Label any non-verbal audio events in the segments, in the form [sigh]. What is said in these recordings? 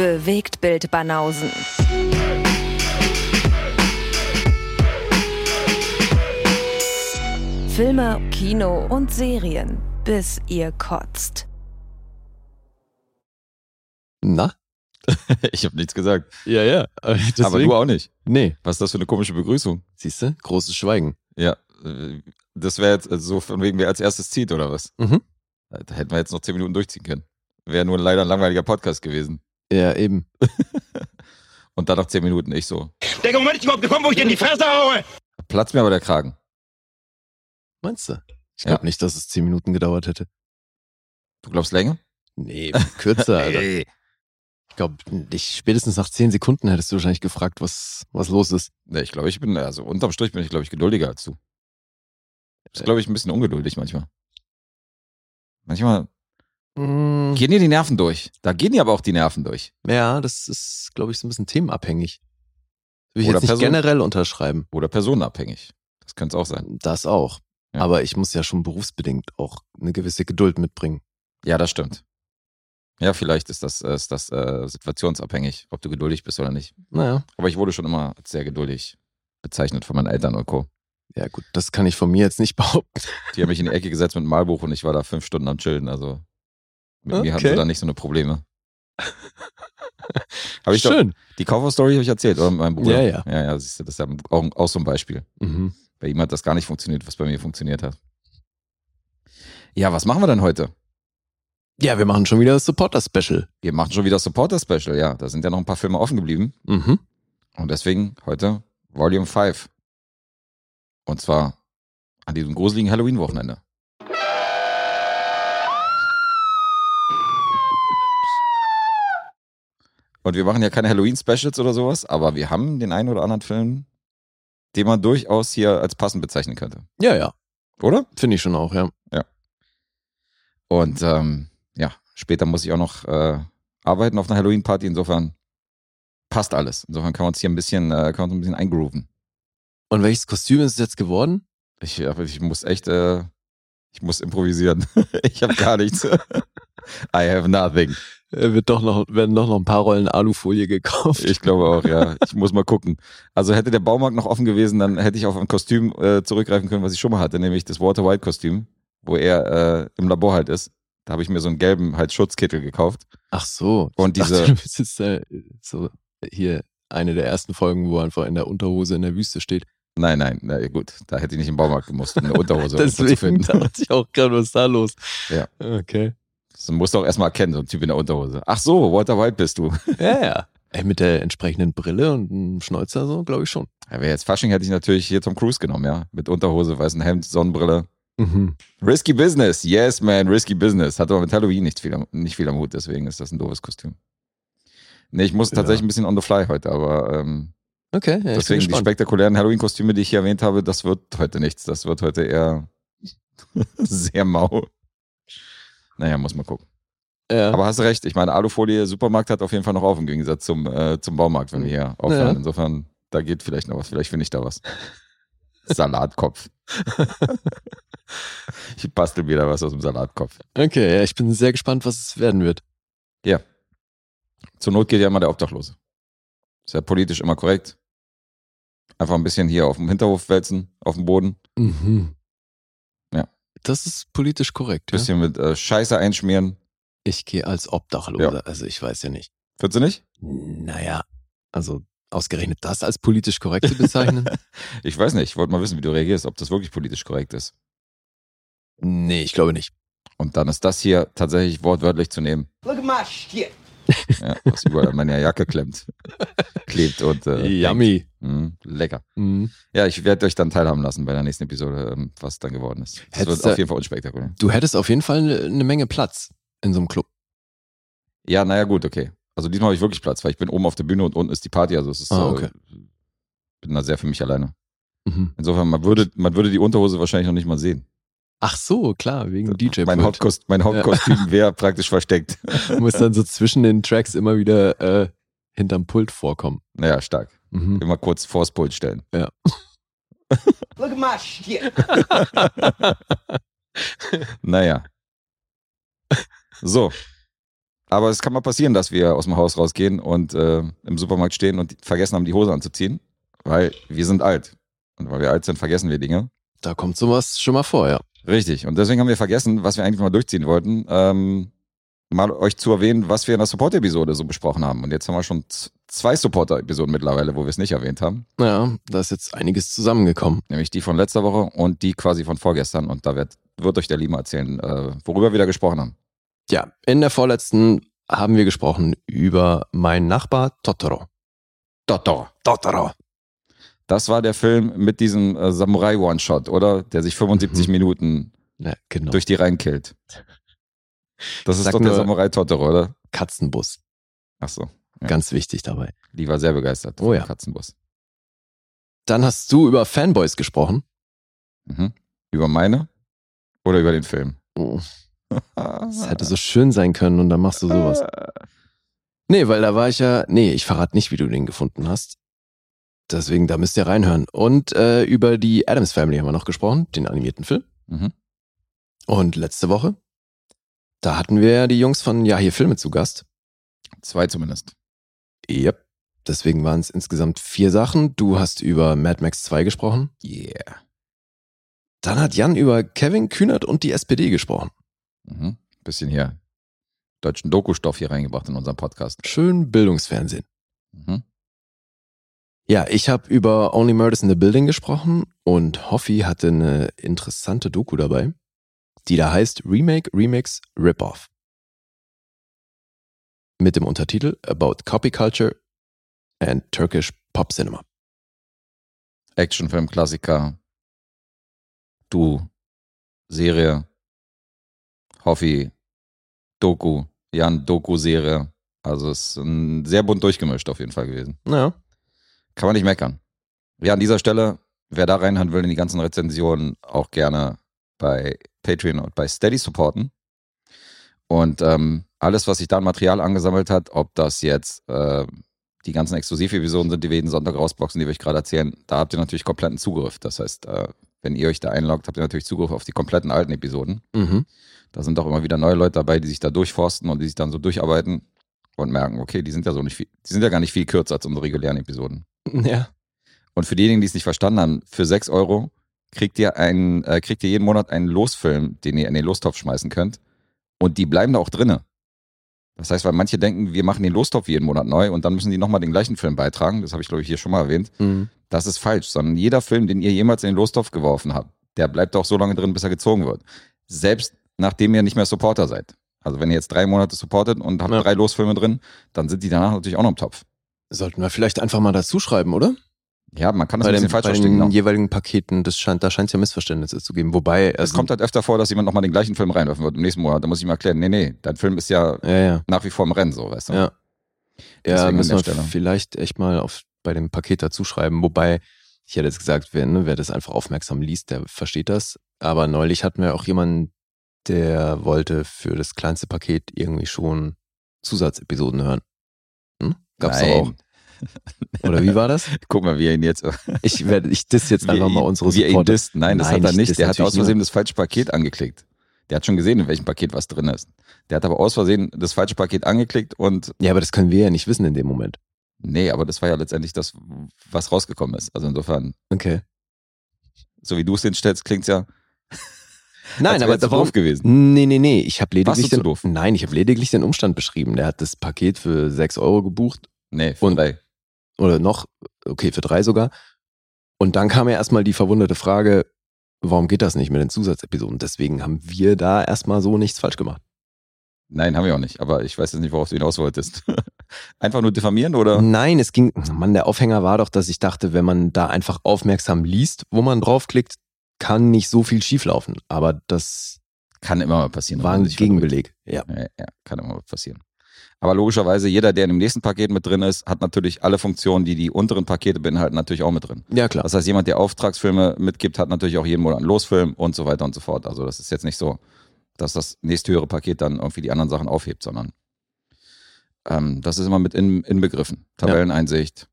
Bewegt Bild Banausen. Filme, Kino und Serien, bis ihr kotzt. Na? [laughs] ich habe nichts gesagt. Ja, ja. Aber, [laughs] Aber du auch nicht. Nee, Was ist das für eine komische Begrüßung? siehst du? Großes Schweigen. Ja, das wäre jetzt also so von wegen, wer als erstes zieht oder was? Mhm. Da hätten wir jetzt noch zehn Minuten durchziehen können. Wäre nur leider ein langweiliger Podcast gewesen. Ja, eben. [laughs] Und dann nach zehn Minuten ich so. Der Moment ist überhaupt gekommen, wo ich dir in die Fresse haue. Platzt mir aber der Kragen. Meinst du? Ich Ja. glaube nicht, dass es zehn Minuten gedauert hätte. Du glaubst länger? Nee, [laughs] kürzer, Alter. Ey. Ich glaube, dich spätestens nach zehn Sekunden hättest du wahrscheinlich gefragt, was, was los ist. Nee, ich glaube, ich bin, also unterm Strich bin ich, glaube ich, geduldiger als du. Das ist, glaube ich, ein bisschen ungeduldig manchmal. Manchmal Mm, gehen dir die Nerven durch. Da gehen dir aber auch die Nerven durch. Ja, das ist, glaube ich, so ein bisschen themenabhängig. Will ich Oder jetzt nicht Person- generell unterschreiben. Oder personenabhängig. Das könnte es auch sein. Das auch. Ja. Aber ich muss ja schon berufsbedingt auch eine gewisse Geduld mitbringen. Ja, das stimmt. Ja, vielleicht ist das, äh, ist das äh, situationsabhängig, ob du geduldig bist oder nicht. Naja, Aber ich wurde schon immer als sehr geduldig bezeichnet von meinen Eltern und Co. ja gut, das kann ich von mir jetzt nicht [laughs] behaupten. Die haben mich in die Ecke gesetzt mit einem Malbuch und ich war da fünf Stunden am Chillen. Also mit mir hatten Okay. sie da nicht so eine Probleme. [laughs] Hab ich doch, Schön. die Kaufhaus-Story habe ich erzählt, oder? Mit meinem Bruder. Ja, ja. Ja, ja, siehst du, das ist ja auch, auch so ein Beispiel. Mhm. Bei ihm hat das gar nicht funktioniert, was bei mir funktioniert hat. Ja, was machen wir denn heute? Ja, wir machen schon wieder das Supporter-Special. Wir machen schon wieder Supporter-Special, ja. Da sind ja noch ein paar Filme offen geblieben. Mhm. Und deswegen heute Volume 5. Und zwar an diesem gruseligen Halloween-Wochenende. Und wir machen ja keine Halloween-Specials oder sowas, aber wir haben den einen oder anderen Film, den man durchaus hier als passend bezeichnen könnte. Ja, ja. Oder? Finde ich schon auch, ja. Und ähm, ja, später muss ich auch noch äh, arbeiten auf einer Halloween-Party. Insofern passt alles. Insofern kann man uns hier ein bisschen, äh, kann man uns ein bisschen eingrooven. Und welches Kostüm ist es jetzt geworden? Ich, ja, ich muss echt, äh, ich muss improvisieren. [laughs] ich habe gar nichts. [laughs] I have nothing. Äh, Wird doch noch, werden doch noch ein paar Rollen Alufolie gekauft. Ich glaube auch, ja. Ich muss mal gucken. Also hätte der Baumarkt noch offen gewesen, dann hätte ich auf ein Kostüm äh, zurückgreifen können, was ich schon mal hatte, nämlich das Walter White Kostüm, wo er äh, im Labor halt ist. Da habe ich mir so einen gelben halt Schutzkittel gekauft. Ach so. Und Ich dachte, diese- du bist jetzt äh, so hier eine der ersten Folgen, wo er einfach in der Unterhose in der Wüste steht. Nein, nein, na gut, da hätte ich nicht im Baumarkt gemusst, um eine Unterhose [laughs] irgendwo zu Deswegen finden. dachte ich auch gerade, was ist da los? Ja. Okay. Das musst du auch erstmal erkennen, so ein Typ in der Unterhose. Ach so, Walter White bist du. [laughs] Ja, ja. Ey, mit der entsprechenden Brille und einem Schnäuzer so, glaube ich schon. Ja, Wäre jetzt Fasching, hätte ich natürlich hier Tom Cruise genommen, ja. Mit Unterhose, weißen Hemd, Sonnenbrille. Mhm. Risky Business, yes man, risky business. Hat aber mit Halloween nicht viel, am- nicht viel am Hut, deswegen ist das ein doofes Kostüm. Nee, ich muss Ja. tatsächlich ein bisschen on the fly heute, aber ähm, Okay, ja, deswegen die spektakulären Halloween-Kostüme, die ich hier erwähnt habe, das wird heute nichts. Das wird heute eher [laughs] sehr mau. Naja, muss man gucken. Ja. Aber hast du recht, ich meine, Alufolie, Supermarkt hat auf jeden Fall noch auf im Gegensatz zum, äh, zum Baumarkt, wenn wir hier aufhören. Ja. Insofern, da geht vielleicht noch was, vielleicht finde ich da was. [laughs] Salatkopf. [laughs] ich bastel wieder was aus dem Salatkopf. Okay, ja, ich bin sehr gespannt, was es werden wird. Ja. Zur Not geht ja immer der Obdachlose. Ist ja politisch immer korrekt. Einfach ein bisschen hier auf dem Hinterhof wälzen, auf dem Boden. Mhm. Ja. Das ist politisch korrekt. Ja? Bisschen mit äh, Scheiße einschmieren. Ich gehe als Obdachloser, Ja. also ich weiß ja nicht. Findest du nicht? Naja, also ausgerechnet das als politisch korrekt zu bezeichnen? [laughs] Ich weiß nicht. Ich wollte mal wissen, wie du reagierst, ob das wirklich politisch korrekt ist. nee, ich glaube nicht. Und dann ist das hier tatsächlich wortwörtlich zu nehmen. Look at my shit. Ja, was überall an meiner Jacke klemmt. Klebt und äh, Yummy. Mm, lecker. Mhm. Ja, ich werde euch dann teilhaben lassen bei der nächsten Episode, ähm, was dann geworden ist. Das Hättest wird auf jeden Fall unspektakulär. Du hättest auf jeden Fall eine, eine Menge Platz in so einem Club. Ja, naja, gut, okay. Also diesmal habe ich wirklich Platz, weil ich bin oben auf der Bühne und unten ist die Party. Also es ist Ah, äh, okay. bin da sehr für mich alleine. Mhm. Insofern, man würde, man würde die Unterhose wahrscheinlich noch nicht mal sehen. Ach so, klar, wegen DJ. Mein, Hauptkost, mein Hauptkostüm wäre praktisch versteckt. [laughs] Du musst dann so zwischen den Tracks immer wieder äh, hinterm Pult vorkommen. Naja, stark. Mhm. Immer kurz vors Pult stellen. [laughs] Look at my shit. [laughs] Naja. So. Aber es kann mal passieren, dass wir aus dem Haus rausgehen und äh, im Supermarkt stehen und vergessen haben, die Hose anzuziehen, weil wir sind alt. Und weil wir alt sind, vergessen wir Dinge. Da kommt sowas schon mal vor, ja. Richtig. Und deswegen haben wir vergessen, was wir eigentlich mal durchziehen wollten, ähm, mal euch zu erwähnen, was wir in der Support-Episode so besprochen haben. Und jetzt haben wir schon zwei Supporter-Episoden mittlerweile, wo wir es nicht erwähnt haben. Ja, da ist jetzt einiges zusammengekommen. Nämlich die von letzter Woche und die quasi von vorgestern. Und da wird, wird euch der Lima erzählen, äh, worüber wir da gesprochen haben. Ja, in der vorletzten haben wir gesprochen über meinen Nachbar Totoro. Totoro. Totoro. Das war der Film mit diesem äh, Samurai-One-Shot, oder? Der sich 75 Mhm. Minuten Ja, genau. durch die Reihen killt. Das ist doch der nur- Samurai Totoro, oder? Katzenbus. Ach so. Ja. Ganz wichtig dabei. Die war sehr begeistert. Oh ja. Katzenbus. Dann hast du über Fanboys gesprochen. Mhm. Über meine oder über den Film? Oh, [laughs] Das hätte so schön sein können und dann machst du sowas. Nee, weil da war ich ja. Nee, ich verrate nicht, wie du den gefunden hast. Deswegen, da müsst ihr reinhören. Und äh, über die Adams Family haben wir noch gesprochen, den animierten Film. Mhm. Und letzte Woche, da hatten wir die Jungs von Ja, hier Filme zu Gast. Zwei zumindest. Yep. Deswegen waren es insgesamt vier Sachen. Du hast über Mad Max 2 gesprochen. Yeah. Dann hat Jan über Kevin Kühnert und die SPD gesprochen. Mhm. Bisschen hier deutschen Doku-Stoff hier reingebracht in unseren Podcast. Schön Bildungsfernsehen. Mhm. Ja, ich habe über Only Murders in the Building gesprochen und Hoffi hatte eine interessante Doku dabei, die da heißt Remake, Remix, Rip-Off. Mit dem Untertitel About Copy Culture and Turkish Pop Cinema. Actionfilm, Klassiker. Du, Serie, Hoffi, Doku, Jan, Doku-Serie. Also es ist ein sehr bunt durchgemischt auf jeden Fall gewesen. Ja. Kann man nicht meckern. Ja, an dieser Stelle, wer da reinhören will in die ganzen Rezensionen, auch gerne bei Patreon und bei Steady supporten. Und ähm, alles, was sich da an Material angesammelt hat, ob das jetzt äh, die ganzen Exklusivepisoden sind, die wir jeden Sonntag rausboxen, die wir euch gerade erzählen, da habt ihr natürlich kompletten Zugriff. Das heißt, äh, wenn ihr euch da einloggt, habt ihr natürlich Zugriff auf die kompletten alten Episoden. Mhm. Da sind auch immer wieder neue Leute dabei, die sich da durchforsten und die sich dann so durcharbeiten und merken, okay, die sind ja so nicht viel, die sind ja gar nicht viel kürzer als unsere regulären Episoden. Ja. Und für diejenigen, die es nicht verstanden haben, für 6 Euro kriegt ihr einen, äh, kriegt ihr jeden Monat einen Losfilm, den ihr in den Lostopf schmeißen könnt. Und die bleiben da auch drinne. Das heißt, weil manche denken, wir machen den Lostopf jeden Monat neu und dann müssen die nochmal den gleichen Film beitragen. Das habe ich, glaube ich, hier schon mal erwähnt. Mhm. Das ist falsch, sondern jeder Film, den ihr jemals in den Lostopf geworfen habt, der bleibt auch so lange drin, bis er gezogen wird. Selbst nachdem ihr nicht mehr Supporter seid. Also wenn ihr jetzt drei Monate supportet und habt Ja. drei Losfilme drin, dann sind die danach natürlich auch noch im Topf. Sollten wir vielleicht einfach mal dazu schreiben, oder? Ja, man kann das bei ein den, bisschen falsch bei verstehen. den Genau. jeweiligen Paketen, das scheint, da scheint es ja Missverständnisse zu geben. Wobei, Es also, kommt halt öfter vor, dass jemand nochmal den gleichen Film reinwerfen wird im nächsten Monat. Da muss ich ihm erklären, nee, nee, dein Film ist ja ja, ja. nach wie vor im Rennen, so, weißt du? Ja. Ja, Deswegen an müssen wir Stelle. vielleicht echt mal auf, bei dem Paket dazu schreiben. Wobei, ich hätte jetzt gesagt, wer, ne, wer das einfach aufmerksam liest, der versteht das. Aber neulich hatten wir auch jemanden, der wollte für das kleinste Paket irgendwie schon Zusatzepisoden hören. Hm? Gab's doch Nein. auch. Oder wie war das? [laughs] Guck mal, wie er ihn jetzt. [laughs] Ich werde, ich diss jetzt einfach mal unsere wie er ihn Supporter. disst. Nein, das Nein, hat er ich nicht. Der hat aus Versehen das falsche Paket angeklickt. Der hat schon gesehen, in welchem Paket was drin ist. Der hat aber aus Versehen das falsche Paket angeklickt und Ja, aber das können wir ja nicht wissen in dem Moment. nee, aber das war ja letztendlich das, was rausgekommen ist. Also insofern, Okay. so wie du es hinstellst, klingt's ja. Nein, als aber wär's warum, doof gewesen. Nee, nee, nee. Ich habe lediglich zu den, doof? Nein, ich habe lediglich den Umstand beschrieben. Der hat das Paket für 6 Euro gebucht Nee, für Und- drei. oder noch, okay, für drei sogar. Und dann kam ja erstmal die verwunderte Frage, warum geht das nicht mit den Zusatzepisoden? Deswegen haben wir da erstmal so nichts falsch gemacht. Nein, haben wir auch nicht. Aber ich weiß jetzt nicht, worauf du hinaus wolltest. [laughs] Einfach nur diffamieren oder? Nein, es ging, Mann, der Aufhänger war doch, dass ich dachte, wenn man da einfach aufmerksam liest, wo man draufklickt, kann nicht so viel schieflaufen. Aber das Kann immer mal passieren. war ein. Gegenbeleg. Ja. Ja, ja, kann immer mal passieren. Aber logischerweise, jeder, der in dem nächsten Paket mit drin ist, hat natürlich alle Funktionen, die die unteren Pakete beinhalten, natürlich auch mit drin. Ja, klar. Das heißt, jemand, der Auftragsfilme mitgibt, hat natürlich auch jeden Monat einen Losfilm und so weiter und so fort. Also das ist jetzt nicht so, dass das nächsthöhere Paket dann irgendwie die anderen Sachen aufhebt, sondern ähm, das ist immer mit in, inbegriffen. Tabelleneinsicht,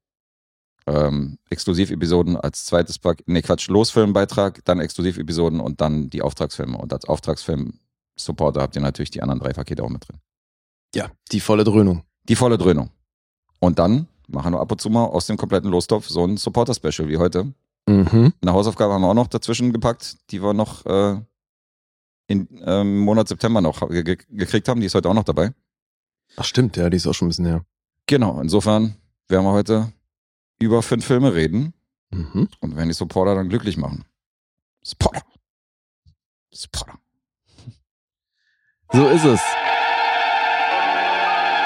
ähm, Exklusivepisoden als zweites Paket, nee Quatsch, Losfilmbeitrag, dann Exklusivepisoden und dann die Auftragsfilme. Und als Auftragsfilm-Supporter habt ihr natürlich die anderen drei Pakete auch mit drin. Ja, die volle Dröhnung. Die volle Dröhnung. Und dann machen wir ab und zu mal aus dem kompletten Lostopf so ein Supporter-Special wie heute. Mhm. Eine Hausaufgabe haben wir auch noch dazwischen gepackt, die wir noch äh, in, ähm, im Monat September noch ge ge gekriegt haben. Die ist heute auch noch dabei. Ach stimmt, ja, die ist auch schon ein bisschen her. Genau, insofern werden wir heute über fünf Filme reden Mhm. und werden die Supporter dann glücklich machen. Supporter. Supporter. So ist es.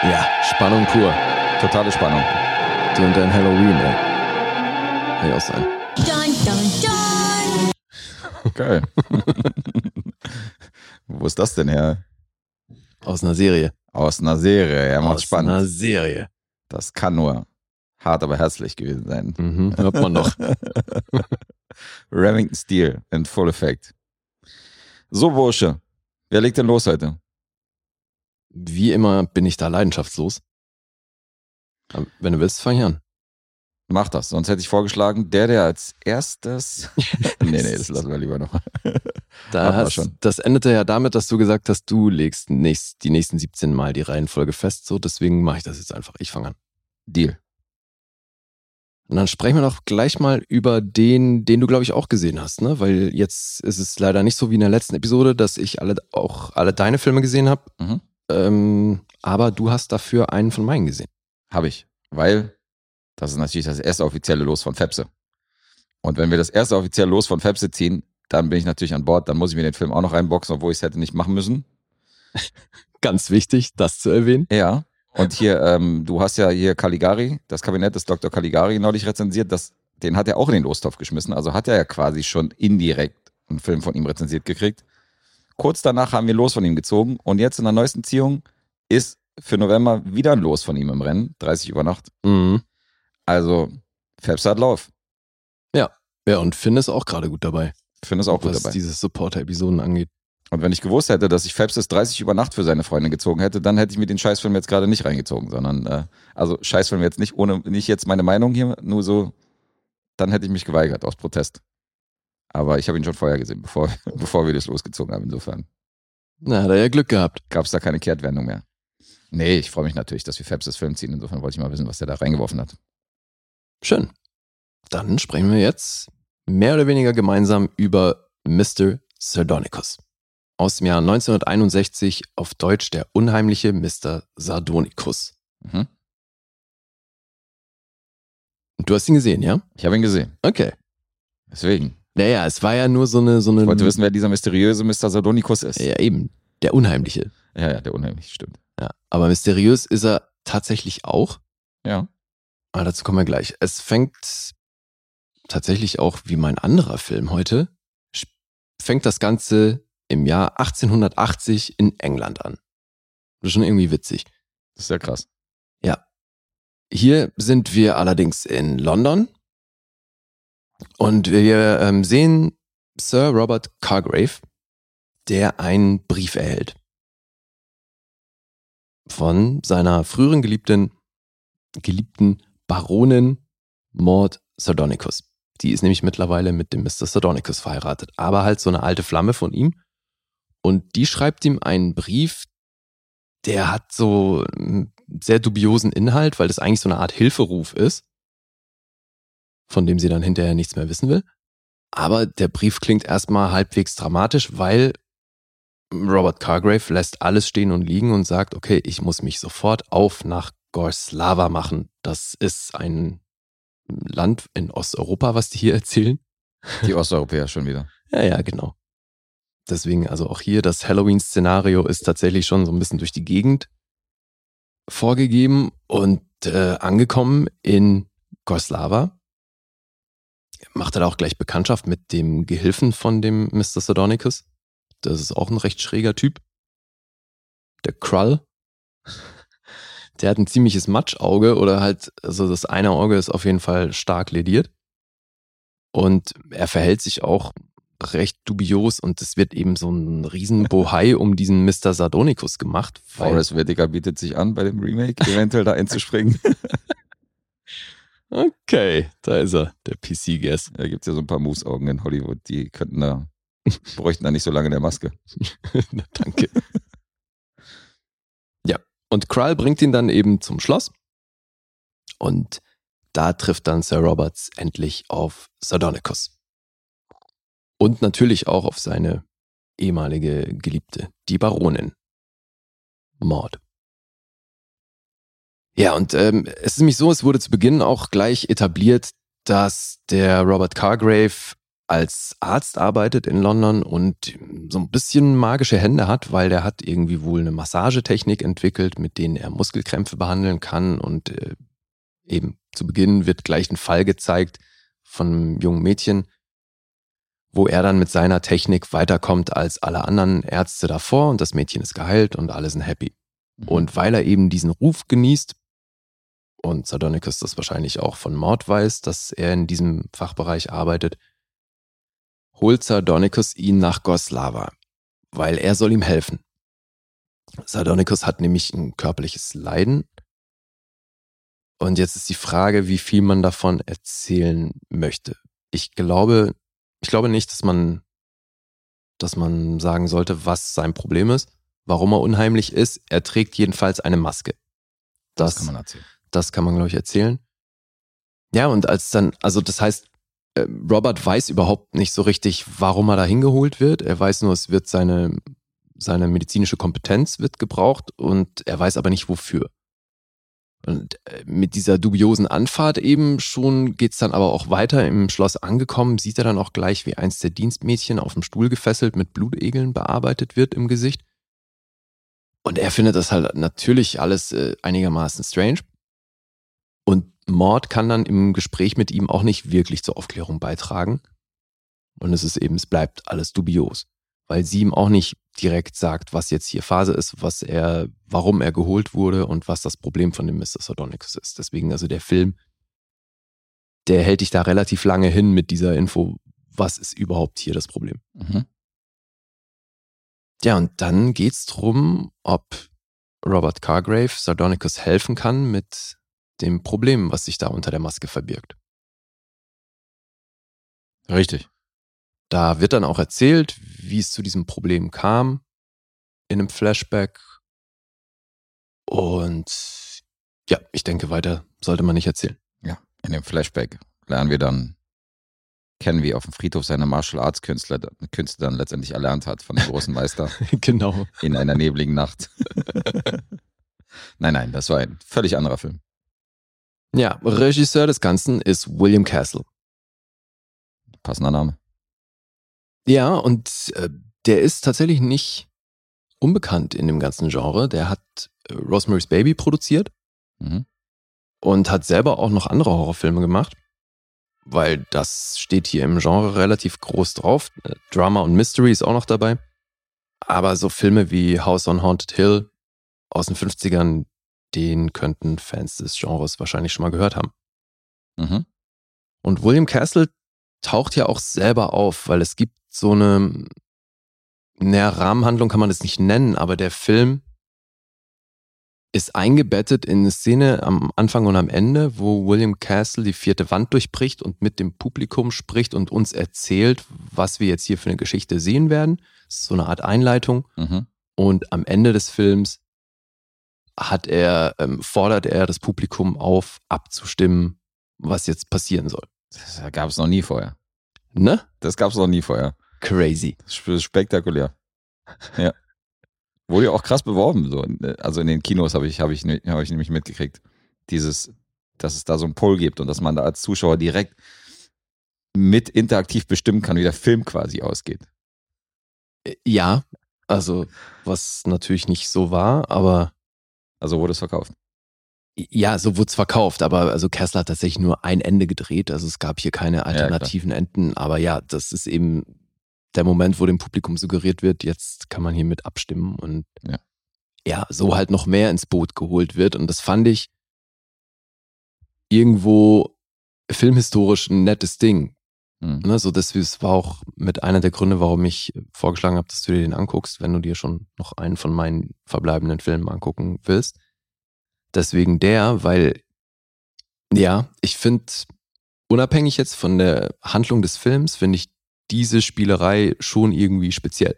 Ja, Spannung pur. Totale Spannung. Du und dein Halloween, ey. Kann ja auch sein. Dun, dun, dun. Geil. [laughs] Wo ist das denn her? Aus einer Serie. Aus einer Serie. Ja, macht Aus spannend. einer Serie. Das kann nur hart, aber herzlich gewesen sein. Mhm. Hört man noch. [laughs] Remington Steel in Full Effect. So, Bursche. Wer legt denn los heute? Wie immer bin ich da leidenschaftslos. Aber Wenn du willst, fang ich an. Mach das. Sonst hätte ich vorgeschlagen, der, der als erstes. [laughs] [laughs] nee, nee, das lassen wir lieber noch. Da hast, schon. Das endete ja damit, dass du gesagt hast, du legst nächst, die nächsten 17 Mal die Reihenfolge fest. So, deswegen mache ich das jetzt einfach. Ich fange an. Deal. Und dann sprechen wir doch gleich mal über den, den du, glaube ich, auch gesehen hast, ne? Weil jetzt ist es leider nicht so wie in der letzten Episode, dass ich alle, auch alle deine Filme gesehen habe. Mhm. Ähm, aber du hast dafür einen von meinen gesehen. Habe ich. Weil das ist natürlich das erste offizielle Los von Fepse. Und wenn wir das erste offizielle Los von Fepse ziehen, dann bin ich natürlich an Bord. Dann muss ich mir den Film auch noch reinboxen, obwohl ich es hätte nicht machen müssen. [laughs] Ganz wichtig, das zu erwähnen. Ja. Und hier, ähm, du hast ja hier Caligari, das Kabinett des Dr. Caligari neulich rezensiert. Das, den hat er auch in den Lostopf geschmissen. Also hat er ja quasi schon indirekt einen Film von ihm rezensiert gekriegt. Kurz danach haben wir Los von ihm gezogen. Und jetzt in der neuesten Ziehung ist für November wieder ein Los von ihm im Rennen. 30 über Nacht. Mhm. Also, Fabs hat Lauf. Ja, und Finn ist auch gerade gut dabei, finde es auch gut was dabei. diese Supporter-Episoden angeht. Und wenn ich gewusst hätte, dass ich Fabs 30 über Nacht für seine Freundin gezogen hätte, dann hätte ich mir den Scheißfilm jetzt gerade nicht reingezogen, sondern, äh, also Scheißfilm jetzt nicht, ohne, nicht jetzt meine Meinung hier, nur so, dann hätte ich mich geweigert aus Protest. Aber ich habe ihn schon vorher gesehen, bevor, [laughs] bevor wir das losgezogen haben. Insofern Na, hat er ja Glück gehabt. gab es da keine Kehrtwendung mehr. Nee, ich freue mich natürlich, dass wir Fabs Film ziehen. Insofern wollte ich mal wissen, was der da reingeworfen hat. Schön. Dann sprechen wir jetzt mehr oder weniger gemeinsam über Mr. Sardonicus. Aus dem Jahr 1961 auf Deutsch der unheimliche Mr. Sardonicus. Mhm. Du hast ihn gesehen, ja? Ich habe ihn gesehen. Okay. Deswegen. Naja, es war ja nur so eine, so eine. Ich wollte wissen, wer dieser mysteriöse Mr. Sardonicus ist. Ja, eben. Der Unheimliche. Ja, ja, der unheimlich, stimmt. Ja. Aber mysteriös ist er tatsächlich auch. Ja. Aber dazu kommen wir gleich. Es fängt tatsächlich auch wie mein anderer Film heute, fängt das Ganze im Jahr 1880 in England an. Das ist schon irgendwie witzig. Das ist ja krass. Hier sind wir allerdings in London und wir ähm, sehen Sir Robert Cargrave, der einen Brief erhält von seiner früheren Geliebten, geliebten Baronin Maud Sardonicus. Die ist nämlich mittlerweile mit dem Mr. Sardonicus verheiratet, aber halt so eine alte Flamme von ihm. Und die schreibt ihm einen Brief, der hat so einen sehr dubiosen Inhalt, weil das eigentlich so eine Art Hilferuf ist, von dem sie dann hinterher nichts mehr wissen will. Aber der Brief klingt erstmal halbwegs dramatisch, weil Robert Cargrave lässt alles stehen und liegen und sagt, okay, ich muss mich sofort auf nach Gorslava machen. Das ist ein Land in Osteuropa, was die hier erzählen. Die Osteuropäer schon wieder. Ja, ja, genau. Deswegen, also auch hier, das Halloween-Szenario ist tatsächlich schon so ein bisschen durch die Gegend vorgegeben und äh, angekommen in Gorslava. Macht er da auch gleich Bekanntschaft mit dem Gehilfen von dem Mr. Sardonicus. Das ist auch ein recht schräger Typ. Der Krull. [laughs] Der hat ein ziemliches Matschauge oder halt, also das eine Auge ist auf jeden Fall stark lediert. Und er verhält sich auch recht dubios und es wird eben so ein riesen Bohai um diesen Mr. Sardonicus gemacht. Forrest Whitaker bietet sich an, bei dem Remake eventuell da einzuspringen. [laughs] Okay, da ist er, der PC-Guess. Da gibt's ja so ein paar Moose-Augen in Hollywood, die könnten da, bräuchten da nicht so lange in der Maske. [laughs] Danke. ja, Und Kral bringt ihn dann eben zum Schloss. Und da trifft dann Sir Roberts endlich auf Sardonicus. Und natürlich auch auf seine ehemalige Geliebte, die Baronin. Mord. Ja, und ähm, es ist nämlich so, es wurde zu Beginn auch gleich etabliert, dass der Robert Cargrave als Arzt arbeitet in London und so ein bisschen magische Hände hat, weil der hat irgendwie wohl eine Massagetechnik entwickelt, mit denen er Muskelkrämpfe behandeln kann und äh, eben zu Beginn wird gleich ein Fall gezeigt von einem jungen Mädchen, wo er dann mit seiner Technik weiterkommt als alle anderen Ärzte davor und das Mädchen ist geheilt und alle sind happy. Und weil er eben diesen Ruf genießt und Sardonicus das wahrscheinlich auch von Mord weiß, dass er in diesem Fachbereich arbeitet, holt Sardonicus ihn nach Goslava, weil er soll ihm helfen. Sardonicus hat nämlich ein körperliches Leiden. Und jetzt ist die Frage, wie viel man davon erzählen möchte. Ich glaube, ich glaube nicht, dass man, dass man sagen sollte, was sein Problem ist, warum er unheimlich ist. Er trägt jedenfalls eine Maske. Das, kann man erzählen. Das kann man, glaube ich, erzählen. Ja, und als dann, also das heißt, äh, Robert weiß überhaupt nicht so richtig, warum er da hingeholt wird. Er weiß nur, es wird seine, seine medizinische Kompetenz wird gebraucht und er weiß aber nicht wofür. Und äh, mit dieser dubiosen Anfahrt eben schon geht's dann aber auch weiter. Im Schloss angekommen, sieht er dann auch gleich, wie eins der Dienstmädchen auf dem Stuhl gefesselt mit Blutegeln bearbeitet wird im Gesicht. Und er findet das halt natürlich alles äh, einigermaßen strange. Und Mord kann dann im Gespräch mit ihm auch nicht wirklich zur Aufklärung beitragen. Und es ist eben, es bleibt alles dubios. Weil sie ihm auch nicht direkt sagt, was jetzt hier Phase ist, was er, warum er geholt wurde und was das Problem von dem Mr. Sardonicus ist. Deswegen, also der Film, der hält dich da relativ lange hin mit dieser Info, was ist überhaupt hier das Problem. Mhm. Ja, und dann geht's drum, ob Robert Cargrave Sardonicus helfen kann mit dem Problem, was sich da unter der Maske verbirgt. Richtig. Da wird dann auch erzählt, wie es zu diesem Problem kam in einem Flashback. Und ja, ich denke, weiter sollte man nicht erzählen. Ja, in dem Flashback lernen wir dann kennen, wie auf dem Friedhof seine Martial Arts Künstler, Künste dann letztendlich erlernt hat von dem großen Meister [laughs] genau. in einer nebligen Nacht. [laughs] nein, nein, das war ein völlig anderer Film. Ja, Regisseur des Ganzen ist William Castle. Passender Name. Ja, und äh, der ist tatsächlich nicht unbekannt in dem ganzen Genre. Der hat äh, Rosemary's Baby produziert Mhm. und hat selber auch noch andere Horrorfilme gemacht, weil das steht hier im Genre relativ groß drauf. Äh, Drama und Mystery ist auch noch dabei. Aber so Filme wie House on Haunted Hill aus den 50ern, den könnten Fans des Genres wahrscheinlich schon mal gehört haben. Mhm. Und William Castle taucht ja auch selber auf, weil es gibt so eine, naja, Rahmenhandlung kann man das nicht nennen, aber der Film ist eingebettet in eine Szene am Anfang und am Ende, wo William Castle die vierte Wand durchbricht und mit dem Publikum spricht und uns erzählt, was wir jetzt hier für eine Geschichte sehen werden. Das ist so eine Art Einleitung. Mhm. Und am Ende des Films hat er, ähm, fordert er das Publikum auf, abzustimmen, was jetzt passieren soll. Das gab es noch nie vorher. Ne? Das gab es noch nie vorher. Crazy. Spektakulär. Ja. Wurde ja auch krass beworben. So. Also in den Kinos habe ich, hab ich, hab ich nämlich mitgekriegt, dieses, dass es da so einen Pull gibt und dass man da als Zuschauer direkt mit interaktiv bestimmen kann, wie der Film quasi ausgeht. Äh, Ja, also was natürlich nicht so war, aber Also wurde es verkauft. ja, so wurde es verkauft, aber also Kessler hat tatsächlich nur ein Ende gedreht, also es gab hier keine alternativen Enden, aber ja, das ist eben der Moment, wo dem Publikum suggeriert wird, jetzt kann man hier mit abstimmen und Ja. ja, so halt noch mehr ins Boot geholt wird und das fand ich irgendwo filmhistorisch ein nettes Ding. Mhm. Ne, so das das war auch mit einer der Gründe, warum ich vorgeschlagen habe, dass du dir den anguckst, wenn du dir schon noch einen von meinen verbleibenden Filmen angucken willst. Deswegen der, weil ja, ich finde, unabhängig jetzt von der Handlung des Films, finde ich diese Spielerei schon irgendwie speziell.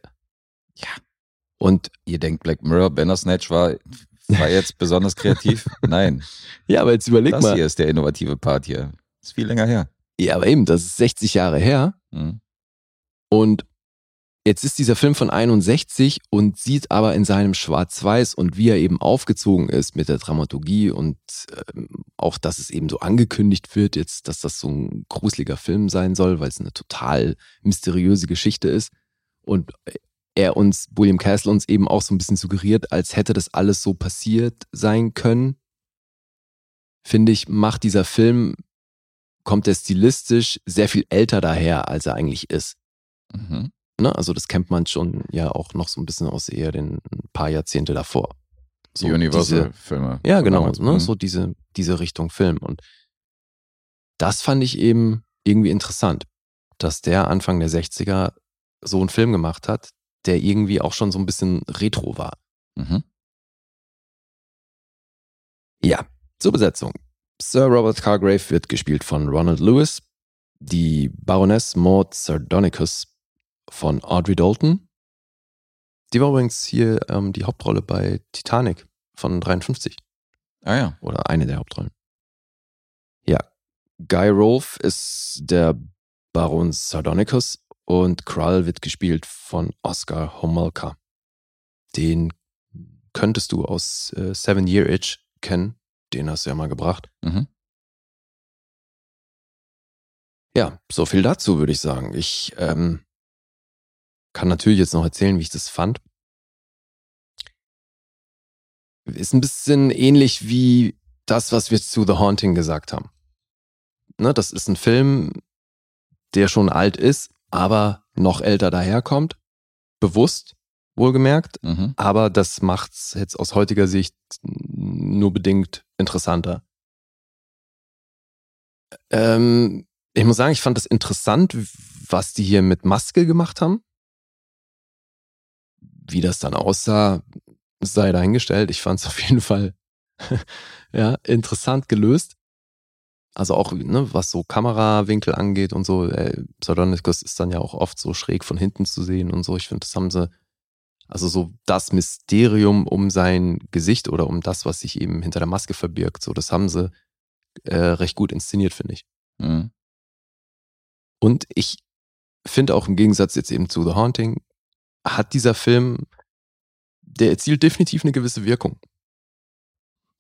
Ja. Und Ihr denkt, Black Mirror, Bandersnatch war war jetzt [laughs] besonders kreativ? Nein. Ja, aber jetzt überleg Das mal. hier ist der innovative Part hier. Ist viel länger her. Ja, aber eben, das ist 60 Jahre her. Mhm. Und jetzt ist dieser Film von 61 und sieht aber in seinem Schwarz-Weiß und wie er eben aufgezogen ist mit der Dramaturgie und ähm, auch, dass es eben so angekündigt wird, jetzt, dass das so ein gruseliger Film sein soll, weil es eine total mysteriöse Geschichte ist. Und er uns, William Castle uns eben auch so ein bisschen suggeriert, als hätte das alles so passiert sein können. Finde ich, macht dieser Film, kommt er stilistisch sehr viel älter daher, als er eigentlich ist. Mhm. Ne? Also das kennt man schon ja auch noch so ein bisschen aus eher den paar Jahrzehnte davor. So Die Universal-Filme. Ja, genau, ne? Mhm. so diese, diese Richtung Film. Und das fand ich eben irgendwie interessant, dass der Anfang der 60er so einen Film gemacht hat, der irgendwie auch schon so ein bisschen retro war. Mhm. Ja, zur Besetzung. Sir Robert Cargrave wird gespielt von Ronald Lewis, die Baroness Maud Sardonicus von Audrey Dalton. Die war übrigens hier ähm, die Hauptrolle bei Titanic von 53 Ah ja. oder eine der Hauptrollen. Ja, Guy Rolfe ist der Baron Sardonicus und Krull wird gespielt von Oscar Homolka. Den könntest du aus äh, Seven Year Itch kennen. Den hast du ja mal gebracht. Mhm. Ja, so viel dazu würde ich sagen. Ich ähm, kann natürlich jetzt noch erzählen, wie ich das fand. Ist ein bisschen ähnlich wie das, was wir zu The Haunting gesagt haben. Ne, das ist ein Film, der schon alt ist, aber noch älter daherkommt. Bewusst, wohlgemerkt. Mhm. Aber das macht's jetzt aus heutiger Sicht nur bedingt interessanter. Ähm, ich muss sagen, ich fand das interessant, was die hier mit Maske gemacht haben. Wie das dann aussah, sei dahingestellt. Ich fand es [laughs] auf jeden Fall ja, interessant gelöst. Also auch, ne, was so Kamerawinkel angeht und so. Äh, Sardonicus ist dann ja auch oft so schräg von hinten zu sehen und so. Ich finde, das haben sie also so das Mysterium um sein Gesicht oder um das, was sich eben hinter der Maske verbirgt, so das haben sie äh, recht gut inszeniert, finde ich. Mhm. Und ich finde auch im Gegensatz jetzt eben zu The Haunting, hat dieser Film, der erzielt definitiv eine gewisse Wirkung.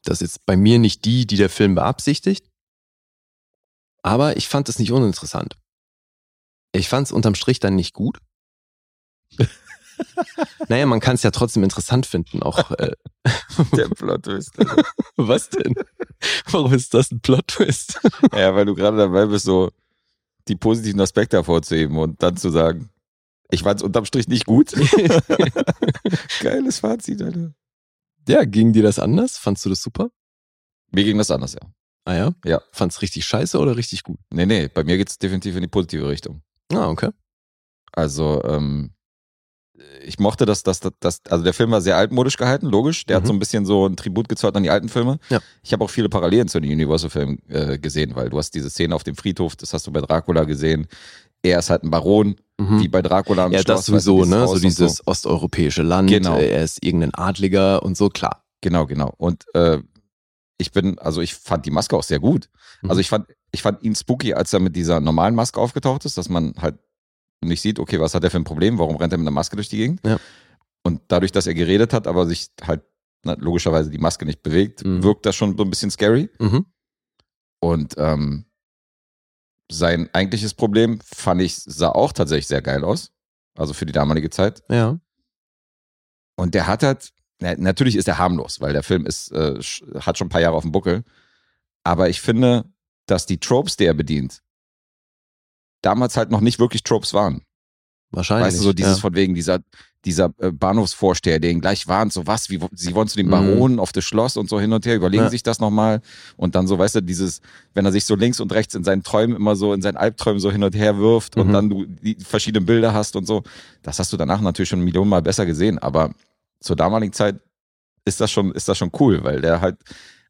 Das ist jetzt bei mir nicht die, die der Film beabsichtigt, aber ich fand es nicht uninteressant. Ich fand es unterm Strich dann nicht gut. [laughs] naja, man kann es ja trotzdem interessant finden, auch. Äh, [laughs] Der Plot-Twist. [laughs] was denn? Warum ist das ein Plot-Twist? ja, weil du gerade dabei bist, so die positiven Aspekte hervorzuheben und dann zu sagen, ich fand es unterm Strich nicht gut. [laughs] Geiles Fazit, Alter. ja, ging dir das anders? Fandst du das super? Mir ging das anders, ja. Ah ja? Ja. Fand's richtig scheiße oder richtig gut? Nee, nee, bei mir geht es definitiv in die positive Richtung. Ah, okay. Also, ähm, ich mochte das, dass das, das, also der Film war sehr altmodisch gehalten, logisch. Der hat Mhm. so ein bisschen so ein Tribut gezollt an die alten Filme. Ja. Ich habe auch viele Parallelen zu den Universal-Filmen äh, gesehen, weil du hast diese Szene auf dem Friedhof, das hast du bei Dracula gesehen. Er ist halt ein Baron, Mhm. wie bei Dracula am Ja, Schloss. das sowieso, dieses ne? So dieses osteuropäische Land. Genau. äh, Er ist irgendein Adliger und so, klar. Genau, genau. Und äh, ich bin, also ich fand die Maske auch sehr gut. Mhm. Also ich fand, ich fand ihn spooky, als er mit dieser normalen Maske aufgetaucht ist, dass man halt nicht sieht, okay, was hat er für ein Problem, warum rennt er mit einer Maske durch die Gegend? Ja. Und dadurch, dass er geredet hat, aber sich halt na, logischerweise die Maske nicht bewegt, Mhm. wirkt das schon so ein bisschen scary. Mhm. Und ähm, sein eigentliches Problem fand ich, sah auch tatsächlich sehr geil aus. Also für die damalige Zeit. Ja. Und der hat halt, na, natürlich ist er harmlos, weil der Film ist, äh, hat schon ein paar Jahre auf dem Buckel. Aber ich finde, dass die Tropes, die er bedient, damals halt noch nicht wirklich Tropes waren. Wahrscheinlich. Weißt du, so dieses ja. von wegen dieser, dieser äh, Bahnhofsvorsteher, der ihn gleich warnt, so was, wie, sie wollen zu dem Mhm. Baron auf das Schloss und so hin und her, überlegen Ja. sich das nochmal. Und dann so, weißt du, dieses, wenn er sich so links und rechts in seinen Träumen immer so, in seinen Albträumen so hin und her wirft und Mhm. dann du die verschiedenen Bilder hast und so, das hast du danach natürlich schon millionenmal besser gesehen. Aber zur damaligen Zeit ist das schon, ist das schon cool, weil der halt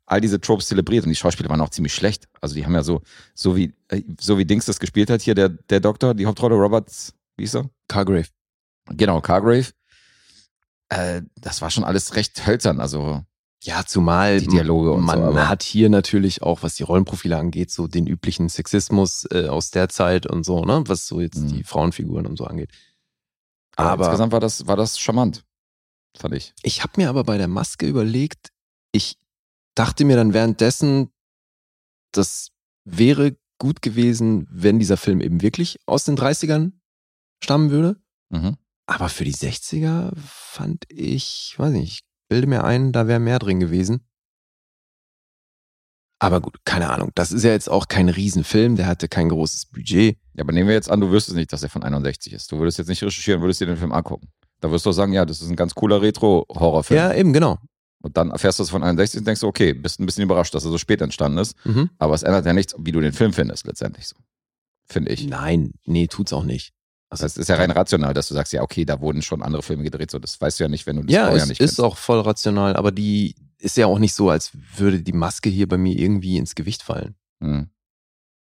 all diese Tropes zelebriert und die Schauspieler waren auch ziemlich schlecht. Also die haben ja so, so wie, äh, so wie Dings das gespielt hat hier, der, der Doktor, die Hauptrolle, Roberts, wie ist er? Cargrave. Genau, Cargrave. Äh, das war schon alles recht hölzern. Also Ja, zumal Die Dialoge und man so, hat hier natürlich auch, was die Rollenprofile angeht, so den üblichen Sexismus äh, aus der Zeit und so, ne, was so jetzt Mhm. die Frauenfiguren und so angeht. Aber, Aber insgesamt war das, war das charmant, fand ich. ich habe mir aber bei der Maske überlegt, ich dachte mir dann währenddessen, das wäre gut gewesen, wenn dieser Film eben wirklich aus den 30ern stammen würde. Mhm. Aber für die 60er fand ich, weiß nicht, ich bilde mir ein, da wäre mehr drin gewesen. Aber gut, keine Ahnung. Das ist ja jetzt auch kein Riesenfilm, der hatte kein großes Budget. Ja, aber nehmen wir jetzt an, du wüsstest nicht, dass er von 61 ist. Du würdest jetzt nicht recherchieren, würdest dir den Film angucken. Da wirst du auch sagen, ja, das ist ein ganz cooler Retro-Horrorfilm. Ja, eben, genau. Und dann erfährst du es von 61 und denkst okay, bist ein bisschen überrascht, dass er so spät entstanden ist. Mhm. Aber es ändert ja nichts, wie du den Film findest, letztendlich so. Finde ich. Nein, nee, tut's auch nicht. Also, Das ist ja rein rational, dass du sagst, ja, okay, da wurden schon andere Filme gedreht. So, das weißt du ja nicht, wenn du das ja, vorher es nicht ist kennst. auch voll rational, aber die ist ja auch nicht so, als würde die Maske hier bei mir irgendwie ins Gewicht fallen. Hm.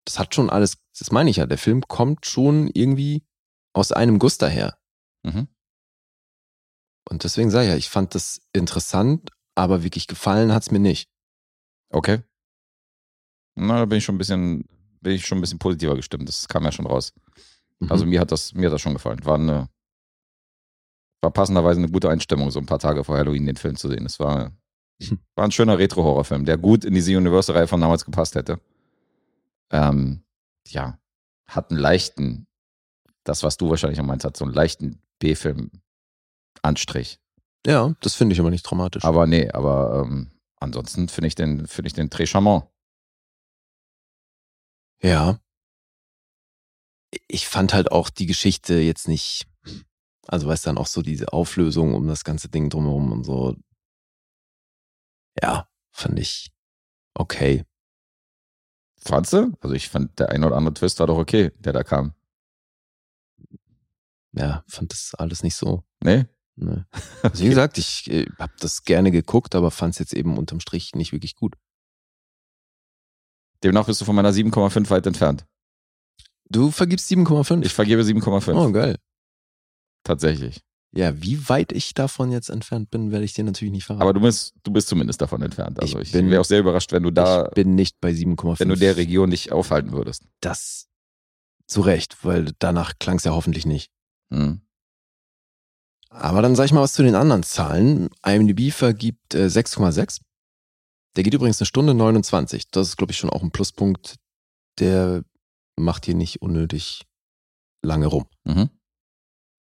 Das hat schon alles, das meine ich ja, der Film kommt schon irgendwie aus einem Guss daher. Mhm. Und deswegen sage ich ja, ich fand das interessant, aber wirklich gefallen hat's mir nicht. Okay. Na, da bin ich schon ein bisschen, bin ich schon ein bisschen positiver gestimmt. Das kam ja schon raus. Mhm. Also mir hat das, mir hat das schon gefallen. War eine, war passenderweise eine gute Einstimmung, so ein paar Tage vor Halloween den Film zu sehen. Es war, [laughs] war ein schöner Retro-Horrorfilm, der gut in diese Universal-Reihe von damals gepasst hätte. Ähm, ja, hat einen leichten, das, was du wahrscheinlich auch meinst, hat so einen leichten B-Film-Anstrich. ja, das finde ich aber nicht traumatisch. Aber nee, aber ähm, ansonsten finde ich den, finde ich den très charmant. ja. Ich fand halt auch die Geschichte jetzt nicht, also weißt dann auch so diese Auflösung um das ganze Ding drumherum und so. Ja, fand ich okay. Fandst du? Also ich fand, der ein oder andere Twist war doch okay, der da kam. Ja, fand das alles nicht so. Nee? Ne. [laughs] Also wie gesagt, ich äh, habe das gerne geguckt, aber fand es jetzt eben unterm Strich nicht wirklich gut. Demnach bist du von meiner 7,5 weit entfernt. Du vergibst 7,5. Ich vergebe 7,5. Oh, geil. Tatsächlich. Ja, wie weit ich davon jetzt entfernt bin, werde ich dir natürlich nicht verraten. Aber du bist, du bist zumindest davon entfernt. Also Ich ich, bin- wäre auch sehr überrascht, wenn du da, ich bin nicht bei 7,5. wenn du der Region dich aufhalten würdest. Das zu Recht, weil danach klang es ja hoffentlich nicht. Hm. Aber dann sag ich mal was zu den anderen Zahlen. IMDb vergibt äh, 6,6. Der geht übrigens eine Stunde 29. Das ist, glaube ich, schon auch ein Pluspunkt. Der macht hier nicht unnötig lange rum. Mhm.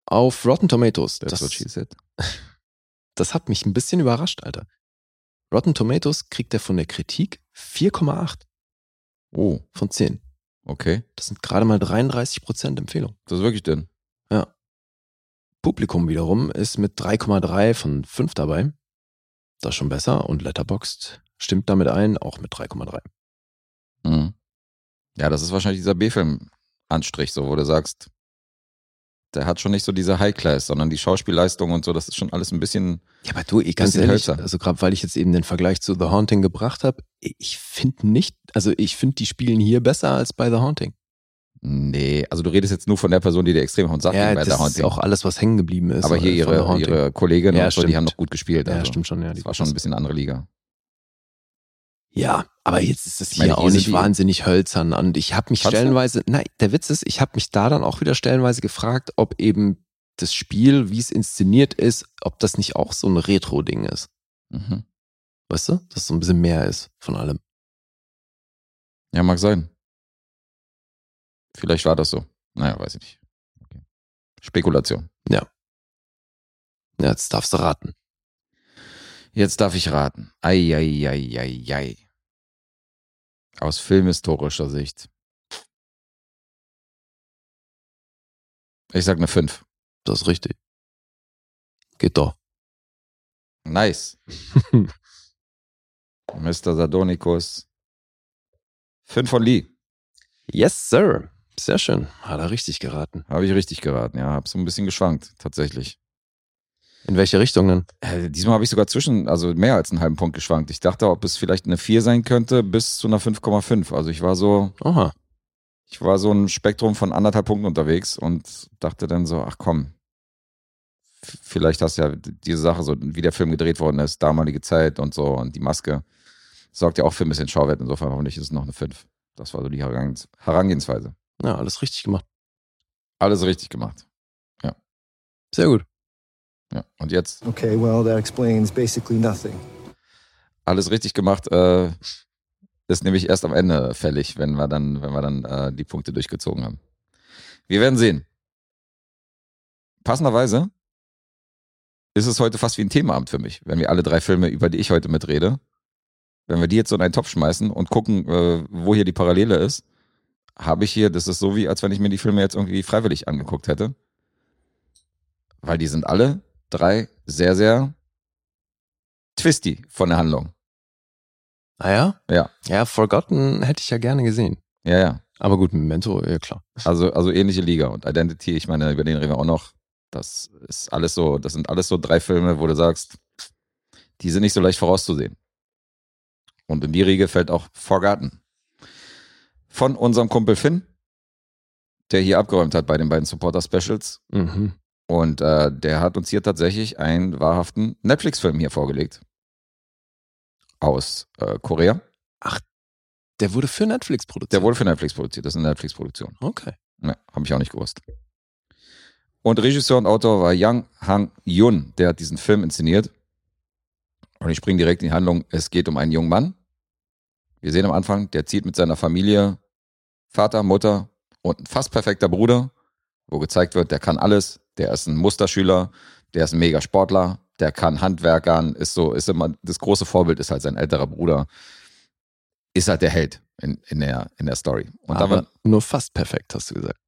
Auf Rotten Tomatoes. That's Das, what she said. [laughs] das hat mich ein bisschen überrascht, Alter. Rotten Tomatoes kriegt er von der Kritik 4,8 Oh, von 10. okay. Das sind gerade mal 33% Empfehlung. Das ist wirklich dünn. Publikum wiederum ist mit 3,3 von 5 dabei. Das ist schon besser. Und Letterboxd stimmt damit ein, auch mit 3,3. Mhm. Ja, das ist wahrscheinlich dieser B-Film-Anstrich, so, wo du sagst, der hat schon nicht so diese High-Class, sondern die Schauspielleistung und so, das ist schon alles ein bisschen, Ja, aber du, ich ganz ehrlich, hölzer. also gerade weil ich jetzt eben den Vergleich zu The Haunting gebracht habe, ich finde nicht, also ich finde, die spielen hier besser als bei The Haunting. nee, also du redest jetzt nur von der Person, die dir extrem und sagt ja, bei das ist Haunting. auch alles, was hängen geblieben ist. Aber hier äh, The ihre, ihre Kollegin Ja, und so, die stimmt. haben noch gut gespielt. Ja, Also. stimmt schon, ja. Das die- war schon ein bisschen andere Liga. Ja, aber jetzt ist es hier auch nicht wahnsinnig hölzern. Und ich habe mich du? stellenweise, nein, der Witz ist, ich habe mich da dann auch wieder stellenweise gefragt, ob eben das Spiel, wie es inszeniert ist, ob das nicht auch so ein Retro-Ding ist. Mhm. Weißt du? Dass so ein bisschen mehr ist von allem. Ja, mag sein. Vielleicht war das so. Naja, weiß ich nicht. Okay. Spekulation. Ja, jetzt darfst du raten. Jetzt darf ich raten. Eieieiei. Aus filmhistorischer Sicht. Ich sag eine 5. Das ist richtig. Geht doch. Nice. Mr. Sardonicus. 5 von Lee. Yes, sir. Sehr schön. Hat er richtig geraten. Habe ich richtig geraten, ja. Hab so ein bisschen geschwankt, tatsächlich. In welche Richtung denn? Äh, diesmal habe ich sogar zwischen, also mehr als einen halben Punkt geschwankt. Ich dachte, ob es vielleicht eine 4 sein könnte, bis zu einer 5,5. Also ich war so, Aha. ich war so ein Spektrum von anderthalb Punkten unterwegs und dachte dann so, ach komm, vielleicht hast du ja diese Sache, so wie der Film gedreht worden ist, damalige Zeit und so und die Maske, sorgt ja auch für ein bisschen Schauwert. Insofern hoffentlich ist es noch eine 5. Das war so die Herangehens Herangehensweise. Ja, alles richtig gemacht. Alles richtig gemacht. Sehr gut. Ja. Und jetzt Okay, well, that explains basically nothing. alles richtig gemacht, äh, ist nämlich erst am Ende fällig, wenn wir dann, wenn wir dann äh, die Punkte durchgezogen haben. Wir werden sehen. Passenderweise ist es heute fast wie ein Themaabend für mich, wenn wir alle drei Filme, über die ich heute mitrede, wenn wir die jetzt so in einen Topf schmeißen und gucken, äh, wo hier die Parallele ist, habe ich hier, das ist so wie, als wenn ich mir die Filme jetzt irgendwie freiwillig angeguckt hätte. Weil die sind alle drei sehr, sehr twisty von der Handlung. Ah ja? Ja. Ja, Forgotten hätte ich ja gerne gesehen. Ja, ja. Aber gut, Memento, ja klar. Also, also ähnliche Liga. Und Identity, ich meine, über den reden wir auch noch. Das ist alles so, das sind alles so drei Filme, wo du sagst, die sind nicht so leicht vorauszusehen. Und in die Riege fällt auch Forgotten. Von unserem Kumpel Finn, der hier abgeräumt hat bei den beiden Supporter-Specials. Mhm. Und äh, der hat uns hier tatsächlich einen wahrhaften Netflix-Film hier vorgelegt. Aus äh, Korea. Der wurde für Netflix produziert. Der wurde für Netflix produziert. Das ist eine Netflix-Produktion. Okay. Ne, habe ich auch nicht gewusst. Und Regisseur und Autor war Yang Hang Yun, der hat diesen Film inszeniert. Und ich springe direkt in die Handlung. Es geht um einen jungen Mann. Wir sehen am Anfang, der zieht mit seiner Familie Vater, Mutter und ein fast perfekter Bruder, wo gezeigt wird, der kann alles. Der ist ein Musterschüler, der ist ein mega Sportler, der kann Handwerkern, ist so, ist immer, das große Vorbild ist halt sein älterer Bruder. Ist halt der Held in, in, der, in der Story. Und Aber war, nur fast perfekt, hast du gesagt.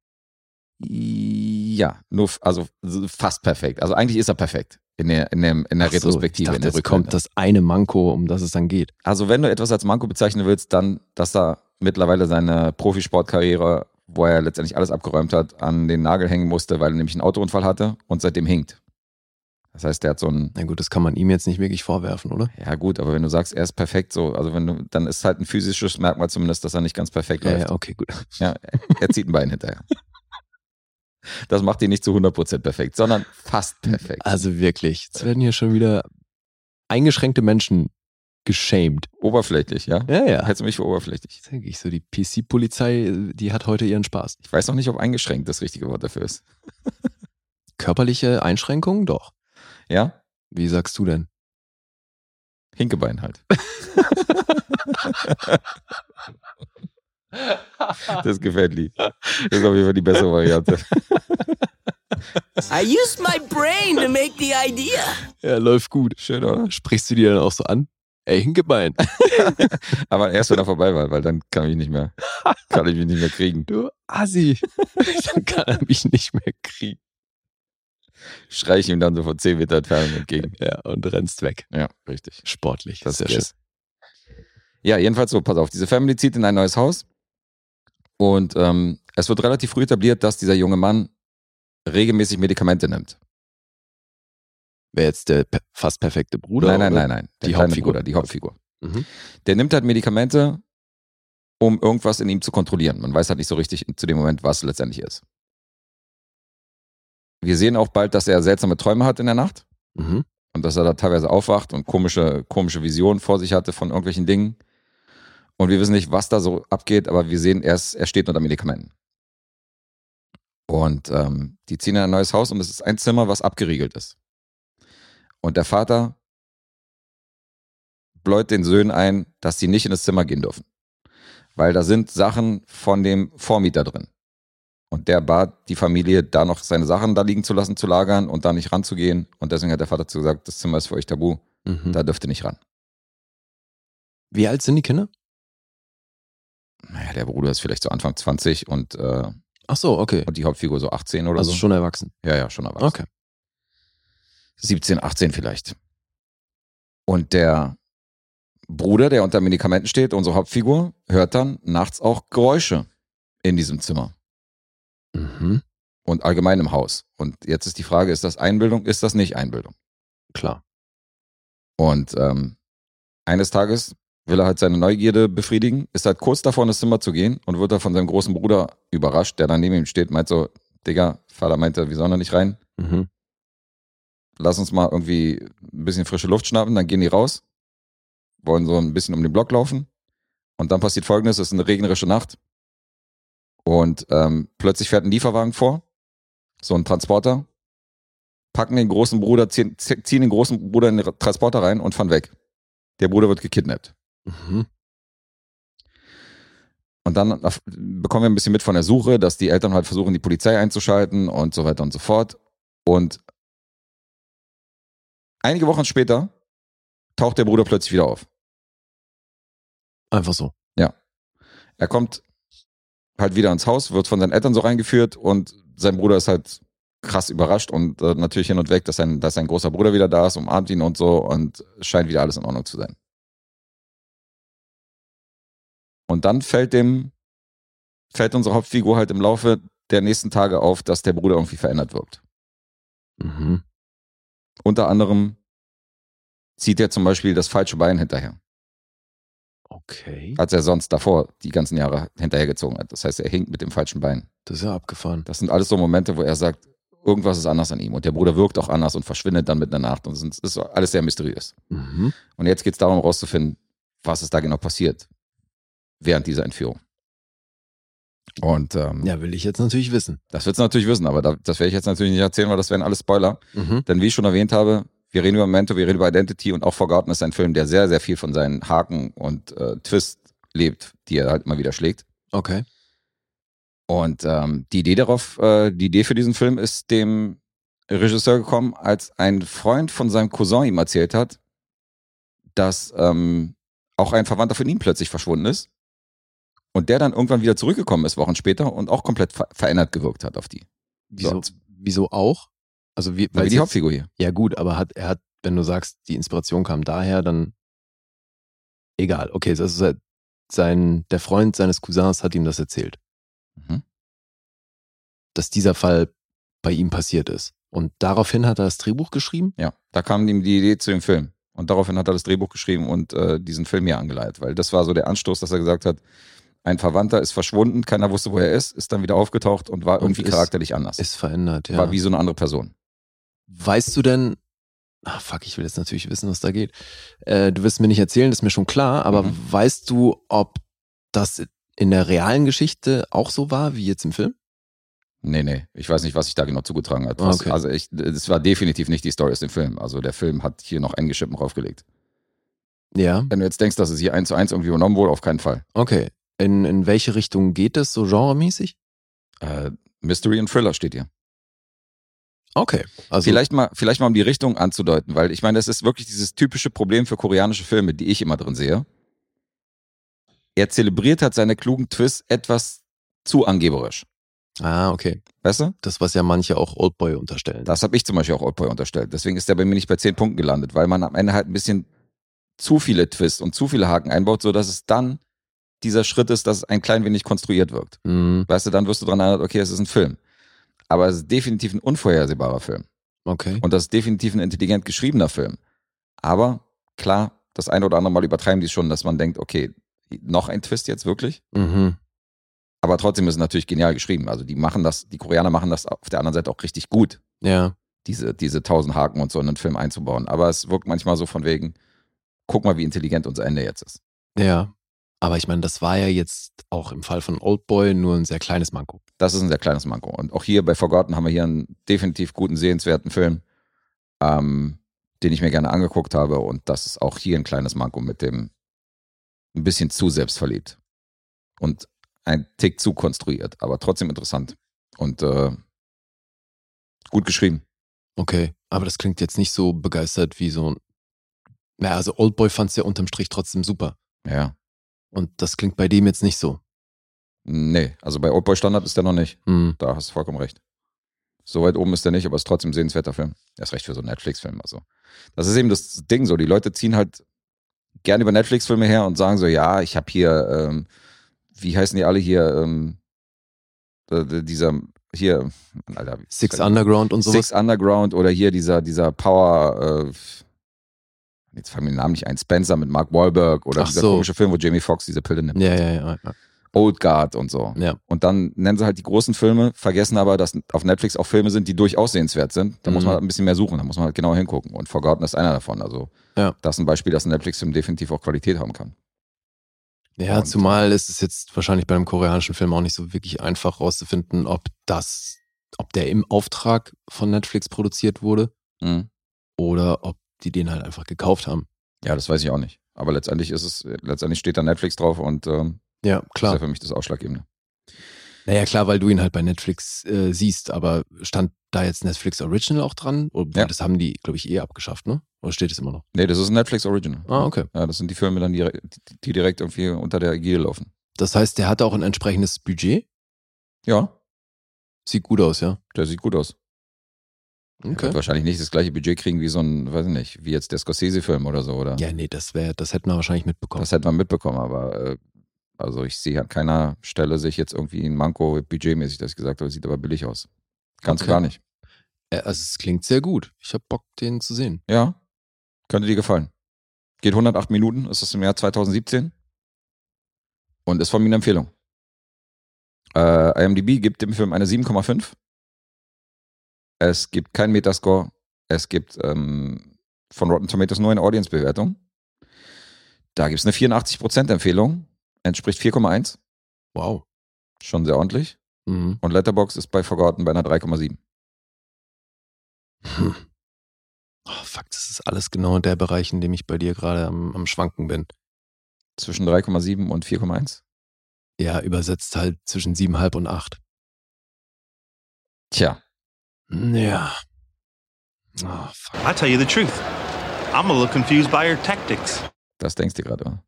ja, nur, also so fast perfekt. Also eigentlich ist er perfekt in der, in dem, in der so, Retrospektive. dachte, in der es kommt das eine Manko, um das es dann geht. Also wenn du etwas als Manko bezeichnen willst, dann, dass er mittlerweile seine Profisportkarriere, wo er letztendlich alles abgeräumt hat, an den Nagel hängen musste, weil er nämlich einen Autounfall hatte und seitdem hinkt. Das heißt, der hat so ein, Na gut, das kann man ihm jetzt nicht wirklich vorwerfen, oder? ja gut, aber wenn du sagst, er ist perfekt, so, also wenn du, dann ist halt ein physisches Merkmal zumindest, dass er nicht ganz perfekt Ja, läuft. ja, okay, gut. Ja, er zieht ein Bein hinterher. Das macht ihn nicht zu 100% perfekt, sondern fast perfekt. Also wirklich, jetzt werden hier schon wieder eingeschränkte Menschen geshamed. Oberflächlich, ja? Ja, ja. Hältst du mich für oberflächlich? Sag ich so, die PC-Polizei, die hat heute ihren Spaß. Ich weiß noch nicht, ob eingeschränkt das richtige Wort dafür ist. [laughs] Körperliche Einschränkungen? Doch. Ja? Wie sagst du denn? Hinkebein halt. [laughs] Das gefällt Lee. Das ist auf jeden Fall die bessere Variante. [laughs] I used my brain to make the idea. Ja, läuft gut. Schön, oder? Sprichst du die dann auch so an? Ey, Hinkebein. [laughs] Aber erst, wenn er vorbei war, weil dann kann ich nicht mehr, kann ich mich nicht mehr kriegen. Du Assi. [laughs] dann kann er mich nicht mehr kriegen. Schrei ich ihm dann so von 10 Meter Entfernung entgegen. Ja, und rennst weg. Ja, richtig. Sportlich. Das ist schön. Guess. Ja, jedenfalls so, pass auf, diese Family zieht in ein neues Haus und ähm, es wird relativ früh etabliert, dass dieser junge Mann regelmäßig Medikamente nimmt. Wäre jetzt der fast perfekte Bruder? nein, nein, nein, nein. Die Hauptfigur. Bruder, die Hauptfigur. Mhm. Der nimmt halt Medikamente, um irgendwas in ihm zu kontrollieren. Man weiß halt nicht so richtig zu dem Moment, was letztendlich ist. Wir sehen auch bald, dass er seltsame Träume hat in der Nacht Mhm. und dass er da teilweise aufwacht und komische, komische Visionen vor sich hatte von irgendwelchen Dingen. Und wir wissen nicht, was da so abgeht, aber wir sehen, er, ist, er steht unter Medikamenten. Und ähm, die ziehen in ein neues Haus und es ist ein Zimmer, was abgeriegelt ist. Und der Vater bläut den Söhnen ein, dass sie nicht in das Zimmer gehen dürfen. Weil da sind Sachen von dem Vormieter drin. Und der bat die Familie, da noch seine Sachen da liegen zu lassen, zu lagern und da nicht ranzugehen. Und deswegen hat der Vater zu gesagt, das Zimmer ist für euch tabu, Mhm. da dürft ihr nicht ran. Wie alt sind die Kinder? Naja, der Bruder ist vielleicht so Anfang 20 und, äh, Ach so, okay. und die Hauptfigur so 18 oder Also so. schon erwachsen. Ja, ja, schon erwachsen. Okay. 17, 18 vielleicht. Und der Bruder, der unter Medikamenten steht, unsere Hauptfigur, hört dann nachts auch Geräusche in diesem Zimmer Mhm. und allgemein im Haus. Und jetzt ist die Frage, ist das Einbildung, ist das nicht Einbildung? Klar. Und ähm, eines Tages will er halt seine Neugierde befriedigen, ist halt kurz davor, in das Zimmer zu gehen und wird da von seinem großen Bruder überrascht, der dann neben ihm steht, meint so, Digga, Vater meinte, wir sollen da nicht rein. Mhm. Lass uns mal irgendwie ein bisschen frische Luft schnappen, dann gehen die raus, wollen so ein bisschen um den Block laufen. Und dann passiert folgendes: Es ist eine regnerische Nacht. Und ähm, plötzlich fährt ein Lieferwagen vor, so ein Transporter, packen den großen Bruder, ziehen, ziehen den großen Bruder in den Transporter rein und fahren weg. Der Bruder wird gekidnappt. Mhm. Und dann bekommen wir ein bisschen mit von der Suche, dass die Eltern halt versuchen, die Polizei einzuschalten und so weiter und so fort. Und einige Wochen später taucht der Bruder plötzlich wieder auf. Einfach so. Er kommt halt wieder ins Haus, wird von seinen Eltern so reingeführt und sein Bruder ist halt krass überrascht und äh, natürlich hin und weg, dass sein, dass sein großer Bruder wieder da ist, umarmt ihn und so und scheint wieder alles in Ordnung zu sein. Und dann fällt dem, fällt unsere Hauptfigur halt im Laufe der nächsten Tage auf, dass der Bruder irgendwie verändert wirkt. Mhm. Unter anderem zieht er zum Beispiel das falsche Bein hinterher, Okay. als er sonst davor die ganzen Jahre hinterhergezogen hat. Das heißt, er hinkt mit dem falschen Bein. Das ist ja abgefahren. Das sind alles so Momente, wo er sagt, irgendwas ist anders an ihm. Und der Bruder wirkt auch anders und verschwindet dann mit einer Nacht. Und es ist- alles sehr mysteriös. Mhm. Und jetzt geht es darum, herauszufinden, was ist da genau passiert während dieser Entführung. Und ähm, Ja, will ich jetzt natürlich wissen. das wird es natürlich wissen, aber da, das werde ich jetzt natürlich nicht erzählen, weil das wären alles Spoiler. Mhm. Denn wie ich schon erwähnt habe, wir reden über Memento, wir reden über Identity und auch Forgotten ist ein Film, der sehr, sehr viel von seinen Haken und äh, Twist lebt, die er halt immer wieder schlägt. Okay. Und ähm, die Idee darauf, äh, die Idee für diesen Film ist dem Regisseur gekommen, als ein Freund von seinem Cousin ihm erzählt hat, dass ähm, auch ein Verwandter von ihm plötzlich verschwunden ist. Und der dann irgendwann wieder zurückgekommen ist, Wochen später, und auch komplett ver verändert gewirkt hat auf die. Wieso, So. wieso auch? Also wie, Weil die jetzt- Hauptfigur hier. Ja gut, aber hat er hat, wenn du sagst, die Inspiration kam daher, dann egal. Okay, das ist halt sein der Freund seines Cousins hat ihm das erzählt, Mhm. dass dieser Fall bei ihm passiert ist. Und daraufhin hat er das Drehbuch geschrieben. Ja, da kam ihm die Idee zu dem Film. Und daraufhin hat er das Drehbuch geschrieben und äh, diesen Film hier angeleitet. Weil das war so der Anstoß, dass er gesagt hat, ein Verwandter ist verschwunden, keiner wusste, wo er ist, ist dann wieder aufgetaucht und war Und irgendwie ist- charakterlich anders. Ist verändert, ja. War wie so eine andere Person. Weißt du denn, ah, fuck, ich will jetzt natürlich wissen, was da geht. Äh, du wirst mir nicht erzählen, das ist mir schon klar, aber Mhm. weißt du, ob das in der realen Geschichte auch so war, wie jetzt im Film? Nee, nee, ich weiß nicht, was sich da genau zugetragen hat. Was, Okay. Also ich, es war definitiv nicht die Story aus dem Film. Also der Film hat hier noch ein Schippen draufgelegt. Ja. Wenn du jetzt denkst, dass es hier eins zu eins irgendwie übernommen wurde, auf keinen Fall. Okay. In, in welche Richtung geht es, so genremäßig? Äh, Mystery und Thriller steht hier. Okay. Also, Vielleicht mal, vielleicht mal um die Richtung anzudeuten, weil ich meine, das ist wirklich dieses typische Problem für koreanische Filme, die ich immer drin sehe. Er zelebriert halt seine klugen Twists etwas zu angeberisch. Ah, okay. Weißt du? Das, was ja manche auch Oldboy unterstellen. Das habe ich zum Beispiel auch Oldboy unterstellt. Deswegen ist er bei mir nicht bei 10 Punkten gelandet, weil man am Ende halt ein bisschen zu viele Twists und zu viele Haken einbaut, sodass es dann dieser Schritt ist, dass es ein klein wenig konstruiert wirkt. Mhm. Weißt du, dann wirst du dran erinnert, okay, es ist ein Film. Aber es ist definitiv ein unvorhersehbarer Film. Okay. Und das ist definitiv ein intelligent geschriebener Film. Aber klar, das eine oder andere Mal übertreiben die schon, dass man denkt, okay, noch ein Twist jetzt wirklich? Mhm. Aber trotzdem ist es natürlich genial geschrieben. Also die machen das, die Koreaner machen das auf der anderen Seite auch richtig gut, Ja. diese, diese tausend Haken und so in einen Film einzubauen. Aber es wirkt manchmal so von wegen, guck mal, wie intelligent unser Ende jetzt ist. Ja. Aber ich meine, das war ja jetzt auch im Fall von Oldboy nur ein sehr kleines Manko. Das ist ein sehr kleines Manko. Und auch hier bei Forgotten haben wir hier einen definitiv guten, sehenswerten Film, ähm, den ich mir gerne angeguckt habe. Und das ist auch hier ein kleines Manko mit dem ein bisschen zu selbstverliebt. Und ein Tick zu konstruiert, aber trotzdem interessant. Und äh, gut geschrieben. Okay. Aber das klingt jetzt nicht so begeistert wie so ein. Naja, also Oldboy fand es ja unterm Strich trotzdem super. Ja. Und das klingt bei dem jetzt nicht so. Nee, also bei Oldboy Standard ist der noch nicht. Hm. Da hast du vollkommen recht. So weit oben ist der nicht, aber ist trotzdem ein sehenswerter Film. Er ist recht für so einen Netflix-Film. Also, das ist eben das Ding so. Die Leute ziehen halt gerne über Netflix-Filme her und sagen so, ja, ich habe hier, ähm, wie heißen die alle hier, ähm, äh, dieser, hier, Alter, Six Underground und sowas. Six Underground oder hier dieser, dieser Power, äh, jetzt fallen mir den Namen nicht ein, Spencer mit Mark Wahlberg oder Ach dieser so. komische Film, wo Jamie Foxx diese Pille nimmt. Ja, ja, ja. ja. Old Guard und so. Ja. Und dann nennen sie halt die großen Filme, vergessen aber, dass auf Netflix auch Filme sind, die durchaus sehenswert sind. Da muss Mhm. man halt ein bisschen mehr suchen, da muss man halt genau hingucken. Und Forgotten ist einer davon. Also Ja. das ist ein Beispiel, dass ein Netflix-Film definitiv auch Qualität haben kann. Ja, Und- zumal ist es jetzt wahrscheinlich bei einem koreanischen Film auch nicht so wirklich einfach rauszufinden, ob das, ob der im Auftrag von Netflix produziert wurde Mhm. oder ob die den halt einfach gekauft haben. Ja, das weiß ich auch nicht. Aber letztendlich ist es, letztendlich steht da Netflix drauf und ähm, Ja, das ist klar. ja für mich das Ausschlaggebende. Naja, klar, weil du ihn halt bei Netflix äh, siehst, aber stand da jetzt Netflix Original auch dran? Oder Ja. das haben die, glaube ich, eh abgeschafft, ne? Oder steht es immer noch? Nee, das ist ein Netflix Original. Ah, okay. Ja, das sind die Filme dann, die, die- die direkt irgendwie unter der Ägide laufen. Das heißt, der hat auch ein entsprechendes Budget. Ja, Sieht gut aus, ja. der sieht gut aus. Okay. Wird wahrscheinlich nicht das gleiche Budget kriegen wie so ein, weiß ich nicht, wie jetzt der Scorsese-Film oder so, oder? Ja, nee, das wäre, das hätten wir wahrscheinlich mitbekommen. Das hätte man mitbekommen, aber äh, also ich sehe an keiner Stelle sich jetzt irgendwie ein Manko budgetmäßig, dass ich gesagt habe, sieht aber billig aus. Kannst Okay. gar nicht. Äh, also es klingt sehr gut. Ich habe Bock, den zu sehen. Ja, könnte dir gefallen. Geht 108 Minuten, ist das im Jahr 2017 und ist von mir eine Empfehlung. Äh, IMDb gibt dem Film eine 7,5. Es gibt keinen Metascore. Es gibt ähm, von Rotten Tomatoes nur eine Audience-Bewertung. Da gibt es eine 84% Empfehlung. Entspricht 4,1. Wow. Schon sehr ordentlich. Mhm. Und Letterbox ist bei Forgotten bei einer 3,7. Hm. Oh, fuck, das ist alles genau der Bereich, in dem ich bei dir gerade am, am Schwanken bin. Zwischen 3,7 und 4,1. Ja, übersetzt halt zwischen siebenhalb und acht. Tja, Ja. Oh, fuck. I tell you the truth. I'm a little confused by your tactics. das denkst du gerade. oder?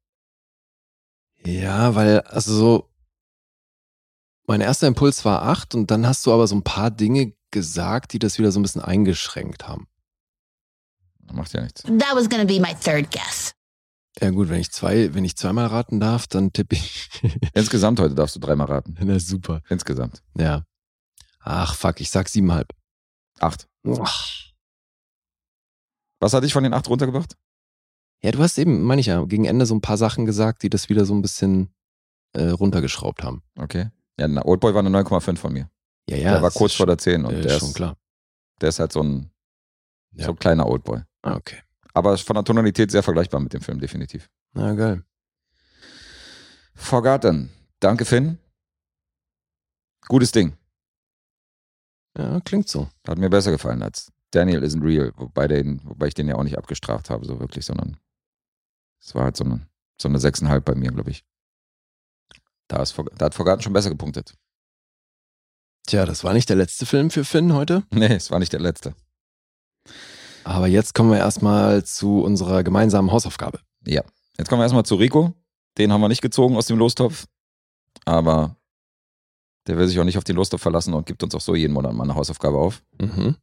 Ja, weil, also so, mein erster Impuls war acht und dann hast du aber so ein paar Dinge gesagt, die das wieder so ein bisschen eingeschränkt haben. Macht ja nichts. That was gonna be my third guess. Ja gut, wenn ich zwei, wenn ich zweimal raten darf, dann tippe ich. [laughs] Insgesamt heute darfst du dreimal raten. Na super. Insgesamt. Ja. Ach fuck, ich sag siebenhalb. Acht. Ach. Was hatte ich von den acht runtergebracht? Ja, du hast eben, meine ich ja, gegen Ende so ein paar Sachen gesagt, die das wieder so ein bisschen äh, runtergeschraubt haben. Okay. Ja, na, Oldboy war eine 9,5 von mir. Ja, ja. der war kurz vor der 10 und schon, äh, der, schon ist, klar. der ist halt so ein, Ja. so ein kleiner Oldboy. Ah, okay. Aber von der Tonalität sehr vergleichbar mit dem Film, definitiv. Na geil. Forgotten. Danke, Finn. Gutes Ding. Ja, klingt so. Hat mir besser gefallen als Daniel Isn't Real, wobei, den, wobei ich den ja auch nicht abgestraft habe, so wirklich, sondern es war halt so eine, so eine 6,5 bei mir, glaube ich. Da, ist, da hat Forgotten schon besser gepunktet. Tja, das war nicht der letzte Film für Finn heute. [laughs] Nee, es war nicht der letzte. Aber jetzt kommen wir erstmal zu unserer gemeinsamen Hausaufgabe. Ja. Jetzt kommen wir erstmal zu Rico. Den haben wir nicht gezogen aus dem Lostopf. Aber der will sich auch nicht auf den Lostopf verlassen und gibt uns auch so jeden Monat mal eine Hausaufgabe auf. Mhm.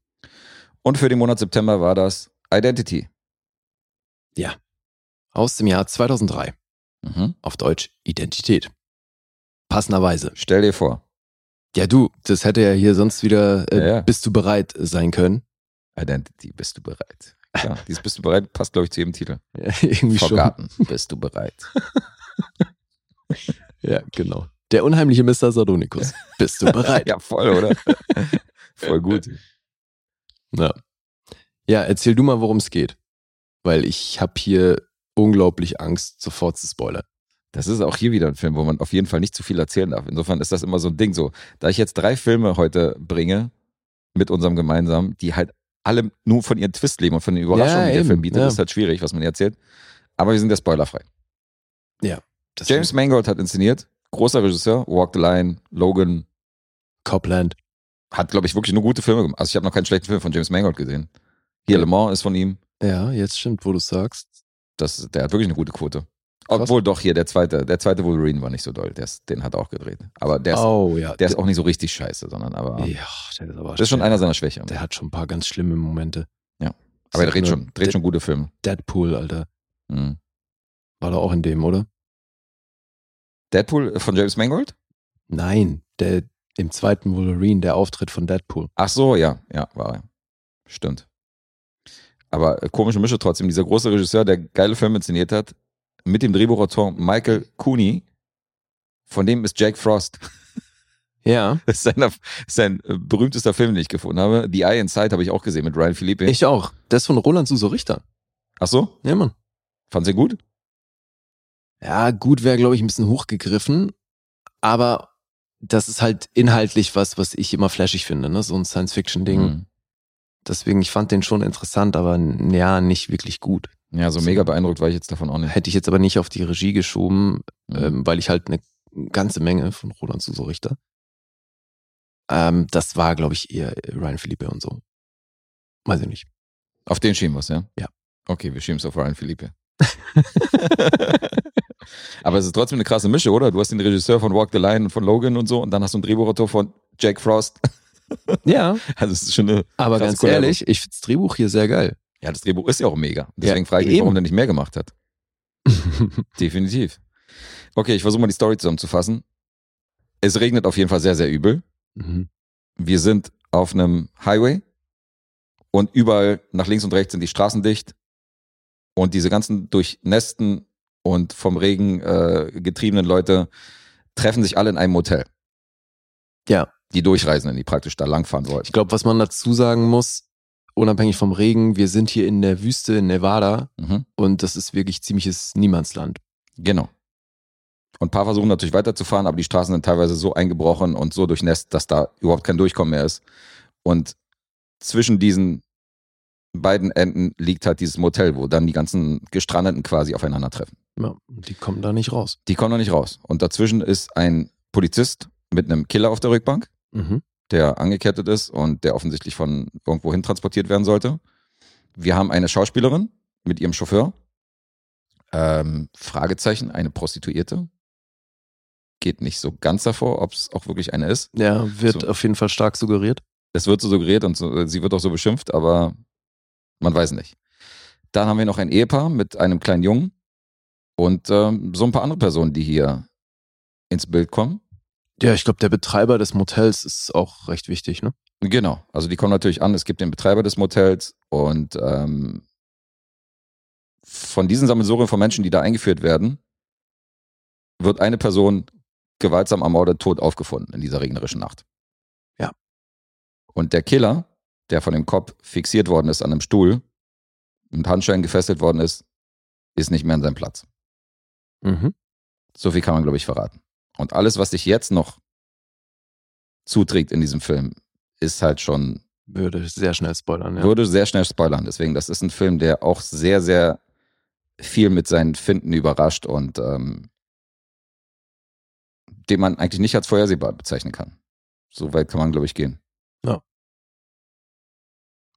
Und für den Monat September war das Identity. Aus dem Jahr 2003. Mhm. Auf Deutsch Identität. Passenderweise. Stell dir vor, Ja, du, das hätte ja hier sonst wieder äh, Ja, ja. Bist du bereit sein können. Identity, bist du bereit? Klar, [laughs] dieses Bist du bereit passt, glaube ich, zu jedem Titel. Ja, [laughs] irgendwie Forgotten, bist du bereit? schon. [laughs] Ja, genau. Der unheimliche Mr. Sardonikus. [laughs] Bist du bereit? ja, voll, oder? [laughs] voll gut. Ja. ja, erzähl du mal, worum es geht. Weil ich habe hier unglaublich Angst, sofort zu spoilern. Das ist auch hier wieder ein Film, wo man auf jeden Fall nicht zu viel erzählen darf. Insofern ist das immer so ein Ding so. Da ich jetzt drei Filme heute bringe, mit unserem gemeinsamen, die halt alle nur von ihren Twist leben und von den Überraschungen, Ja, die der eben, Film bietet, ja. ist halt schwierig, was man erzählt. Aber wir sind ja spoilerfrei. Das James Mangold hat inszeniert, großer Regisseur, Walk the Line, Logan, Copland. hat, glaube ich, wirklich nur gute Filme gemacht. Also ich habe noch keinen schlechten Film von James Mangold gesehen. Hier. Le Mans ist von ihm. Ja, jetzt stimmt, wo du sagst. Das, der hat wirklich eine gute Quote. Obwohl doch hier der zweite, der zweite Wolverine war nicht so doll. Der ist, den hat er auch gedreht. Aber der ist, oh ja. der ist auch nicht so richtig scheiße, sondern aber Ja, der ist aber das ist schon der, einer seiner Schwächen. Der hat schon ein paar ganz schlimme Momente. Ja. Aber er dreht schon, dreht schon gute Filme. Deadpool, Alter. Mhm. War da auch in dem, oder? Deadpool von James Mangold? Nein, der im zweiten Wolverine, der Auftritt von Deadpool. Ach so, ja, ja, war er. Stimmt. Aber äh, komische Mische trotzdem. Dieser große Regisseur, der geile Filme inszeniert hat, mit dem Drehbuchautor Michael Cooney, Von dem ist Jake Frost. [laughs] Ja, Das ist sein, sein äh, berühmtester Film, den ich gefunden habe. The Eye Inside habe ich auch gesehen mit Ryan Philippe. ich auch. Das ist von Roland Suso Richter. Ach so? Ja, Mann. Fand sie gut? Ja, gut wäre, glaube ich, ein bisschen hochgegriffen. Aber das ist halt inhaltlich was, was ich immer flashig finde, ne? So ein Science-Fiction-Ding. Mhm. Deswegen, ich fand den schon interessant, aber ja, nicht wirklich gut. Ja, so mega beeindruckt war ich jetzt davon auch nicht. Hätte ich jetzt aber nicht auf die Regie geschoben, Mhm. ähm, weil ich halt eine ganze Menge von Roland Suso Richter. Ähm, das war, glaube ich, eher Ryan Philippe und so. Weiß ich nicht. Auf den schieben wir's, ja? Ja. Okay, wir schieben es auf Ryan Philippe. [laughs] Aber es ist trotzdem eine krasse Mische, oder? Du hast den Regisseur von Walk the Line und von Logan und so und dann hast du einen Drehbuchautor von Jack Frost. [laughs] Ja, Also es ist schon eine aber ganz Kollabo. ehrlich, ich finde das Drehbuch hier sehr geil. Ja, das Drehbuch ist ja auch mega. Deswegen Ja, frage ich mich, eben. warum der nicht mehr gemacht hat. [laughs] Definitiv. Okay, ich versuche mal die Story zusammenzufassen. Es regnet auf jeden Fall sehr, sehr übel. Mhm. Wir sind auf einem Highway und überall nach links und rechts sind die Straßen dicht und diese ganzen durchnässten und vom Regen äh, getriebenen Leute treffen sich alle in einem Motel. Ja. Die Durchreisenden, die praktisch da langfahren Ich wollten. glaube, was man dazu sagen muss, unabhängig vom Regen, wir sind hier in der Wüste in Nevada Mhm. und das ist wirklich ziemliches Niemandsland. Genau. Und ein paar versuchen natürlich weiterzufahren, aber die Straßen sind teilweise so eingebrochen und so durchnässt, dass da überhaupt kein Durchkommen mehr ist. Und zwischen diesen beiden Enden liegt halt dieses Motel, wo dann die ganzen Gestrandeten quasi aufeinandertreffen. Ja, die kommen da nicht raus. Die kommen noch nicht raus. Und dazwischen ist ein Polizist mit einem Killer auf der Rückbank, Mhm. der angekettet ist und der offensichtlich von irgendwo hin transportiert werden sollte. Wir haben eine Schauspielerin mit ihrem Chauffeur. Ähm, Fragezeichen, eine Prostituierte. Geht nicht so ganz davor, ob es auch wirklich eine ist. Ja, wird So. auf jeden Fall stark suggeriert. Es wird so suggeriert und so, sie wird auch so beschimpft, aber man weiß nicht. Dann haben wir noch ein Ehepaar mit einem kleinen Jungen und ähm, so ein paar andere Personen, die hier ins Bild kommen. Ja, ich glaube, der Betreiber des Motels ist auch recht wichtig, ne? Genau, also die kommen natürlich an, es gibt den Betreiber des Motels und ähm, von diesen Sammelsurien von Menschen, die da eingeführt werden, wird eine Person gewaltsam ermordet, tot aufgefunden in dieser regnerischen Nacht. Ja. Und der Killer, der von dem Kopf fixiert worden ist an einem Stuhl, mit Handschellen gefesselt worden ist, ist nicht mehr an seinem Platz. Mhm. So viel kann man, glaube ich, verraten. Und alles, was sich jetzt noch zuträgt in diesem Film, ist halt schon Würde sehr schnell spoilern, ja. würde sehr schnell spoilern. Deswegen, das ist ein Film, der auch sehr, sehr viel mit seinen Finden überrascht und ähm, den man eigentlich nicht als vorhersehbar bezeichnen kann. So weit kann man, glaube ich, gehen.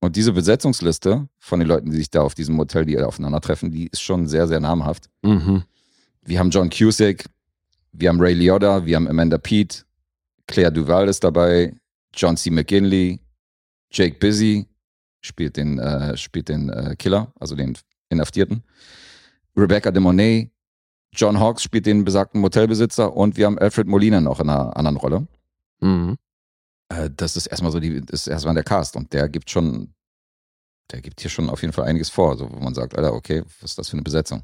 Und diese Besetzungsliste von den Leuten, die sich da auf diesem Motel, die aufeinandertreffen, die ist schon sehr, sehr namhaft. Mhm. Wir haben John Cusack, wir haben Ray Liotta, wir haben Amanda Pete, Claire Duval ist dabei, John C. McGinley, Jake Busy spielt den, äh, spielt den äh, Killer, also den Inhaftierten, Rebecca de Monet, John Hawkes spielt den besagten Motelbesitzer und wir haben Alfred Molina noch in einer anderen Rolle. Mhm. Äh, das ist erstmal so die, das ist erstmal der Cast und der gibt schon, der gibt hier schon auf jeden Fall einiges vor, so wo man sagt, Alter, okay, was ist das für eine Besetzung?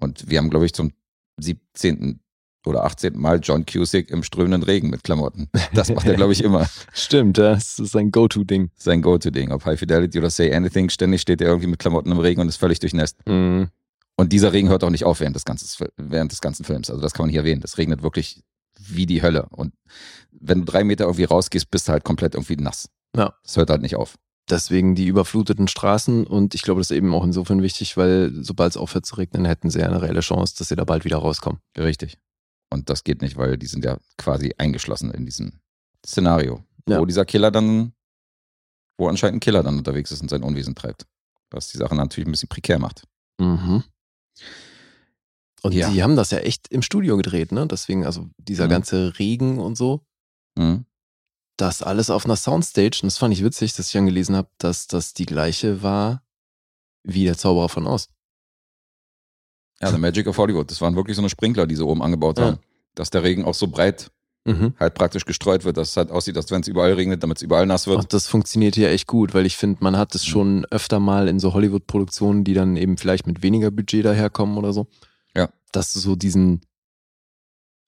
Und wir haben, glaube ich, zum 17. oder 18. Mal John Cusick im strömenden Regen mit Klamotten. [laughs] Das macht er, glaube ich, immer. Stimmt, das ist ein Go-To-Ding. Sein Go-To-Ding. Ob High Fidelity oder Say Anything, ständig steht er irgendwie mit Klamotten im Regen und ist völlig durchnässt. Mhm. Und dieser Regen hört auch nicht auf während des, ganzen, während des ganzen Films. Also das kann man nicht erwähnen. Das regnet wirklich wie die Hölle. Und wenn du drei Meter irgendwie rausgehst, bist du halt komplett irgendwie nass. Ja. Das hört halt nicht auf. Deswegen die überfluteten Straßen und ich glaube, das ist eben auch insofern wichtig, weil sobald es aufhört zu regnen, hätten sie ja eine reelle Chance, dass sie da bald wieder rauskommen. Richtig. Und das geht nicht, weil die sind ja quasi eingeschlossen in diesem Szenario, Ja. wo dieser Killer dann, wo anscheinend ein Killer dann unterwegs ist und sein Unwesen treibt. Was die Sache natürlich ein bisschen prekär macht. Mhm. Und Ja. die haben das ja echt im Studio gedreht, ne? Deswegen, also dieser Mhm. ganze Regen und so, Mhm. das alles auf einer Soundstage. Und das fand ich witzig, dass ich angelesen habe, dass das die gleiche war wie der Zauberer von Oz. Ja, The Magic of Hollywood. Das waren wirklich so eine Sprinkler, die sie oben angebaut Ja. haben. Dass der Regen auch so breit Mhm. halt praktisch gestreut wird, dass es halt aussieht, als wenn es überall regnet, damit es überall nass wird. Und das funktioniert hier echt gut, weil ich finde, man hat es Mhm. schon öfter mal in so Hollywood-Produktionen, die dann eben vielleicht mit weniger Budget daherkommen oder so. Dass du so diesen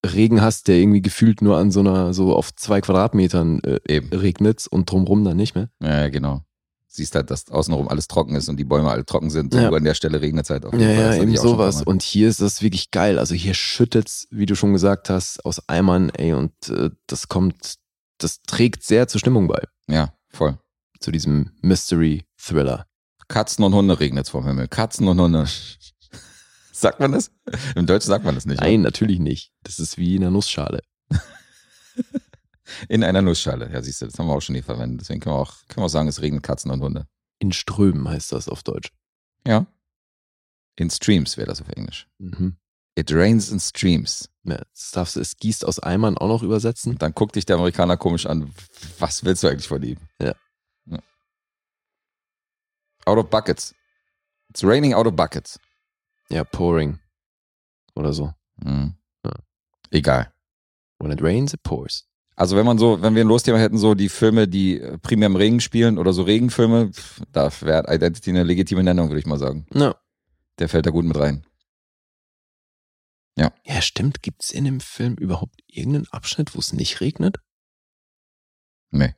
Regen hast, der irgendwie gefühlt nur an so einer, so auf zwei Quadratmetern äh, Eben. regnet und drumrum dann nicht mehr. Ja, genau. Siehst halt, dass außenrum alles trocken ist und die Bäume alle trocken sind. Ja. Und an der Stelle regnet es halt auch. Ja, ja, eben sowas. Und hier ist das wirklich geil. Also hier schüttet's, wie du schon gesagt hast, aus Eimern, ey, und äh, das kommt, das trägt sehr zur Stimmung bei, Ja, voll. zu diesem Mystery-Thriller. Katzen und Hunde regnet vom Himmel. Katzen und Hunde. Sagt man das? Im Deutschen sagt man das nicht. ne? Nein, natürlich nicht. Das ist wie in einer Nussschale. [laughs] In einer Nussschale. Ja, siehst du, das haben wir auch schon nie verwendet. Deswegen können wir auch, können wir auch sagen, es regnet Katzen und Hunde. In Strömen heißt das auf Deutsch. Ja. In Streams wäre das auf Englisch. Mhm. It rains in streams. Ja, das darfst du, es gießt aus Eimern auch noch übersetzen. Und dann guckt dich der Amerikaner komisch an. Was willst du eigentlich von ihm? Ja. ja. Out of buckets. It's raining out of buckets. Ja, pouring. Oder so. Mhm. Ja. Egal. When it rains, it pours. Also wenn man so, wenn wir ein Losthema hätten, so die Filme, die äh, primär im Regen spielen oder so Regenfilme, pff, da wäre Identity eine legitime Nennung, würde ich mal sagen. Ja. Der fällt da gut mit rein. Ja, stimmt. Gibt's in dem Film überhaupt irgendeinen Abschnitt, wo es nicht regnet? Nee.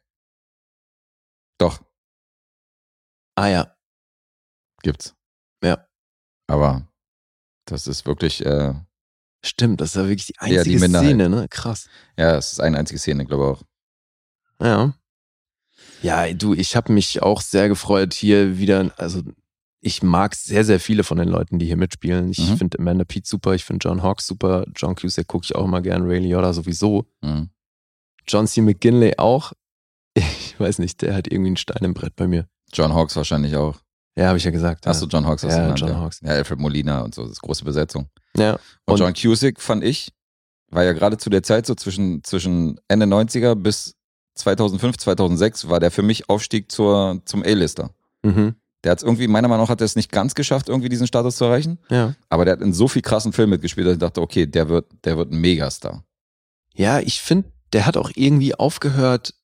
Doch, Ah ja. gibt's. Ja. Aber das ist wirklich, äh, Stimmt, das ist ja wirklich die Ja, die einzige. Szene, ne? Krass. ja, es ist eine einzige Szene, glaube ich auch. Ja. Ja, du, ich habe mich auch sehr gefreut, hier wieder, also ich mag sehr, sehr viele von den Leuten, die hier mitspielen. Ich Mhm. finde Amanda Pete super, ich finde John Hawkes super, John Cusack gucke ich auch immer gern, Ray Liotta sowieso. Mhm. John C. McGinley auch. [laughs] Ich weiß nicht, der hat irgendwie einen Stein im Brett bei mir. John Hawks wahrscheinlich auch. Ja, habe ich ja gesagt. Hast du John Hawks? Hast du Ja, genannt, John ja. Hawks. Ja, Alfred Molina und so, das ist große Besetzung. Ja, Und, Und- John Cusick fand ich, war ja gerade zu der Zeit so zwischen, zwischen Ende 90er bis 2005, 2006 war der für mich Aufstieg zur, zum A-Lister. mhm. Der hat es irgendwie, meiner Meinung nach, hat er es nicht ganz geschafft, irgendwie diesen Status zu erreichen. ja. Aber der hat in so viel krassen Filmen mitgespielt, dass ich dachte, okay, der wird, der wird ein Megastar. Ja, ich finde, der hat auch irgendwie aufgehört,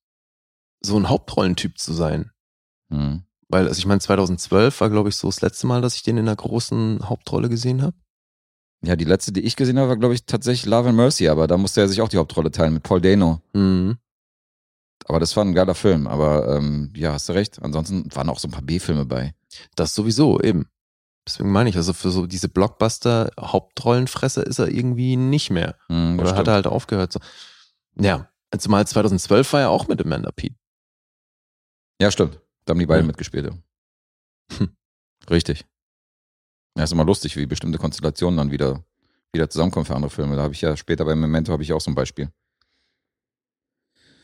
so ein Hauptrollentyp zu sein. Mhm. Weil, also ich meine, 2012 war, glaube ich, so das letzte Mal, dass ich den in einer großen Hauptrolle gesehen habe. Ja, die letzte, die ich gesehen habe, war, glaube ich, tatsächlich Love and Mercy, aber da musste er sich auch die Hauptrolle teilen mit Paul Dano. Mhm. Aber das war ein geiler Film. Aber ähm, ja, hast du recht. Ansonsten waren auch so ein paar B-Filme bei. Das sowieso, eben. Deswegen meine ich, also für so diese Blockbuster-Hauptrollenfresser ist er irgendwie nicht mehr. Mhm, Oder hat stimmt. er halt aufgehört. So. Ja, zumal 2012 war er auch mit Amanda Pete. Ja, stimmt. Da haben die beiden Ja. mitgespielt. Ja. Hm. Richtig. Ja, ist immer lustig, wie bestimmte Konstellationen dann wieder, wieder zusammenkommen für andere Filme. Da habe ich ja später bei Memento habe ich auch so ein Beispiel.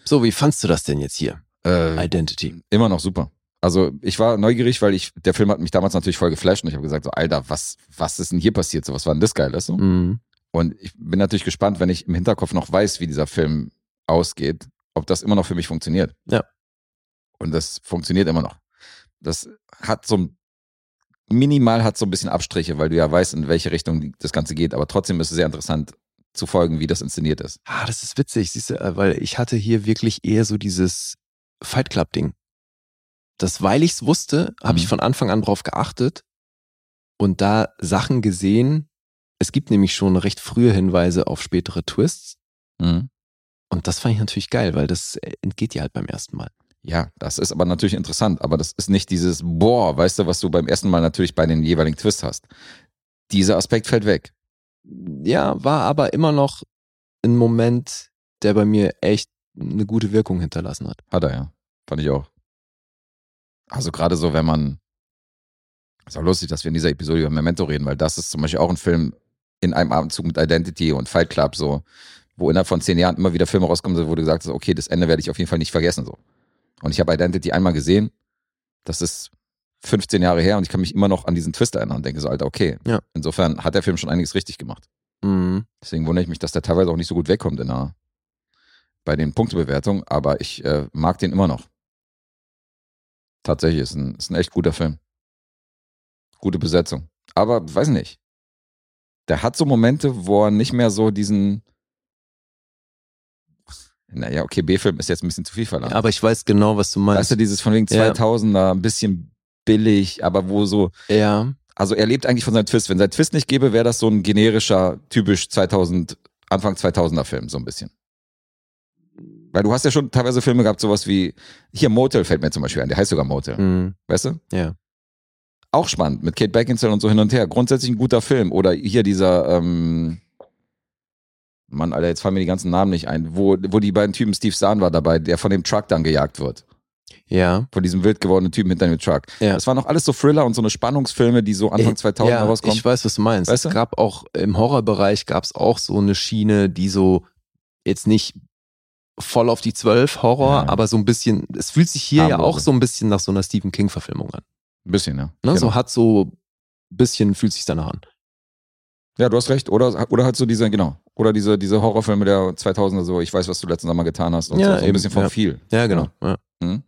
So, wie fandst du das denn jetzt hier? Äh, Identity. immer noch super. Also ich war neugierig, weil ich, der Film hat mich damals natürlich voll geflasht und ich habe gesagt, so, Alter, was, was ist denn hier passiert? So, was war denn das geil, weißt du? Mhm. Und ich bin natürlich gespannt, wenn ich im Hinterkopf noch weiß, wie dieser Film ausgeht, ob das immer noch für mich funktioniert. Ja. Und das funktioniert immer noch. Das hat so ein, minimal hat so ein bisschen Abstriche, weil du ja weißt, in welche Richtung das Ganze geht. Aber trotzdem ist es sehr interessant zu folgen, wie das inszeniert ist. Ah, das ist witzig, siehst du, äh, weil ich hatte hier wirklich eher so dieses Fight Club-Ding. Das, weil ich es wusste, habe ich Mhm. von Anfang an drauf geachtet und da Sachen gesehen. Es gibt nämlich schon recht frühe Hinweise auf spätere Twists. Mhm. Und das fand ich natürlich geil, weil das äh, entgeht dir halt beim ersten Mal. Ja, das ist aber natürlich interessant, aber das ist nicht dieses Boah, weißt du, was du beim ersten Mal natürlich bei den jeweiligen Twists hast. Dieser Aspekt fällt weg. Ja, war aber immer noch ein Moment, der bei mir echt eine gute Wirkung hinterlassen hat. Hat er ja. Fand ich auch. Also gerade so, wenn man. Ist auch lustig, dass wir in dieser Episode über Memento reden, weil das ist zum Beispiel auch ein Film in einem Abendzug mit Identity und Fight Club, so, wo innerhalb von zehn Jahren immer wieder Filme rauskommen, wo du gesagt hast, okay, das Ende werde ich auf jeden Fall nicht vergessen. so. Und ich habe Identity einmal gesehen, das ist 15 Jahre her und ich kann mich immer noch an diesen Twist erinnern und denke so, Alter, okay. Ja. Insofern hat der Film schon einiges richtig gemacht. Mhm. Deswegen wundere ich mich, dass der teilweise auch nicht so gut wegkommt in der, bei den Punktebewertungen, aber ich äh, mag den immer noch. Tatsächlich, ist ein, ist ein echt guter Film. Gute Besetzung. Aber weiß nicht. Der hat so Momente, wo er nicht mehr so diesen. Naja, okay, B-Film ist jetzt ein bisschen zu viel verlangt. Aber ich weiß genau, was du weißt meinst. du, dieses von wegen Ja. 2000er, ein bisschen billig, aber wo so. ja, Also er lebt eigentlich von seinem Twist. Wenn sein Twist nicht gäbe, wäre das so ein generischer, typisch 2000 Anfang 2000er Film, so ein bisschen. Weil du hast ja schon teilweise Filme gehabt, sowas wie, hier Motel fällt mir zum Beispiel ein, der heißt sogar Motel, Mhm. weißt du? Ja. Auch spannend, mit Kate Beckinsale und so hin und her. Grundsätzlich ein guter Film. Oder hier dieser, ähm, Mann, Alter, jetzt fallen mir die ganzen Namen nicht ein, wo, wo die beiden Typen, Steve Zahn war dabei, der von dem Truck dann gejagt wird. Ja. Von diesem wild gewordenen Typen hinter dem Truck. Ja. Das waren noch alles so Thriller und so eine Spannungsfilme, die so Anfang 2000 ja, rauskommen. Ich weiß, was du meinst. Weißt du? Es gab auch im Horrorbereich gab es auch so eine Schiene, die so jetzt nicht voll auf die Zwölf Horror, Ja. aber so ein bisschen, es fühlt sich hier ja Harmlose. auch so ein bisschen nach so einer Stephen King Verfilmung an. Ein bisschen, ja. Ne? Genau. So hat so ein bisschen fühlt sich danach an. Ja, du hast recht. Oder, oder halt so diese, genau. Oder diese, diese Horrorfilme der 2000er, so, ich weiß, was du letzten Sommer getan hast. Und Ja, so, so ein eben, bisschen von ja. viel. Ja, genau. Ja. Mhm.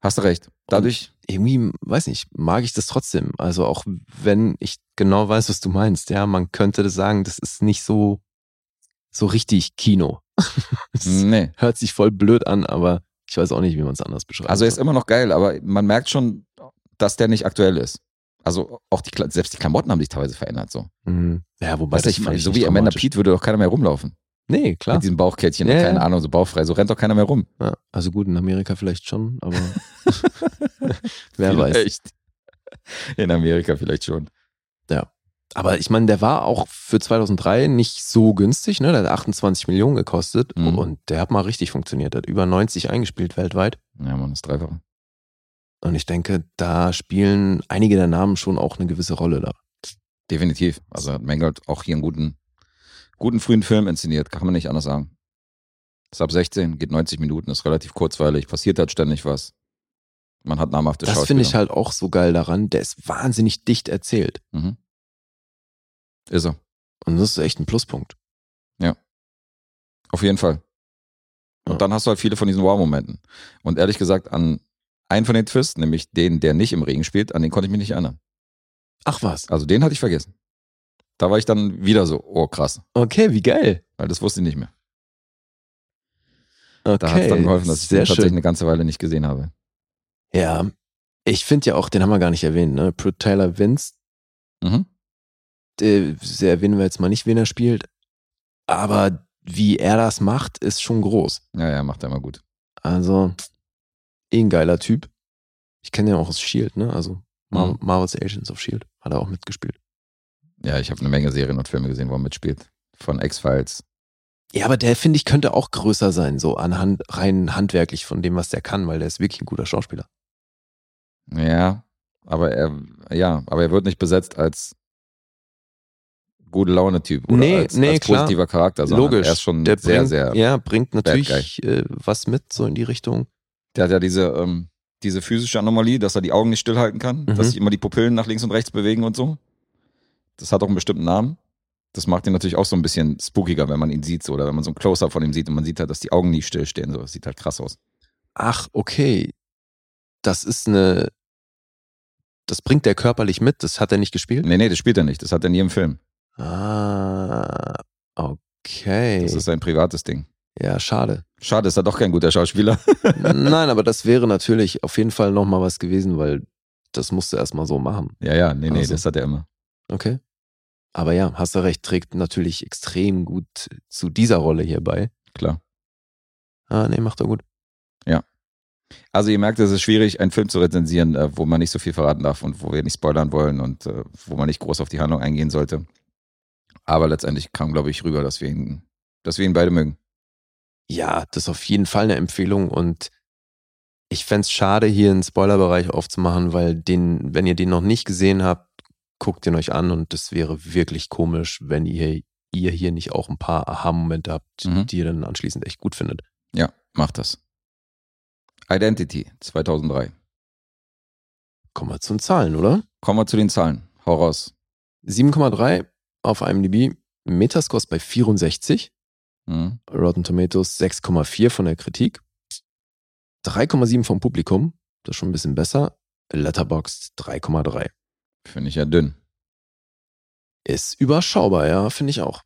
Hast du recht. Dadurch, Irgendwie, weiß nicht, mag ich das trotzdem. Also auch wenn ich genau weiß, was du meinst, ja, man könnte das sagen, das ist nicht so, so richtig Kino. [laughs] Nee. hört sich voll blöd an, aber ich weiß auch nicht, wie man es anders beschreibt. Also er ist immer noch geil, aber man merkt schon, dass der nicht aktuell ist. Also auch die, selbst die Klamotten haben sich teilweise verändert, so. Mhm. Ja, wobei Weißt das ich so wie Amanda. Pete würde doch keiner mehr rumlaufen. Nee, klar. Mit diesem Bauchkettchen Ja, und ja. keine Ahnung, so bauchfrei. So rennt doch keiner mehr rum. Ja, also gut, in Amerika vielleicht schon, aber [laughs] [laughs] wer weiß. Vielleicht. In Amerika vielleicht schon. Aber ich meine, der war auch für 2003 nicht so günstig, ne? Der hat 28 Millionen gekostet Mhm. und der hat mal richtig funktioniert. Der hat über 90 eingespielt weltweit. Ja, man, das Dreifache. Und ich denke, da spielen einige der Namen schon auch eine gewisse Rolle da. Definitiv. Also hat Mangold auch hier einen guten, guten frühen Film inszeniert, kann man nicht anders sagen. Ist ab 16, geht 90 Minuten, ist relativ kurzweilig, passiert halt ständig was. Man hat namhafte Das finde ich halt auch so geil daran. Der ist wahnsinnig dicht erzählt. Mhm. Ist er. Und das ist echt ein Pluspunkt. Auf jeden Fall. Und Ja. dann hast du halt viele von diesen Wow-Momenten. Und ehrlich gesagt, an einen von den Twists, nämlich den, der nicht im Regen spielt, an den konnte ich mich nicht erinnern. Ach was. Also den hatte ich vergessen. Da war ich dann wieder so, oh krass, Okay, wie geil. weil das wusste ich nicht mehr. Okay. Da hat es dann geholfen, dass ich den tatsächlich schön. eine ganze Weile nicht gesehen habe. Ja. Ich finde ja auch, den haben wir gar nicht erwähnt, ne? Pruitt Taylor Vince, Mhm. der erwähnen wir jetzt mal nicht, wen er spielt. Aber wie er das macht, ist schon groß. Ja, ja, macht er immer gut. Also, eh ein geiler Typ. Ich kenne ihn auch aus Shield, ne? Also Mar Mhm. Marvel's Agents of Shield hat er auch mitgespielt. Ja, ich habe eine Menge Serien und Filme gesehen, wo er mitspielt. Von X-Files. Ja, aber der finde ich könnte auch größer sein, so anhand rein handwerklich von dem, was der kann, weil der ist wirklich ein guter Schauspieler. Ja, aber er, ja, aber er wird nicht besetzt als gute Laune-Typ oder Nee, als, nee, als klar. positiver Charakter, sondern Logisch. er ist schon der sehr, bringt, sehr. ja, bringt natürlich äh, was mit, so in die Richtung. Der hat ja diese, ähm, diese physische Anomalie, dass er die Augen nicht stillhalten kann, Mhm. dass sich immer die Pupillen nach links und rechts bewegen und so. Das hat auch einen bestimmten Namen. Das macht ihn natürlich auch so ein bisschen spookiger, wenn man ihn sieht, so, oder wenn man so ein Close-Up von ihm sieht und man sieht halt, dass die Augen nie stillstehen. So. Das sieht halt krass aus. Ach, okay. Das ist eine. Das bringt der körperlich mit, das hat er nicht gespielt? Nee, nee, das spielt er nicht. Das hat er nie im Film. Ah, okay. Das ist sein privates Ding. Ja, schade. Schade, ist er doch kein guter Schauspieler. [laughs] Nein, aber das wäre natürlich auf jeden Fall nochmal was gewesen, weil das musst du erstmal so machen. ja, ja, nee, nee, Also. das hat er immer. Okay. Aber ja, hast du recht, trägt natürlich extrem gut zu dieser Rolle hier bei. Klar. Ah, nee, macht er gut. Also ihr merkt, es ist schwierig, einen Film zu rezensieren, äh, wo man nicht so viel verraten darf und wo wir nicht spoilern wollen und äh, wo man nicht groß auf die Handlung eingehen sollte. Aber letztendlich kam, glaube ich, rüber, dass wir ihn, dass wir ihn beide mögen. Ja, das ist auf jeden Fall eine Empfehlung und ich fänd's schade, hier einen Spoilerbereich aufzumachen, weil den, wenn ihr den noch nicht gesehen habt, guckt ihn euch an und das wäre wirklich komisch, wenn ihr, ihr hier nicht auch ein paar Aha-Momente habt, Mhm. die ihr dann anschließend echt gut findet. Ja, macht das. Identity 2003. Kommen wir zu den Zahlen, oder? Kommen wir zu den Zahlen. Hau raus. 7,3 auf IMDb, Metascore bei 64, Mhm. Rotten Tomatoes 6,4 von der Kritik, 3,7 vom Publikum, das ist schon ein bisschen besser, Letterboxd 3,3. Finde ich ja dünn. Ist überschaubar, ja, finde ich auch.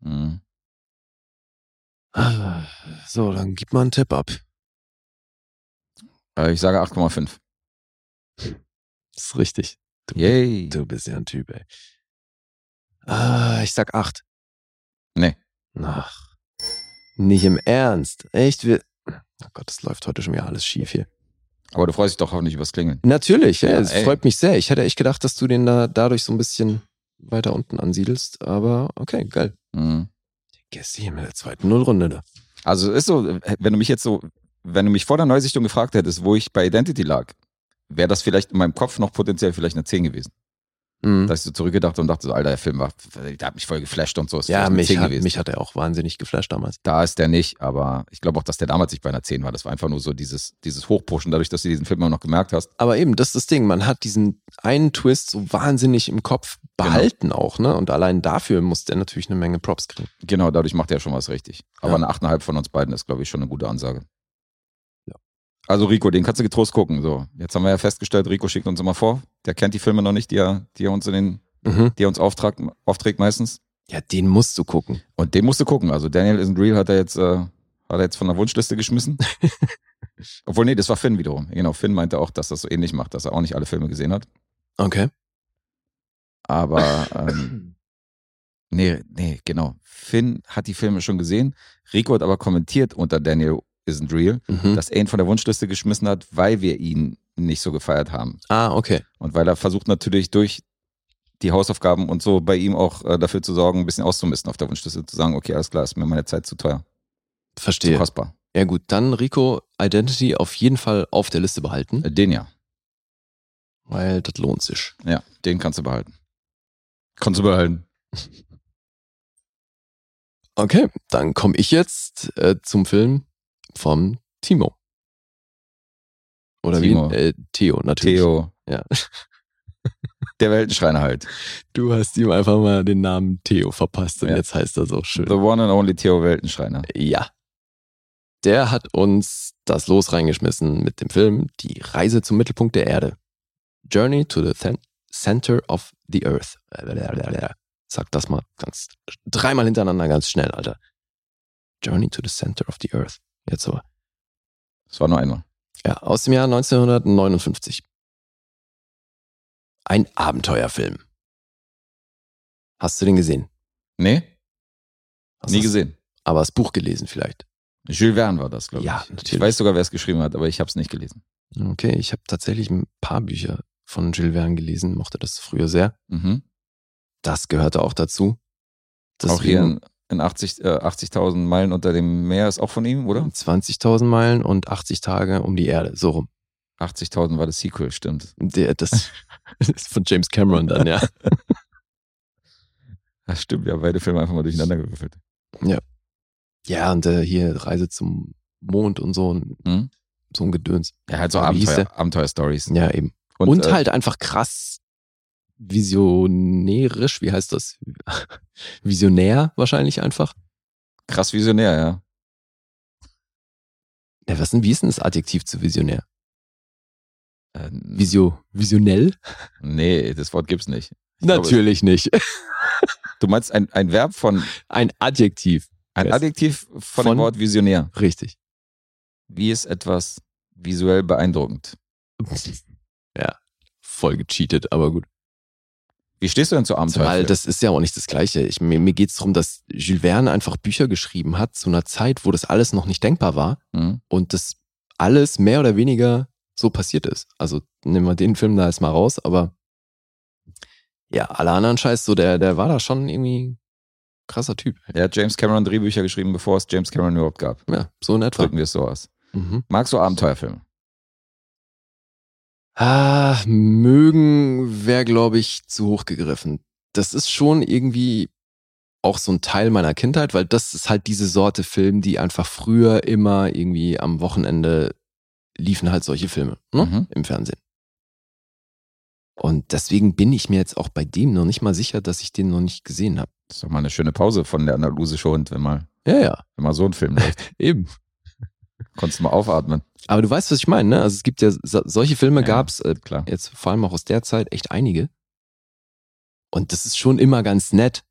Mhm. So, dann gib mal einen Tipp ab. Äh, ich sage 8,5. Das ist richtig. Du, Yay. du bist ja ein Typ, ey. Ah, ich sag 8. Nee. Ach, nicht im Ernst. Echt? Wir oh Gott, das läuft heute schon wieder alles schief hier. Aber du freust dich doch hoffentlich übers Klingeln. Natürlich, ja, Ja, es freut mich sehr. Ich hätte echt gedacht, dass du den da dadurch so ein bisschen weiter unten ansiedelst, aber okay, geil. Mhm. Gehst hier mit der zweiten Nullrunde da. Also es ist so, wenn du mich jetzt so, wenn du mich vor der Neusichtung gefragt hättest, wo ich bei Identity lag, wäre das vielleicht in meinem Kopf noch potenziell vielleicht eine 10 gewesen. Mhm. Dass ich so zurückgedacht und dachte, so, Alter, der Film war, der hat mich voll geflasht und so. Ist Ja, mich 10 hat, gewesen. mich hat er auch wahnsinnig geflasht damals. Da ist der nicht, aber ich glaube auch, dass der damals nicht bei einer 10 war. Das war einfach nur so dieses, dieses Hochpushen, dadurch, dass du diesen Film immer noch gemerkt hast. Aber eben, das ist das Ding. Man hat diesen einen Twist so wahnsinnig im Kopf behalten auch, ne? Und allein dafür muss der natürlich eine Menge Props kriegen. Genau, dadurch macht er schon was richtig. Aber Ja. eine 8,5 von uns beiden ist, glaube ich, schon eine gute Ansage. Also Rico, den kannst du getrost gucken. So, jetzt haben wir ja festgestellt, Rico schickt uns immer vor. Der kennt die Filme noch nicht, die er, die er uns in den, Mhm. die er uns auftragt, aufträgt meistens. Ja, den musst du gucken. Und den musst du gucken. Also Daniel isn't real hat er jetzt, äh, hat er jetzt von der Wunschliste geschmissen. [laughs] Obwohl, nee, das war Finn wiederum. Genau, Finn meinte auch, dass das so ähnlich macht, dass er auch nicht alle Filme gesehen hat. Okay. Aber ähm, nee, nee, genau. Finn hat die Filme schon gesehen. Rico hat aber kommentiert unter Daniel isn't real, Mhm. dass er ihn von der Wunschliste geschmissen hat, weil wir ihn nicht so gefeiert haben. Ah, okay. Und weil er versucht natürlich durch die Hausaufgaben und so bei ihm auch äh, dafür zu sorgen, ein bisschen auszumisten auf der Wunschliste, zu sagen, okay, alles klar, ist mir meine Zeit zu teuer, zu Verstehe. kostbar. Ja gut, dann Rico Identity auf jeden Fall auf der Liste behalten, Äh, Den ja. weil das lohnt sich. Ja, den kannst du behalten. Kannst du behalten. [laughs] Okay, dann komme ich jetzt äh, zum Film vom Timo. Oder Timo. wie? Äh, Theo, natürlich. Theo, Ja. [laughs] der Weltenschreiner halt. Du hast ihm einfach mal den Namen Theo verpasst und Ja. jetzt heißt er so schön. The one and only Theo Weltenschreiner. Ja. Der hat uns das Los reingeschmissen mit dem Film Die Reise zum Mittelpunkt der Erde. Journey to the Cen- Center of the Earth. Sag das mal ganz dreimal hintereinander ganz schnell, Alter. Journey to the Center of the Earth. Jetzt aber. Das war nur einmal. Ja, aus dem Jahr 1959. Ein Abenteuerfilm. Hast du den gesehen? Nee, Hast nie gesehen. Aber das Buch gelesen vielleicht. Jules Verne war das, glaube Ja, ich. natürlich. Ich weiß sogar, wer es geschrieben hat, aber ich habe es nicht gelesen. Okay, ich habe tatsächlich ein paar Bücher von Jules Verne gelesen, mochte das früher sehr. Mhm. Das gehörte auch dazu. auch hier in, in 80 äh, 80.000 Meilen unter dem Meer ist auch von ihm, oder? 20.000 Meilen und 80 Tage um die Erde, so rum. 80.000 war das Sequel, stimmt. Der, das ist von James Cameron dann, ja. [laughs] Das stimmt, ja, beide Filme einfach mal durcheinander gewürfelt. Ja, und äh, hier Reise zum Mond und so, ein- Mhm. so ein Gedöns. Ja, halt so hieß Abenteuer, Abenteuer-Stories. Ja, eben. Und, äh, halt einfach krass visionärisch, wie heißt das? [laughs] Visionär wahrscheinlich einfach. krass visionär, ja. Ja, was denn, wie ist denn das Adjektiv zu visionär? Äh, Visio, visionell? nee, das Wort gibt's nicht. Ich glaube, Natürlich nicht. [laughs] Du meinst ein, ein Verb von, Ein Adjektiv. ein Yes. Adjektiv von, Von- dem Wort visionär. Richtig. Wie ist etwas visuell beeindruckend? Ja, voll gecheatet, aber gut. Wie stehst du denn zu Abenteuer? Weil das ist ja auch nicht das Gleiche. Ich, mir mir geht es darum, dass Jules Verne einfach Bücher geschrieben hat zu einer Zeit, wo das alles noch nicht denkbar war hm? und das alles mehr oder weniger so passiert ist. Also nehmen wir den Film da jetzt mal raus, aber ja, alle anderen Scheiß, so der, der war da schon irgendwie krasser Typ. Er hat James Cameron Drehbücher geschrieben, bevor es James Cameron überhaupt gab. Ja, so in etwa. Drücken wir es so aus. Mhm. Magst du Abenteuerfilme? Ah, mögen wäre, glaube ich, zu hoch gegriffen. Das ist schon irgendwie auch so ein Teil meiner Kindheit, weil das ist halt diese Sorte Film, die einfach früher immer irgendwie am Wochenende liefen halt solche Filme ne? Mhm. im Fernsehen. Und deswegen bin ich mir jetzt auch bei dem noch nicht mal sicher, dass ich den noch nicht gesehen habe. Das ist doch mal eine schöne Pause von der andalusische Hund, wenn mal, Ja, ja, wenn mal so ein Film läuft. [laughs] eben. Konntest du mal aufatmen. Aber du weißt, was ich meine, ne? Also es gibt ja so, solche Filme Ja. gab's äh, Klar. jetzt vor allem auch aus der Zeit echt einige. Und das ist schon immer ganz nett.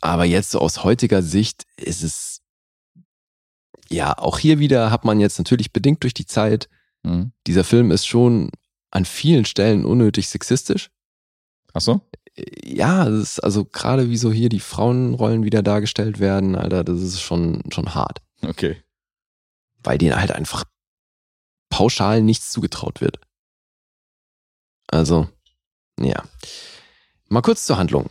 Aber jetzt so aus heutiger Sicht ist es, ja, auch hier wieder hat man jetzt natürlich bedingt durch die Zeit, Mhm. dieser Film ist schon an vielen Stellen unnötig sexistisch. Ach so? ja, das ist also gerade wie so hier die Frauenrollen wieder dargestellt werden, Alter, das ist schon, schon hart. Okay. Weil denen halt einfach pauschal nichts zugetraut wird. Also, ja. Mal kurz zur Handlung.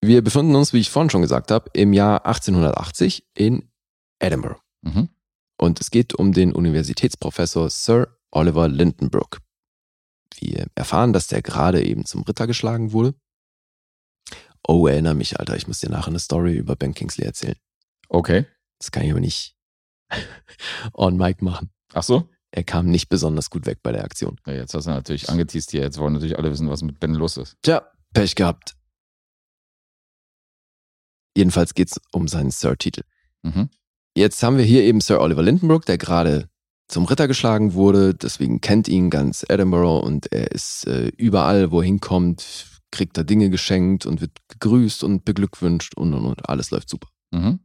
Wir befinden uns, wie ich vorhin schon gesagt habe, im Jahr 1880 in Edinburgh. Mhm. Und es geht um den Universitätsprofessor Sir Oliver Lindenbrook. Wir erfahren, dass der gerade eben zum Ritter geschlagen wurde. Oh, erinnere mich, Alter, ich muss dir nachher eine Story über Ben Kingsley erzählen. Okay. Das kann ich aber nicht [laughs] on mic machen. Ach so? Er kam nicht besonders gut weg bei der Aktion. Ja, jetzt hast du natürlich angeteased hier. Jetzt wollen natürlich alle wissen, was mit Ben los ist. Tja, Pech gehabt. Jedenfalls geht's um seinen Sir-Titel. Mhm. Jetzt haben wir hier eben Sir Oliver Lindenbrook, der gerade zum Ritter geschlagen wurde. Deswegen kennt ihn ganz Edinburgh und er ist äh, überall, wo er hinkommt, kriegt er Dinge geschenkt und wird gegrüßt und beglückwünscht und und und. Alles läuft super. Mhm.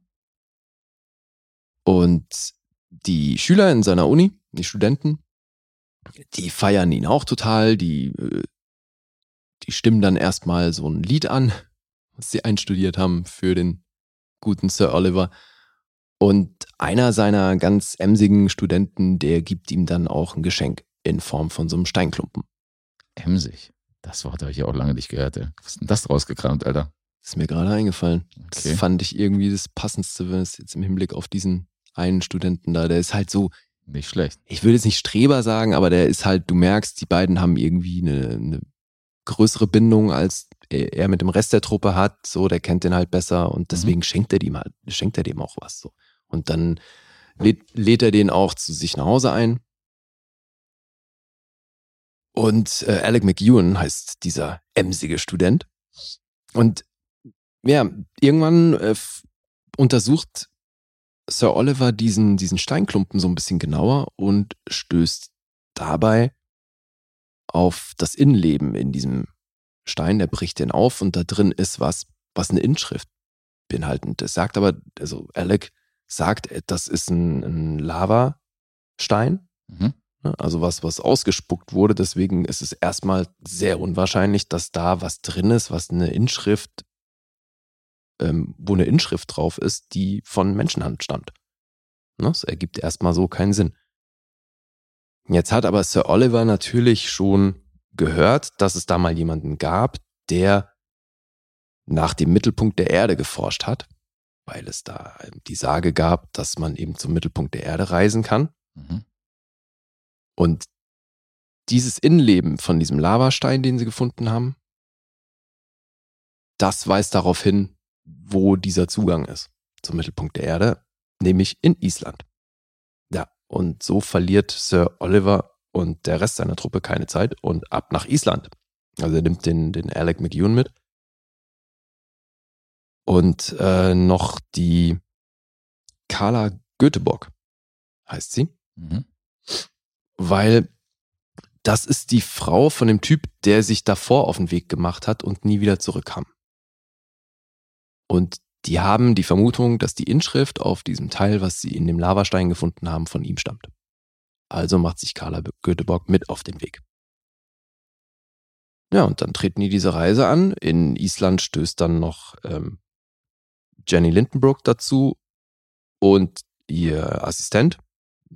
Und die Schüler in seiner Uni, die Studenten, die feiern ihn auch total. Die, äh, die stimmen dann erstmal so ein Lied an, [laughs] was sie einstudiert haben für den guten Sir Oliver. Und einer seiner ganz emsigen Studenten, der gibt ihm dann auch ein Geschenk in Form von so einem Steinklumpen. Emsig. Das Wort habe ich ja auch lange nicht gehört. Ey. Was ist denn das rausgekramt, Alter? ist mir gerade eingefallen. Okay. Das fand ich irgendwie das Passendste, wenn es jetzt im Hinblick auf diesen einen Studenten da, der ist halt so, Nicht schlecht. ich will jetzt nicht Streber sagen, aber der ist halt, du merkst, die beiden haben irgendwie eine, eine größere Bindung, als er mit dem Rest der Truppe hat. So, der kennt den halt besser und deswegen schenkt er dem halt, schenkt er dem auch was. So. Und dann lädt, lädt er den auch zu sich nach Hause ein. Und äh, Alec McEwen heißt dieser emsige Student. Und ja, irgendwann äh, untersucht Sir Oliver diesen, diesen Steinklumpen so ein bisschen genauer und stößt dabei auf das Innenleben in diesem Stein. Der bricht den auf und da drin ist was, was eine Inschrift beinhaltet. Es sagt aber, also Alec sagt, das ist ein, ein Lavastein, Mhm. ne? also was, was ausgespuckt wurde. Deswegen ist es erstmal sehr unwahrscheinlich, dass da was drin ist, was eine Inschrift, ähm, wo eine Inschrift drauf ist, die von Menschenhand stammt. Ne? Das ergibt erstmal so keinen Sinn. Jetzt hat aber Sir Oliver natürlich schon gehört, dass es da mal jemanden gab, der nach dem Mittelpunkt der Erde geforscht hat, weil es da die Sage gab, dass man eben zum Mittelpunkt der Erde reisen kann. Mhm. Und dieses Innenleben von diesem Lavastein, den sie gefunden haben, das weist darauf hin, wo dieser Zugang ist zum Mittelpunkt der Erde, nämlich in Island. Ja, und so verliert Sir Oliver und der Rest seiner Truppe keine Zeit und ab nach Island. Also er nimmt den, den Alec McEwen mit. Und äh, noch die Carla Göteborg heißt sie Mhm. weil das ist die Frau von dem Typ, der sich davor auf den Weg gemacht hat und nie wieder zurückkam. Und die haben die Vermutung, dass die Inschrift auf diesem Teil, was sie in dem Lavastein gefunden haben, von ihm stammt. Also macht sich Carla Göteborg mit auf den Weg. Ja, und dann treten die diese Reise an. In Island stößt dann noch ähm, Jenny Lindenbrook dazu und ihr Assistent,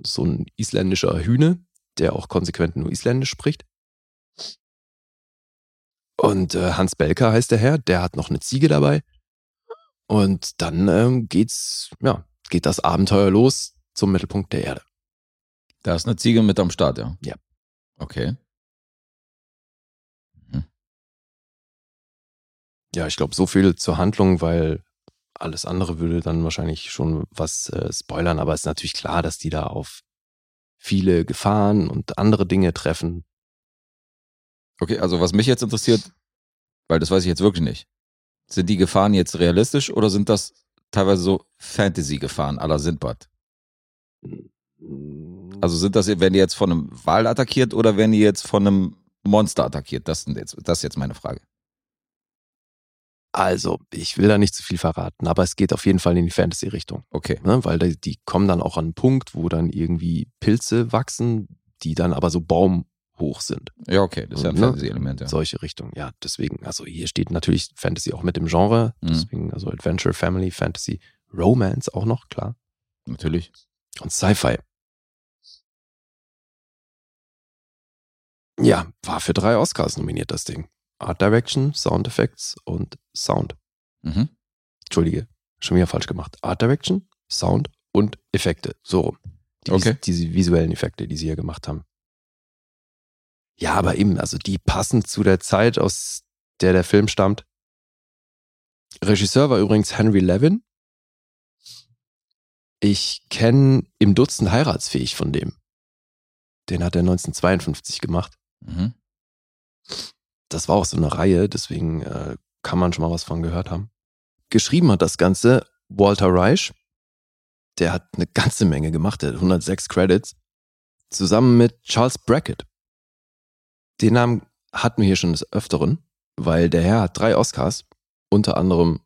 so ein isländischer Hühne, der auch konsequent nur Isländisch spricht. Und äh, Hans Belker heißt der Herr, der hat noch eine Ziege dabei. Und dann ähm, geht's, ja, geht das Abenteuer los zum Mittelpunkt der Erde. Da ist eine Ziege mit am Start, ja? Ja. Okay. Mhm. Ja, ich glaube, so viel zur Handlung, weil alles andere würde dann wahrscheinlich schon was äh, spoilern, aber es ist natürlich klar, dass die da auf viele Gefahren und andere Dinge treffen. Okay, also was mich jetzt interessiert, weil das weiß ich jetzt wirklich nicht. Sind die Gefahren jetzt realistisch oder sind das teilweise so Fantasy-Gefahren aller Sindbad? Also sind das, werden die jetzt von einem Wal attackiert oder werden die jetzt von einem Monster attackiert? Das, sind jetzt, das ist jetzt meine Frage. Also, ich will da nicht zu viel verraten, aber es geht auf jeden Fall in die Fantasy-Richtung. Okay. Ne? Weil die, die kommen dann auch an einen Punkt, wo dann irgendwie Pilze wachsen, die dann aber so baumhoch hoch sind. Ja, okay, das ist ja ein Ne? Fantasy-Element, ja. Solche Richtungen, ja. Deswegen, also hier steht natürlich Fantasy auch mit dem Genre. Mhm. Deswegen, also Adventure, Family, Fantasy, Romance auch noch, klar. Natürlich. Und Sci-Fi. Ja, war für drei Oscars nominiert, das Ding. Art Direction, Sound Effects und Sound. Mhm. Entschuldige, schon wieder falsch gemacht. Art Direction, Sound und Effekte. So rum. Die, Okay. Diese visuellen Effekte, die sie hier gemacht haben. Ja, aber eben, also die passen zu der Zeit, aus der der Film stammt. Regisseur war übrigens Henry Levin. Ich kenne im Dutzend heiratsfähig von dem. Den hat er 1952 gemacht. Mhm. Das war auch so eine Reihe, deswegen äh, kann man schon mal was von gehört haben. Geschrieben hat das Ganze Walter Reich. Der hat eine ganze Menge gemacht, der hat 106 Credits. Zusammen mit Charles Brackett. Den Namen hatten wir hier schon des Öfteren, weil der Herr hat drei Oscars, unter anderem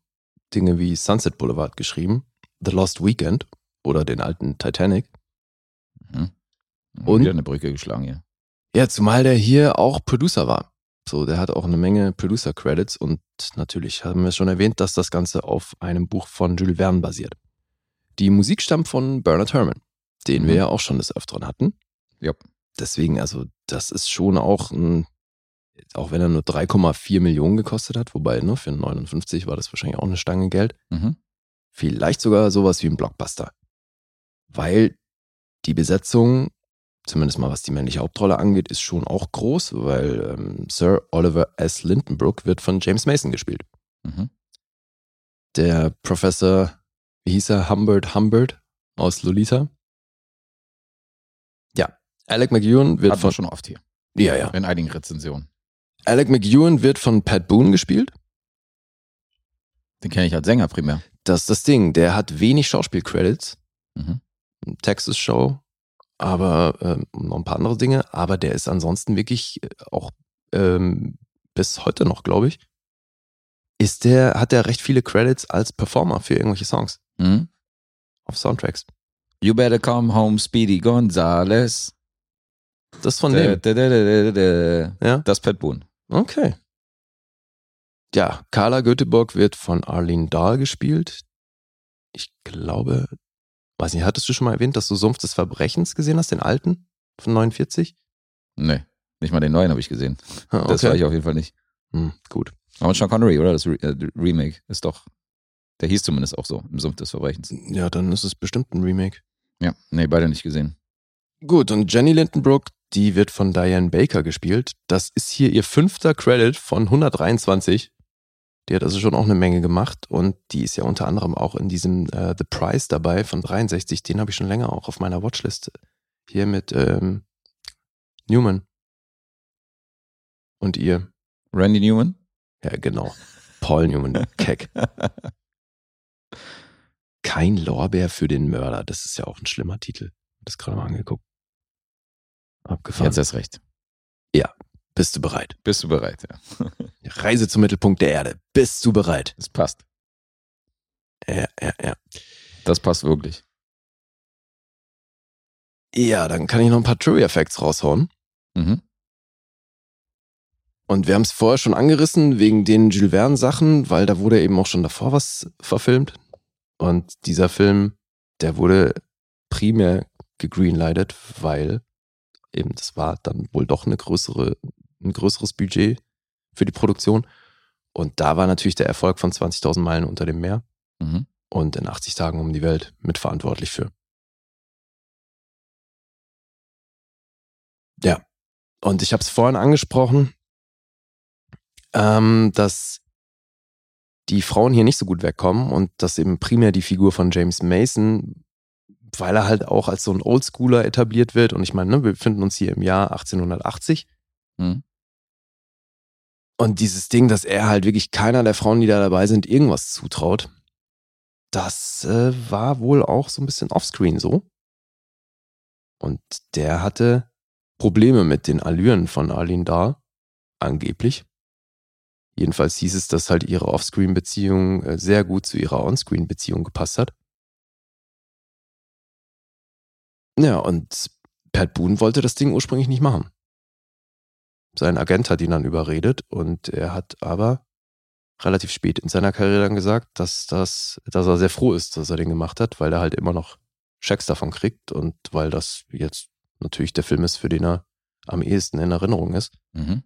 Dinge wie Sunset Boulevard geschrieben, The Lost Weekend oder den alten Titanic. Mhm. Und? Wieder eine Brücke geschlagen hier. Ja, zumal der hier auch Producer war. So, der hat auch eine Menge Producer-Credits und natürlich haben wir schon erwähnt, dass das Ganze auf einem Buch von Jules Verne basiert. Die Musik stammt von Bernard Herrmann, den Mhm. wir ja auch schon des Öfteren hatten. Ja. Deswegen, also, das ist schon auch ein, auch wenn er nur 3,4 Millionen gekostet hat, wobei, ne, für 59 war das wahrscheinlich auch eine Stange Geld. Mhm. Vielleicht sogar sowas wie ein Blockbuster. Weil die Besetzung, zumindest mal was die männliche Hauptrolle angeht, ist schon auch groß, weil ähm, Sir Oliver S. Lindenbrook wird von James Mason gespielt. Mhm. Der Professor, wie hieß er, Humbert Humbert aus Lolita. Alec McEwen wird wir von, schon oft hier. ja, ja. In einigen Rezensionen. Alec McEwen wird von Pat Boone gespielt. Den kenne ich als Sänger primär. Das ist das Ding. Der hat wenig Schauspielcredits. Mhm. Texas Show, aber ähm, noch ein paar andere Dinge. Aber der ist ansonsten wirklich äh, auch ähm, bis heute noch, glaube ich, ist der, hat der recht viele Credits als Performer für irgendwelche Songs Mhm. auf Soundtracks. You better come home, Speedy Gonzales. Das ist von dem. da, da, da. Ja, Das Pat Boone. okay. Ja, Carla Göteborg wird von Arlene Dahl gespielt. Ich glaube, weiß nicht, hattest du schon mal erwähnt, dass du Sumpf des Verbrechens gesehen hast, den alten von 49? Nee, nicht mal den neuen habe ich gesehen. Ah, Das war ich auf jeden Fall nicht. Hm, gut. Aber Sean Connery, oder? Das Re äh, Remake ist doch. Der hieß zumindest auch so, im Sumpf des Verbrechens. Ja, dann ist es bestimmt ein Remake. Ja, nee, beide nicht gesehen. Gut, und Jenny Lindenbrook, die wird von Diane Baker gespielt. Das ist hier ihr fünfter Credit von 123. Die hat also schon auch eine Menge gemacht und die ist ja unter anderem auch in diesem äh, The Price dabei von 63. Den habe ich schon länger auch auf meiner Watchlist. Hier mit ähm, Newman. Und ihr. Randy Newman? Ja, genau. Paul Newman, [laughs] Keck. Kein Lorbeer für den Mörder. Das ist ja auch ein schlimmer Titel. Das gerade mal angeguckt. Abgefahren. Jetzt erst recht. Bist du bereit? Bist du bereit? Ja. [laughs] Reise zum Mittelpunkt der Erde. Bist du bereit? Das passt. Ja, ja, ja. Das passt wirklich. Ja, dann kann ich noch ein paar Trivia-Facts raushauen. Mhm. Und wir haben es vorher schon angerissen wegen den Jules Verne-Sachen, weil da wurde eben auch schon davor was verfilmt. Und dieser Film, der wurde primär gegreenlightet, weil eben das war dann wohl doch eine größere, ein größeres Budget für die Produktion. Und da war natürlich der Erfolg von 20.000 Meilen unter dem Meer Mhm. und in 80 Tagen um die Welt mitverantwortlich für. Ja. Und ich habe es vorhin angesprochen, ähm, dass die Frauen hier nicht so gut wegkommen und dass eben primär die Figur von James Mason, weil er halt auch als so ein Oldschooler etabliert wird. Und ich meine, ne, wir befinden uns hier im Jahr 1880. Mhm. Und dieses Ding, dass er halt wirklich keiner der Frauen, die da dabei sind, irgendwas zutraut, das äh, war wohl auch so ein bisschen offscreen so. Und der hatte Probleme mit den Allüren von Arlene Dahl, angeblich. Jedenfalls hieß es, dass halt ihre Offscreen-Beziehung äh, sehr gut zu ihrer Onscreen-Beziehung gepasst hat. Ja, und Pat Boone wollte das Ding ursprünglich nicht machen. Sein Agent hat ihn dann überredet und er hat aber relativ spät in seiner Karriere dann gesagt, dass das, dass er sehr froh ist, dass er den gemacht hat, weil er halt immer noch Schecks davon kriegt und weil das jetzt natürlich der Film ist, für den er am ehesten in Erinnerung ist. Mhm.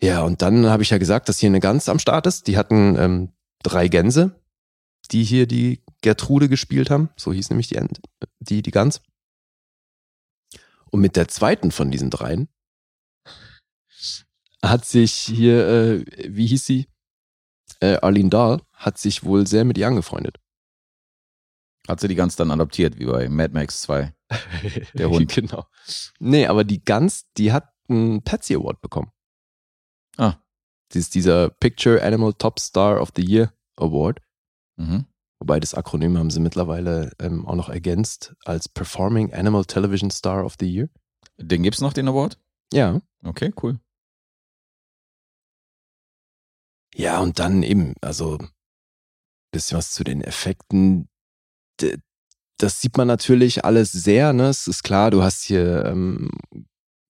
Ja, und dann habe ich ja gesagt, dass hier eine Gans am Start ist. Die hatten ähm, drei Gänse, die hier die Gertrude gespielt haben. So hieß nämlich die, Ent- die, die Gans. Und mit der zweiten von diesen dreien hat sich hier, äh, wie hieß sie? Äh, Arlene Dahl hat sich wohl sehr mit ihr angefreundet. Hat sie die ganz dann adoptiert, wie bei Mad Max 2. [laughs] Der Hund. genau. Nee, aber die Gans, die hat einen Patsy Award bekommen. Ah. Das ist dieser Picture Animal Top Star of the Year Award. Mhm. Wobei das Akronym haben sie mittlerweile ähm, auch noch ergänzt als Performing Animal Television Star of the Year. Den gibt's noch, den Award? Ja. Okay, cool. Ja, und dann eben, also bisschen was zu den Effekten. Das sieht man natürlich alles sehr, ne? Es ist klar, du hast hier ähm,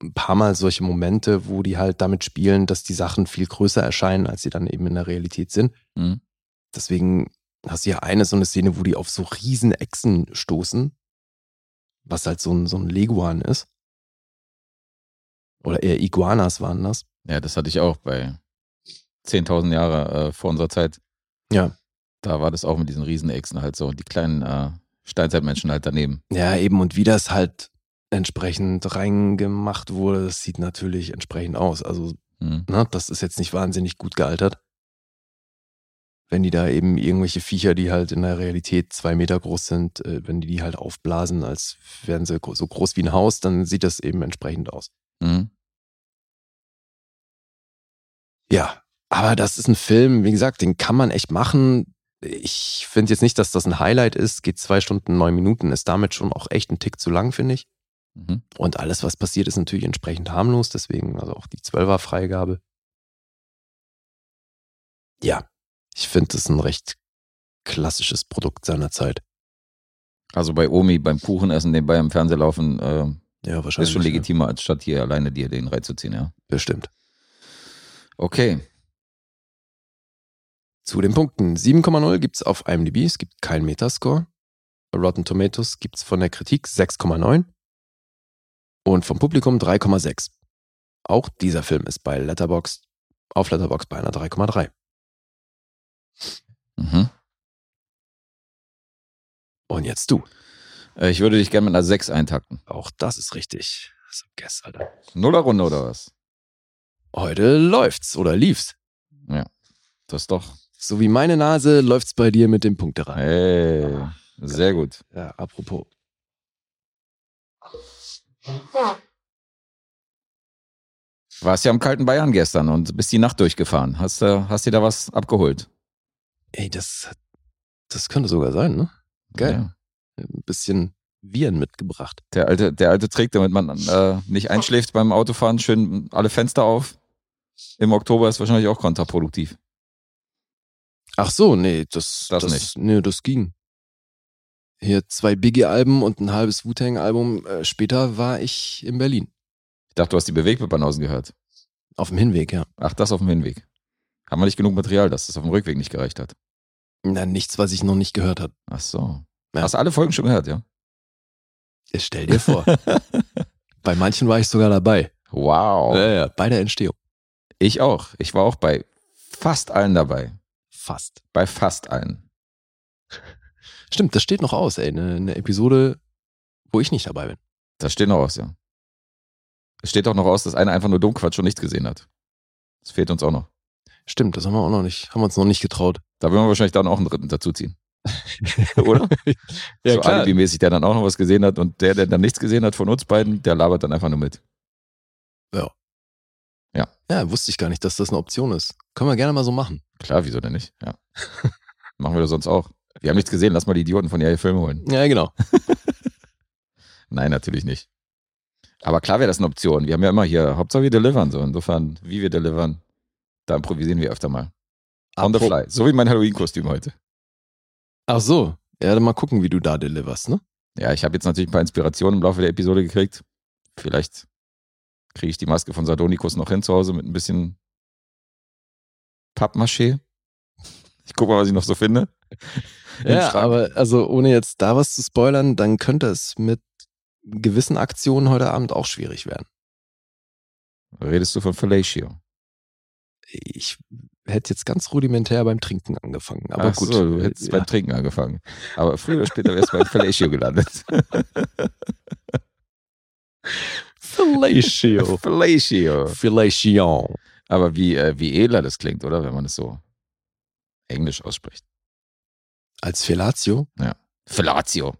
ein paar Mal solche Momente, wo die halt damit spielen, dass die Sachen viel größer erscheinen, als sie dann eben in der Realität sind. Mhm. Deswegen hast du ja eine so eine Szene, wo die auf so riesen Echsen stoßen, was halt so ein, so ein Leguan ist. Oder eher Iguanas waren das. Ja, das hatte ich auch bei 10.000 Jahre äh, vor unserer Zeit. Ja. Da war das auch mit diesen Riesenechsen halt so. Die kleinen äh, Steinzeitmenschen halt daneben. Ja, eben, und wie das halt entsprechend reingemacht wurde, das sieht natürlich entsprechend aus. Also, Mhm. ne, das ist jetzt nicht wahnsinnig gut gealtert. Wenn die da eben irgendwelche Viecher, die halt in der Realität zwei Meter groß sind, äh, wenn die die halt aufblasen, als wären sie so groß wie ein Haus, dann sieht das eben entsprechend aus. Mhm. Ja, aber das ist ein Film, wie gesagt, den kann man echt machen. Ich finde jetzt nicht, dass das ein Highlight ist. Geht zwei Stunden, neun Minuten, ist damit schon auch echt ein Tick zu lang, finde ich. Mhm. Und alles, was passiert, ist natürlich entsprechend harmlos, deswegen also auch die 12er Freigabe. Ja, ich finde das ein recht klassisches Produkt seiner Zeit. Also bei Omi beim Kuchenessen nebenbei im Fernseher laufen, äh, Ja, wahrscheinlich. ist schon ja. legitimer, als statt hier alleine dir den reinzuziehen, ja. Bestimmt. Okay. Zu den Punkten. 7,0 gibt's auf IMDb, es gibt keinen Metascore. Rotten Tomatoes gibt's von der Kritik 6,9 und vom Publikum 3,6. Auch dieser Film ist bei Letterboxd auf Letterboxd bei einer 3,3. Mhm. Und jetzt du. Äh, ich würde dich gerne mit einer 6 eintakten. Auch das ist richtig. So, guess, Alter. Nuller Runde oder was? Heute läuft's oder lief's. Das ist doch. So wie meine Nase läuft's bei dir mit dem Punkterei. Hey, sehr gut. Ja, apropos. Warst ja am kalten Bayern gestern und bist die Nacht durchgefahren. Hast du hast dir da was abgeholt? Ey, das, das könnte sogar sein, ne? Geil. Ja. Ein bisschen Viren mitgebracht. Der alte, der alte Trick, damit man [laughs] äh, nicht einschläft beim Autofahren, schön alle Fenster auf. Im Oktober ist wahrscheinlich auch kontraproduktiv. Ach so, nee, das, Das nicht. Nee, das ging. Hier zwei Biggie-Alben und ein halbes Wu-Tang-Album äh, später war ich in Berlin. Ich dachte, du hast die Bewegbebanausen gehört. Auf dem Hinweg, ja. Ach, das auf dem Hinweg. Haben wir nicht genug Material, dass das auf dem Rückweg nicht gereicht hat. Na, nichts, was ich noch nicht gehört habe. Ach so. Ja. Hast du alle Folgen schon gehört, ja? Ja, Stell dir vor. [laughs] bei manchen war ich sogar dabei. Wow. Ja, ja, bei der Entstehung. Ich auch. Ich war auch bei fast allen dabei. Fast. Bei fast allen. [laughs] Stimmt, das steht noch aus, ey. Eine, eine Episode, wo ich nicht dabei bin. Das steht noch aus, ja. Es steht auch noch aus, dass einer einfach nur Dummquatsch und nichts gesehen hat. Das fehlt uns auch noch. Stimmt, das haben wir auch noch nicht, haben wir uns noch nicht getraut. Da werden wir wahrscheinlich dann auch einen dritten dazuziehen. [laughs] Oder? Ja, so klar. alibimäßig, der dann auch noch was gesehen hat und der, der dann nichts gesehen hat von uns beiden, der labert dann einfach nur mit. Ja, wusste ich gar nicht, dass das eine Option ist. Können wir gerne mal so machen. Klar, wieso denn nicht? Ja. [laughs] Machen wir das sonst auch. Wir haben nichts gesehen, lass mal die Idioten von ihr Filme holen. Ja, genau. [laughs] Nein, natürlich nicht. Aber klar wäre das eine Option. Wir haben ja immer hier, Hauptsache wir delivern so. Insofern, wie wir delivern, da improvisieren wir öfter mal. On the Apro- fly. So wie mein Halloween-Kostüm heute. Ach so. Ja, dann mal gucken, wie du da deliverst, ne? Ja, ich habe jetzt natürlich ein paar Inspirationen im Laufe der Episode gekriegt. Vielleicht Kriege ich die Maske von Sardonicus noch hin zu Hause mit ein bisschen Pappmaché? Ich gucke mal, was ich noch so finde. [laughs] Ja, aber also ohne jetzt da was zu spoilern, dann könnte es mit gewissen Aktionen heute Abend auch schwierig werden. Redest du von Fellatio? Ich hätte jetzt ganz rudimentär beim Trinken angefangen, aber Ach gut. So, du hättest ja. beim Trinken angefangen. Aber früher oder später wärst du beim Fellatio gelandet. [laughs] Fellatio. Fellatio. Fellatio. Aber wie, äh, wie edler das klingt, oder? Wenn man es so englisch ausspricht. Als Fellatio? Fellatio.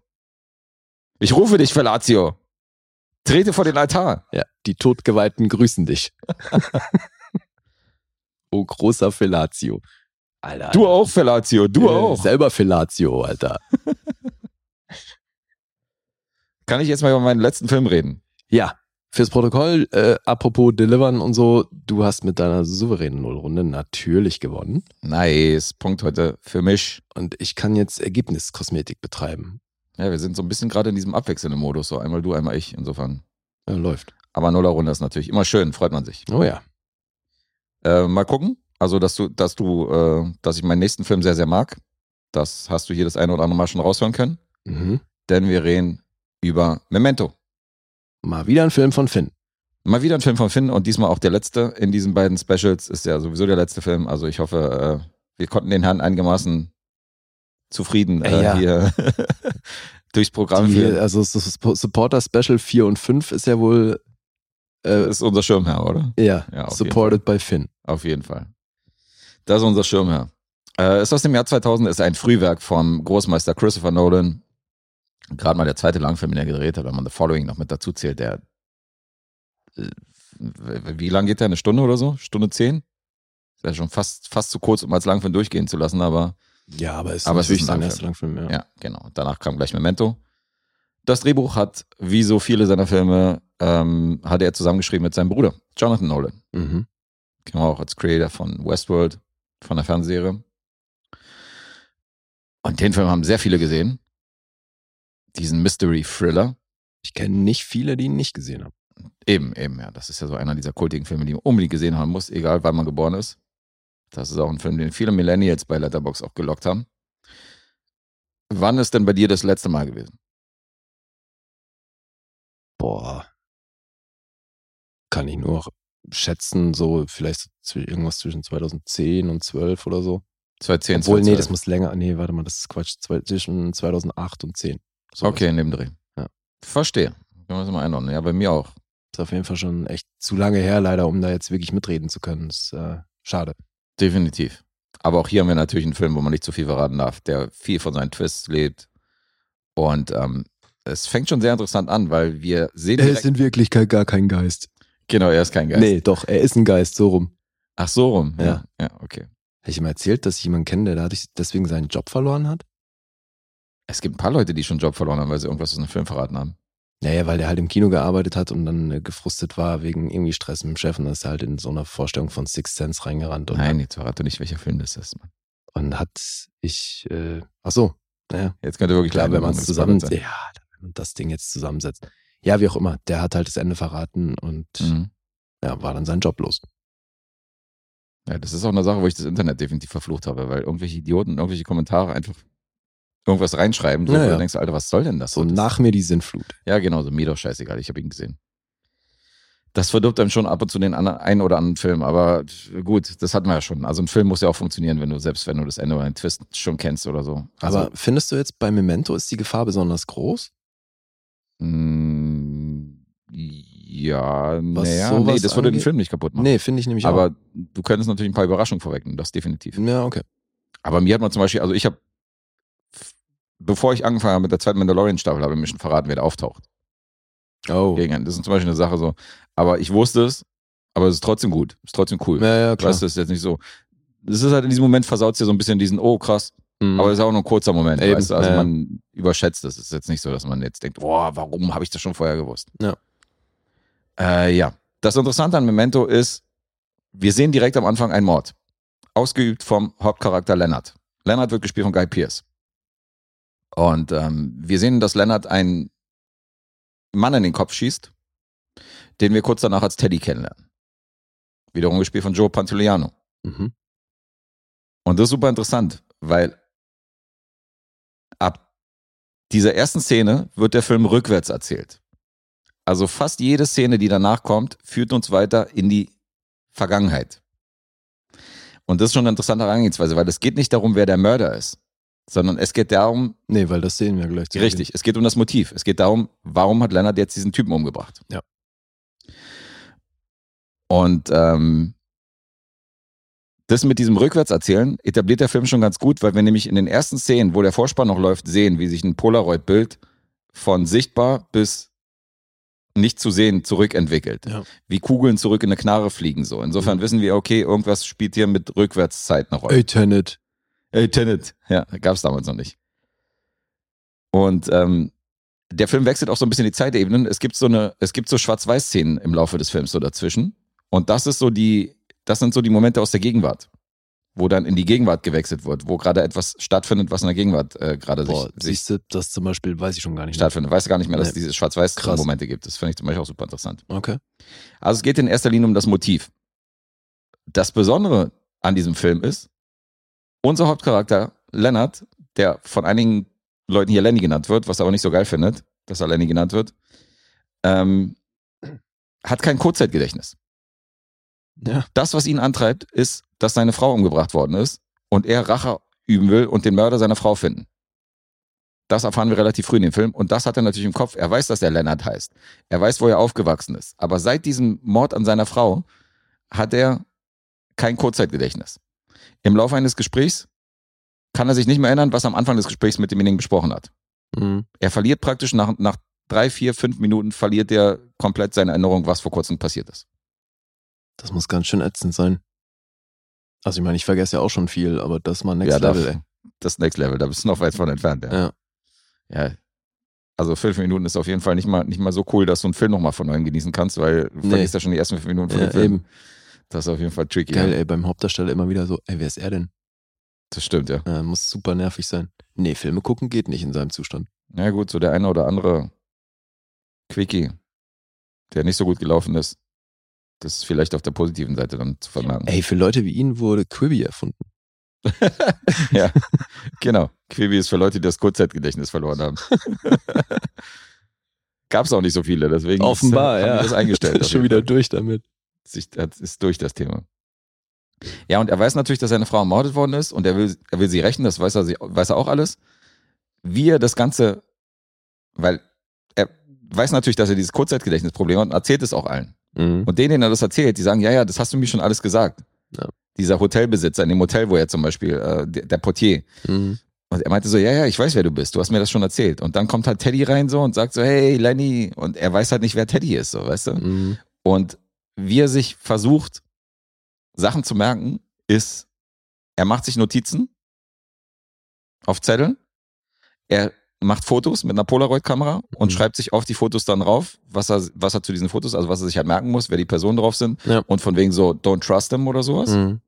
Ich rufe dich, Fellatio. Trete vor den Altar. Ja, die Todgeweihten grüßen dich. [laughs] oh, großer Fellatio. Alter. Du auch, Fellatio. Du Äh, auch. Selber Fellatio, Alter. [laughs] Kann ich jetzt mal über meinen letzten Film reden? Ja, fürs Protokoll, äh, apropos Delivern und so, du hast mit deiner souveränen Nullrunde natürlich gewonnen. Nice. Punkt heute für mich. Und ich kann jetzt Ergebniskosmetik betreiben. Ja, wir sind so ein bisschen gerade in diesem abwechselnden Modus. So einmal du, einmal ich. Insofern. Ja, läuft. Aber Nuller-Runde ist natürlich immer schön. Freut man sich. Oh ja. Äh, mal gucken. Also, dass du, dass du, äh, dass ich meinen nächsten Film sehr, sehr mag. Das hast du hier das eine oder andere Mal schon raushören können. Mhm. Denn wir reden über Memento. Mal wieder ein Film von Finn. Mal wieder ein Film von Finn und diesmal auch der letzte in diesen beiden Specials. Ist ja sowieso der letzte Film. Also ich hoffe, äh, wir konnten den Herrn einigermaßen zufrieden äh, Ja. hier [laughs] durchs Programm führen. also das Supporter Special 4 und 5 ist ja wohl äh, ist unser Schirmherr, oder? ja, Ja, supported by Finn. Auf jeden Fall. Das ist unser Schirmherr. Äh, ist aus dem Jahr 2000, ist ein Frühwerk vom Großmeister Christopher Nolan. Gerade mal der zweite Langfilm, den er gedreht hat, wenn man The Following noch mit dazu zählt, der äh, wie lang geht der? Eine Stunde oder so? Stunde zehn? Ist ja schon fast, fast zu kurz, um als Langfilm durchgehen zu lassen, aber Ja, aber ist Aber es ist ein erster Langfilm. Ja. ja, genau. Danach kam gleich Memento. Das Drehbuch hat, wie so viele seiner Filme, ähm, hat er zusammengeschrieben mit seinem Bruder, Jonathan Nolan. Mhm. Wir auch als Creator von Westworld, von der Fernsehserie. Und den Film haben sehr viele gesehen. Diesen Mystery Thriller. Ich kenne nicht viele, die ihn nicht gesehen haben. Eben, eben, ja. Das ist ja so einer dieser kultigen Filme, die man unbedingt gesehen haben muss, egal wann man geboren ist. Das ist auch ein Film, den viele Millennials bei Letterbox auch gelockt haben. Wann ist denn bei dir das letzte Mal gewesen? Boah. Kann ich nur schätzen, so vielleicht irgendwas zwischen 2010 und 12 oder so. 2010, Obwohl, nee, 2012. das muss länger. Nee, warte mal, das ist Quatsch. Zwischen 2008 und 10. Sowas. Okay, in dem Dreh. Ja. Verstehe. Können wir das mal einordnen. Ja, bei mir auch. Ist auf jeden Fall schon echt zu lange her, leider, um da jetzt wirklich mitreden zu können. Das ist äh, schade. Definitiv. Aber auch hier haben wir natürlich einen Film, wo man nicht zu viel verraten darf, der viel von seinen Twists lebt. Und ähm, es fängt schon sehr interessant an, weil wir sehen. Er ist in Wirklichkeit gar kein Geist. genau, er ist kein Geist. Nee, doch, er ist ein Geist, so rum. Ach so rum. Ja. Ja. Ja, okay. Habe ich ihm erzählt, dass ich jemanden kenne, der dadurch deswegen seinen Job verloren hat? Es gibt ein paar Leute, die schon Job verloren haben, weil sie irgendwas aus einem Film verraten haben. Naja, weil der halt im Kino gearbeitet hat und dann äh, gefrustet war wegen irgendwie Stress mit dem Chef und dann ist er halt in so einer Vorstellung von Six Sense reingerannt und, Nein, jetzt verrate nicht, welcher Film das ist. Mann. und hat ich, äh, ach so, naja, Jetzt könnte wirklich klar, wenn man man es zusammen, ja, man das Ding jetzt zusammensetzt. Ja, wie auch immer, der hat halt das Ende verraten und Mhm. ja, war dann sein Job los. Ja, das ist auch eine Sache, wo ich das Internet definitiv verflucht habe, weil irgendwelche Idioten irgendwelche Kommentare einfach irgendwas reinschreiben, so, Ja, ja. du denkst, Alter, was soll denn das? So das nach mir die Sinnflut. Ja, genau, so mir doch scheißegal, ich habe ihn gesehen. Das verdirbt einem schon ab und zu den anderen, einen oder anderen Film, aber gut, das hatten wir ja schon. Also ein Film muss ja auch funktionieren, wenn du, selbst wenn du das Ende oder den Twist schon kennst oder so. Also, Aber findest du jetzt bei Memento ist die Gefahr besonders groß? Mh, ja, naja, nee, das würde den? Film nicht kaputt machen. Nee, finde ich nämlich auch. aber du könntest natürlich ein paar Überraschungen vorwecken, das definitiv. Ja, okay. Aber mir hat man zum Beispiel, also ich habe, bevor ich angefangen habe mit der zweiten Mandalorian-Staffel, habe ich mir schon verraten, wer da auftaucht. Oh. Gegen, das ist zum Beispiel eine Sache so. Aber ich wusste es, aber es ist trotzdem gut. Es ist trotzdem cool. Ja, ja, klar. Weißt du, es ist jetzt nicht so. Es ist halt in diesem Moment versaut es dir so ein bisschen diesen, oh krass, Mhm. aber es ist auch nur ein kurzer Moment, Eben, weißt du? Also ja, man überschätzt das. Es ist jetzt nicht so, dass man jetzt denkt, boah, warum habe ich das schon vorher gewusst? Ja. Äh, ja. Das Interessante an Memento ist, wir sehen direkt am Anfang einen Mord. Ausgeübt vom Hauptcharakter Leonard. Leonard wird gespielt von Guy Pearce. Und ähm, wir sehen, dass Leonard einen Mann in den Kopf schießt den wir kurz danach als Teddy kennenlernen. Wiederum gespielt von Joe Pantoliano. Mhm. Und das ist super interessant, weil dieser ersten Szene wird der Film rückwärts erzählt. Also fast jede Szene, die danach kommt, führt uns weiter in die Vergangenheit. Und das ist schon eine interessante Herangehensweise, weil es geht nicht darum, wer der Mörder ist, sondern es geht darum, Nee, weil das sehen wir gleich. richtig, es geht um das Motiv. Es geht darum, warum hat Leonard jetzt diesen Typen umgebracht? Ja. Und ähm, das mit diesem Rückwärtserzählen etabliert der Film schon ganz gut, weil wir nämlich in den ersten Szenen, wo der Vorspann noch läuft, sehen, wie sich ein Polaroid-Bild von sichtbar bis nicht zu sehen zurückentwickelt. Ja. Wie Kugeln zurück in eine Knarre fliegen so. Insofern Mhm. wissen wir, okay, irgendwas spielt hier mit Rückwärtszeit eine Rolle. Ey, Tenet. Ey, Tenet. Ja, gab es damals noch nicht. Und ähm, der Film wechselt auch so ein bisschen die Zeitebenen. Es gibt so eine, es gibt so Schwarz-Weiß-Szenen im Laufe des Films so dazwischen. Und das ist so die, das sind so die Momente aus der Gegenwart, wo dann in die Gegenwart gewechselt wird, wo gerade etwas stattfindet, was in der Gegenwart äh, gerade sich, Boah, sich siehst du, das zum Beispiel weiß ich schon gar nicht. mehr. stattfindet. Weißt du gar nicht mehr, dass es Nee. diese. Schwarz-Weiß-Momente gibt. Das finde ich zum Beispiel auch super interessant. Okay. Also es geht in erster Linie um das Motiv. Das Besondere an diesem Film ist, unser Hauptcharakter Leonard, der von einigen Leuten hier Lenny genannt wird, was er aber nicht so geil findet, dass er Lenny genannt wird, ähm, hat kein Kurzzeitgedächtnis. Ja. Das, was ihn antreibt, ist, dass seine Frau umgebracht worden ist und er Rache üben will und den Mörder seiner Frau finden. Das erfahren wir relativ früh in dem Film und das hat er natürlich im Kopf. Er weiß, dass er Leonard heißt. Er weiß, wo er aufgewachsen ist. Aber seit diesem Mord an seiner Frau hat er kein Kurzzeitgedächtnis. Im Laufe eines Gesprächs kann er sich nicht mehr erinnern, was er am Anfang des Gesprächs mit demjenigen besprochen hat. Mhm. Er verliert praktisch nach, nach drei, vier, fünf Minuten verliert er komplett seine Erinnerung, was vor kurzem passiert ist. Das muss ganz schön ätzend sein. Also ich meine, ich vergesse ja auch schon viel, aber das ist mal Next ja, Level, da, ey. das Next Level, da bist du noch weit von entfernt. Ja. Ja. ja. Also fünf Minuten ist auf jeden Fall nicht mal, nicht mal so cool, dass du einen Film nochmal von neuem genießen kannst, weil du Nee. vergisst ja schon die ersten fünf Minuten von Ja, dem Film. eben. Das ist auf jeden Fall tricky. Geil, ja. ey, beim Hauptdarsteller immer wieder so, ey, wer ist er denn? Das stimmt, ja. Äh, muss super nervig sein. Nee, Filme gucken geht nicht in seinem Zustand. Ja gut, so der eine oder andere Quickie, der nicht so gut gelaufen ist, das ist vielleicht auf der positiven Seite dann zu vermerken. Ey, für Leute wie ihn wurde Quibi erfunden. [laughs] ja, genau. Quibi ist für Leute, die das Kurzzeitgedächtnis verloren haben. [laughs] Gab es auch nicht so viele, deswegen Offenbar, haben ja. wir das eingestellt. [laughs] Ist schon wieder durch damit. sich, ist durch das Thema. Ja, und er weiß natürlich, dass seine Frau ermordet worden ist und er will, er will sie rächen, das weiß er, weiß er auch alles. Wie er das Ganze, weil er weiß natürlich, dass er dieses Kurzzeitgedächtnisproblem hat und erzählt es auch allen. Mhm. Und denen, denen er das erzählt, die sagen, ja, ja, das hast du mir schon alles gesagt. Ja. Dieser Hotelbesitzer in dem Hotel, wo er zum Beispiel, äh, der, der Portier, Mhm. und er meinte so, ja, ja, ich weiß, wer du bist. Du hast mir das schon erzählt. Und dann kommt halt Teddy rein so und sagt so, hey, Lenny. Und er weiß halt nicht, wer Teddy ist, so, weißt du? Mhm. Und wie er sich versucht, Sachen zu merken, ist, er macht sich Notizen auf Zetteln. Er macht Fotos mit einer Polaroid-Kamera und Mhm. schreibt sich auf die Fotos dann rauf, was er, was er zu diesen Fotos, also was er sich halt merken muss, wer die Personen drauf sind. Ja. Und von wegen so, don't trust them oder sowas. Mhm.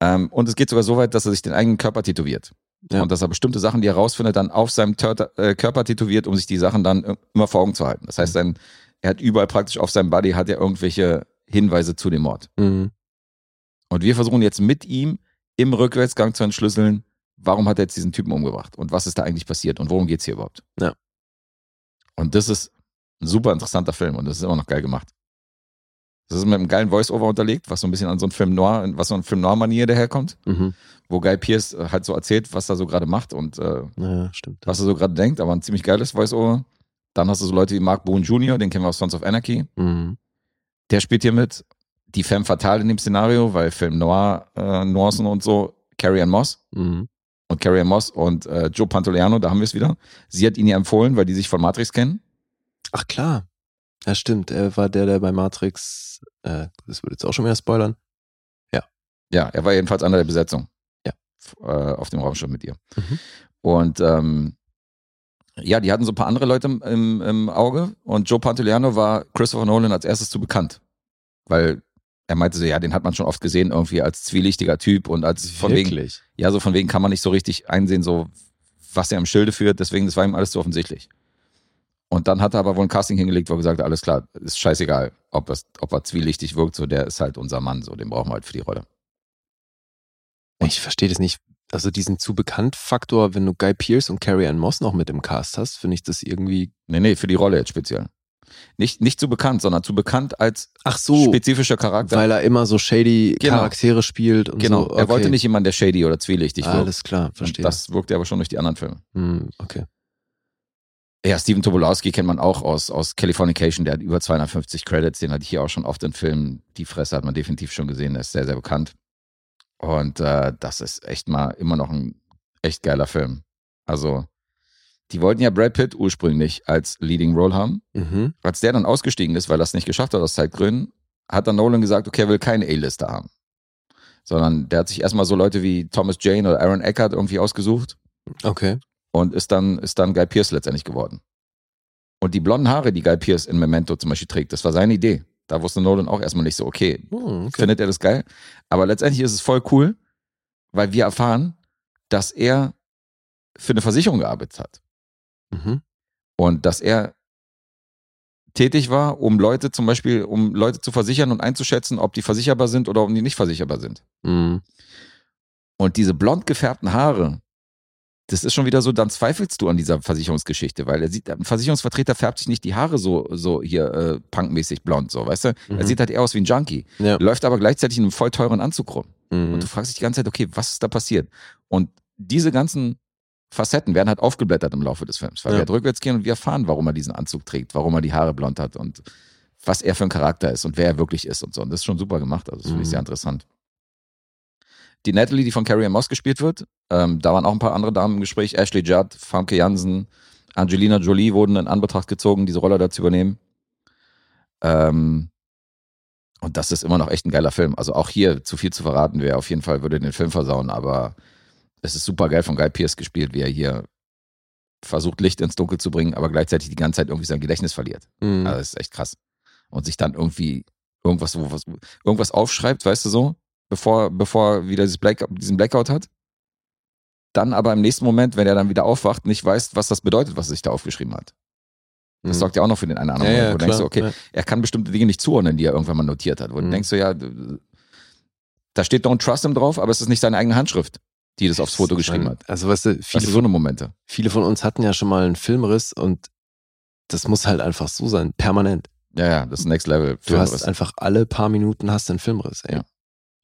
Ähm, und es geht sogar so weit, dass er sich den eigenen Körper tätowiert. Ja. Und dass er bestimmte Sachen, die er rausfindet, dann auf seinem Tör äh, Körper tätowiert, um sich die Sachen dann immer vor Augen zu halten. Das heißt, Mhm. sein, er hat überall praktisch auf seinem Body hat er irgendwelche Hinweise zu dem Mord. Mhm. Und wir versuchen jetzt mit ihm im Rückwärtsgang zu entschlüsseln, warum hat er jetzt diesen Typen umgebracht und was ist da eigentlich passiert und worum geht's hier überhaupt. Ja. Und das ist ein super interessanter Film und das ist immer noch geil gemacht. Das ist mit einem geilen Voice-Over unterlegt, was so ein bisschen an so einen Film Noir, was so eine Film Noir-Manier daherkommt, Mhm. wo Guy Pierce äh, halt so erzählt, was er so gerade macht und äh, Ja, stimmt. was er so gerade denkt, aber ein ziemlich geiles Voice-Over. Dann hast du so Leute wie Mark Boone Jr., den kennen wir aus Sons of Anarchy. Mhm. Der spielt hier mit. Die Femme Fatale in dem Szenario, weil Film Noir, äh, Nuancen und so, Carrie Ann Moss Mhm. Und Carrie Moss und äh, Joe Pantoliano, da haben wir es wieder. Sie hat ihn ja empfohlen, weil die sich von Matrix kennen. Ach klar. Ja, stimmt. Er war der, der bei Matrix, äh, das würde jetzt auch schon wieder spoilern. Ja, er war jedenfalls einer der Besetzung. Ja. Äh, auf dem Raumschiff mit ihr. Mhm. Und ähm, ja, die hatten so ein paar andere Leute im, im Auge und Joe Pantoliano war Christopher Nolan als erstes zu bekannt. Weil er meinte so, ja, den hat man schon oft gesehen, irgendwie als zwielichtiger Typ und als von wegen, Wirklich? ja, so von wegen kann man nicht so richtig einsehen, so was er im Schilde führt, deswegen, das war ihm alles so offensichtlich. Und dann hat er aber wohl ein Casting hingelegt, wo er gesagt hat, alles klar, ist scheißegal, ob, es, ob er zwielichtig wirkt, so der ist halt unser Mann, so den brauchen wir halt für die Rolle. Ich verstehe das nicht. Also diesen zu bekannt Faktor, wenn du Guy Pierce und Carrie Ann Moss noch mit im Cast hast, finde ich das irgendwie. Nee, nee, für die Rolle jetzt speziell. Nicht, nicht zu bekannt, sondern zu bekannt als Ach so, spezifischer Charakter. weil er immer so shady Genau. Charaktere spielt und genau, so. er wollte nicht jemanden, der shady oder zwielichtig wirkt. Alles klar, Und verstehe. das wirkt er aber schon durch die anderen Filme. Hm, okay. Ja, Steven Tobolowski kennt man auch aus, aus Californication, der hat über 250 Credits, den hatte ich hier auch schon oft in Filmen. Die Fresse hat man definitiv schon gesehen, der ist sehr, sehr bekannt. Und äh, das ist echt mal immer noch ein echt geiler Film. Also, die wollten ja Brad Pitt ursprünglich als Leading Role haben. Mhm. Als der dann ausgestiegen ist, weil er es nicht geschafft hat aus Zeitgründen, hat dann Nolan gesagt, okay, er will keinen A-Lister haben. Sondern der hat sich erstmal so Leute wie Thomas Jane oder Aaron Eckhart irgendwie ausgesucht Okay. und ist dann, ist dann Guy Pierce letztendlich geworden. Und die blonden Haare, die Guy Pierce in Memento zum Beispiel trägt, das war seine Idee. Da wusste Nolan auch erstmal nicht so, okay, Hm, okay. findet er das geil? Aber letztendlich ist es voll cool, weil wir erfahren, dass er für eine Versicherung gearbeitet hat. Mhm. Und dass er tätig war, um Leute zum Beispiel, um Leute zu versichern und einzuschätzen, ob die versicherbar sind oder ob die nicht versicherbar sind. Mhm. Und diese blond gefärbten Haare, das ist schon wieder so, dann zweifelst du an dieser Versicherungsgeschichte, weil er sieht, ein Versicherungsvertreter färbt sich nicht die Haare so, so hier äh, punkmäßig blond, so, weißt du? Mhm. Er sieht halt eher aus wie ein Junkie, Ja. läuft aber gleichzeitig in einem voll teuren Anzug rum. Mhm. Und du fragst dich die ganze Zeit, okay, was ist da passiert? Und diese ganzen Facetten werden halt aufgeblättert im Laufe des Films, weil Ja. wir halt rückwärts gehen und wir erfahren, warum er diesen Anzug trägt, warum er die Haare blond hat und was er für ein Charakter ist und wer er wirklich ist und so. Und das ist schon super gemacht, also das finde ich Mhm. sehr interessant. Die Natalie, die von Carrie Moss gespielt wird, ähm, da waren auch ein paar andere Damen im Gespräch, Ashley Judd, Famke Jansen, Angelina Jolie wurden in Anbetracht gezogen, diese Rolle da zu übernehmen. Ähm, und das ist immer noch echt ein geiler Film. Also auch hier zu viel zu verraten wäre auf jeden Fall würde den Film versauen, aber es ist super geil von Guy Pierce gespielt, wie er hier versucht, Licht ins Dunkel zu bringen, aber gleichzeitig die ganze Zeit irgendwie sein Gedächtnis verliert. Mhm. Also das ist echt krass. Und sich dann irgendwie irgendwas, was, irgendwas aufschreibt, weißt du so, bevor, bevor er wieder dieses Black, diesen Blackout hat. Dann aber im nächsten Moment, wenn er dann wieder aufwacht, nicht weiß, was das bedeutet, was er sich da aufgeschrieben hat. Das Mhm. sorgt ja auch noch für den einen oder ja, anderen ja, Moment, wo du klar. denkst, okay, ja. er kann bestimmte Dinge nicht zuordnen, die er irgendwann mal notiert hat. Wo du Mhm. denkst so, ja, da steht Don't Trust him drauf, aber es ist nicht seine eigene Handschrift, die das aufs Foto geschrieben hat. Also weißt du, Viele viele, so eine Momente. viele von uns hatten ja schon mal einen Filmriss und das muss halt einfach so sein, permanent. Ja, ja, das ist Next Level. Du hast Filmriss. einfach alle paar Minuten hast einen Filmriss, ey. Ja.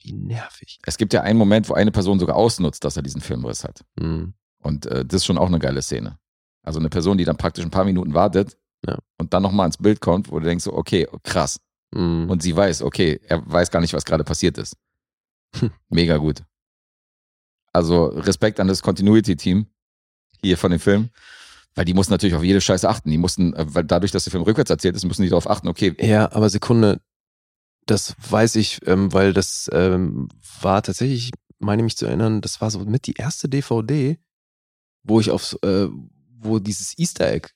Wie nervig. es gibt ja einen Moment, wo eine Person sogar ausnutzt, dass er diesen Filmriss hat. Mhm. Und äh, das ist schon auch eine geile Szene. Also eine Person, die dann praktisch ein paar Minuten wartet Ja. und dann nochmal ins Bild kommt, wo du denkst, so, okay, krass. Mhm. Und sie weiß, okay, er weiß gar nicht, was gerade passiert ist. [laughs] Mega gut. Also Respekt an das Continuity-Team hier von dem Film, weil die mussten natürlich auf jede Scheiße achten. Die mussten, äh, weil dadurch, dass der Film rückwärts erzählt ist, müssen die darauf achten, okay, Ja, aber Sekunde, das weiß ich, ähm, weil das ähm, war tatsächlich, meine mich zu erinnern, das war so mit die erste DVD, wo ich aufs, äh, wo dieses Easter Egg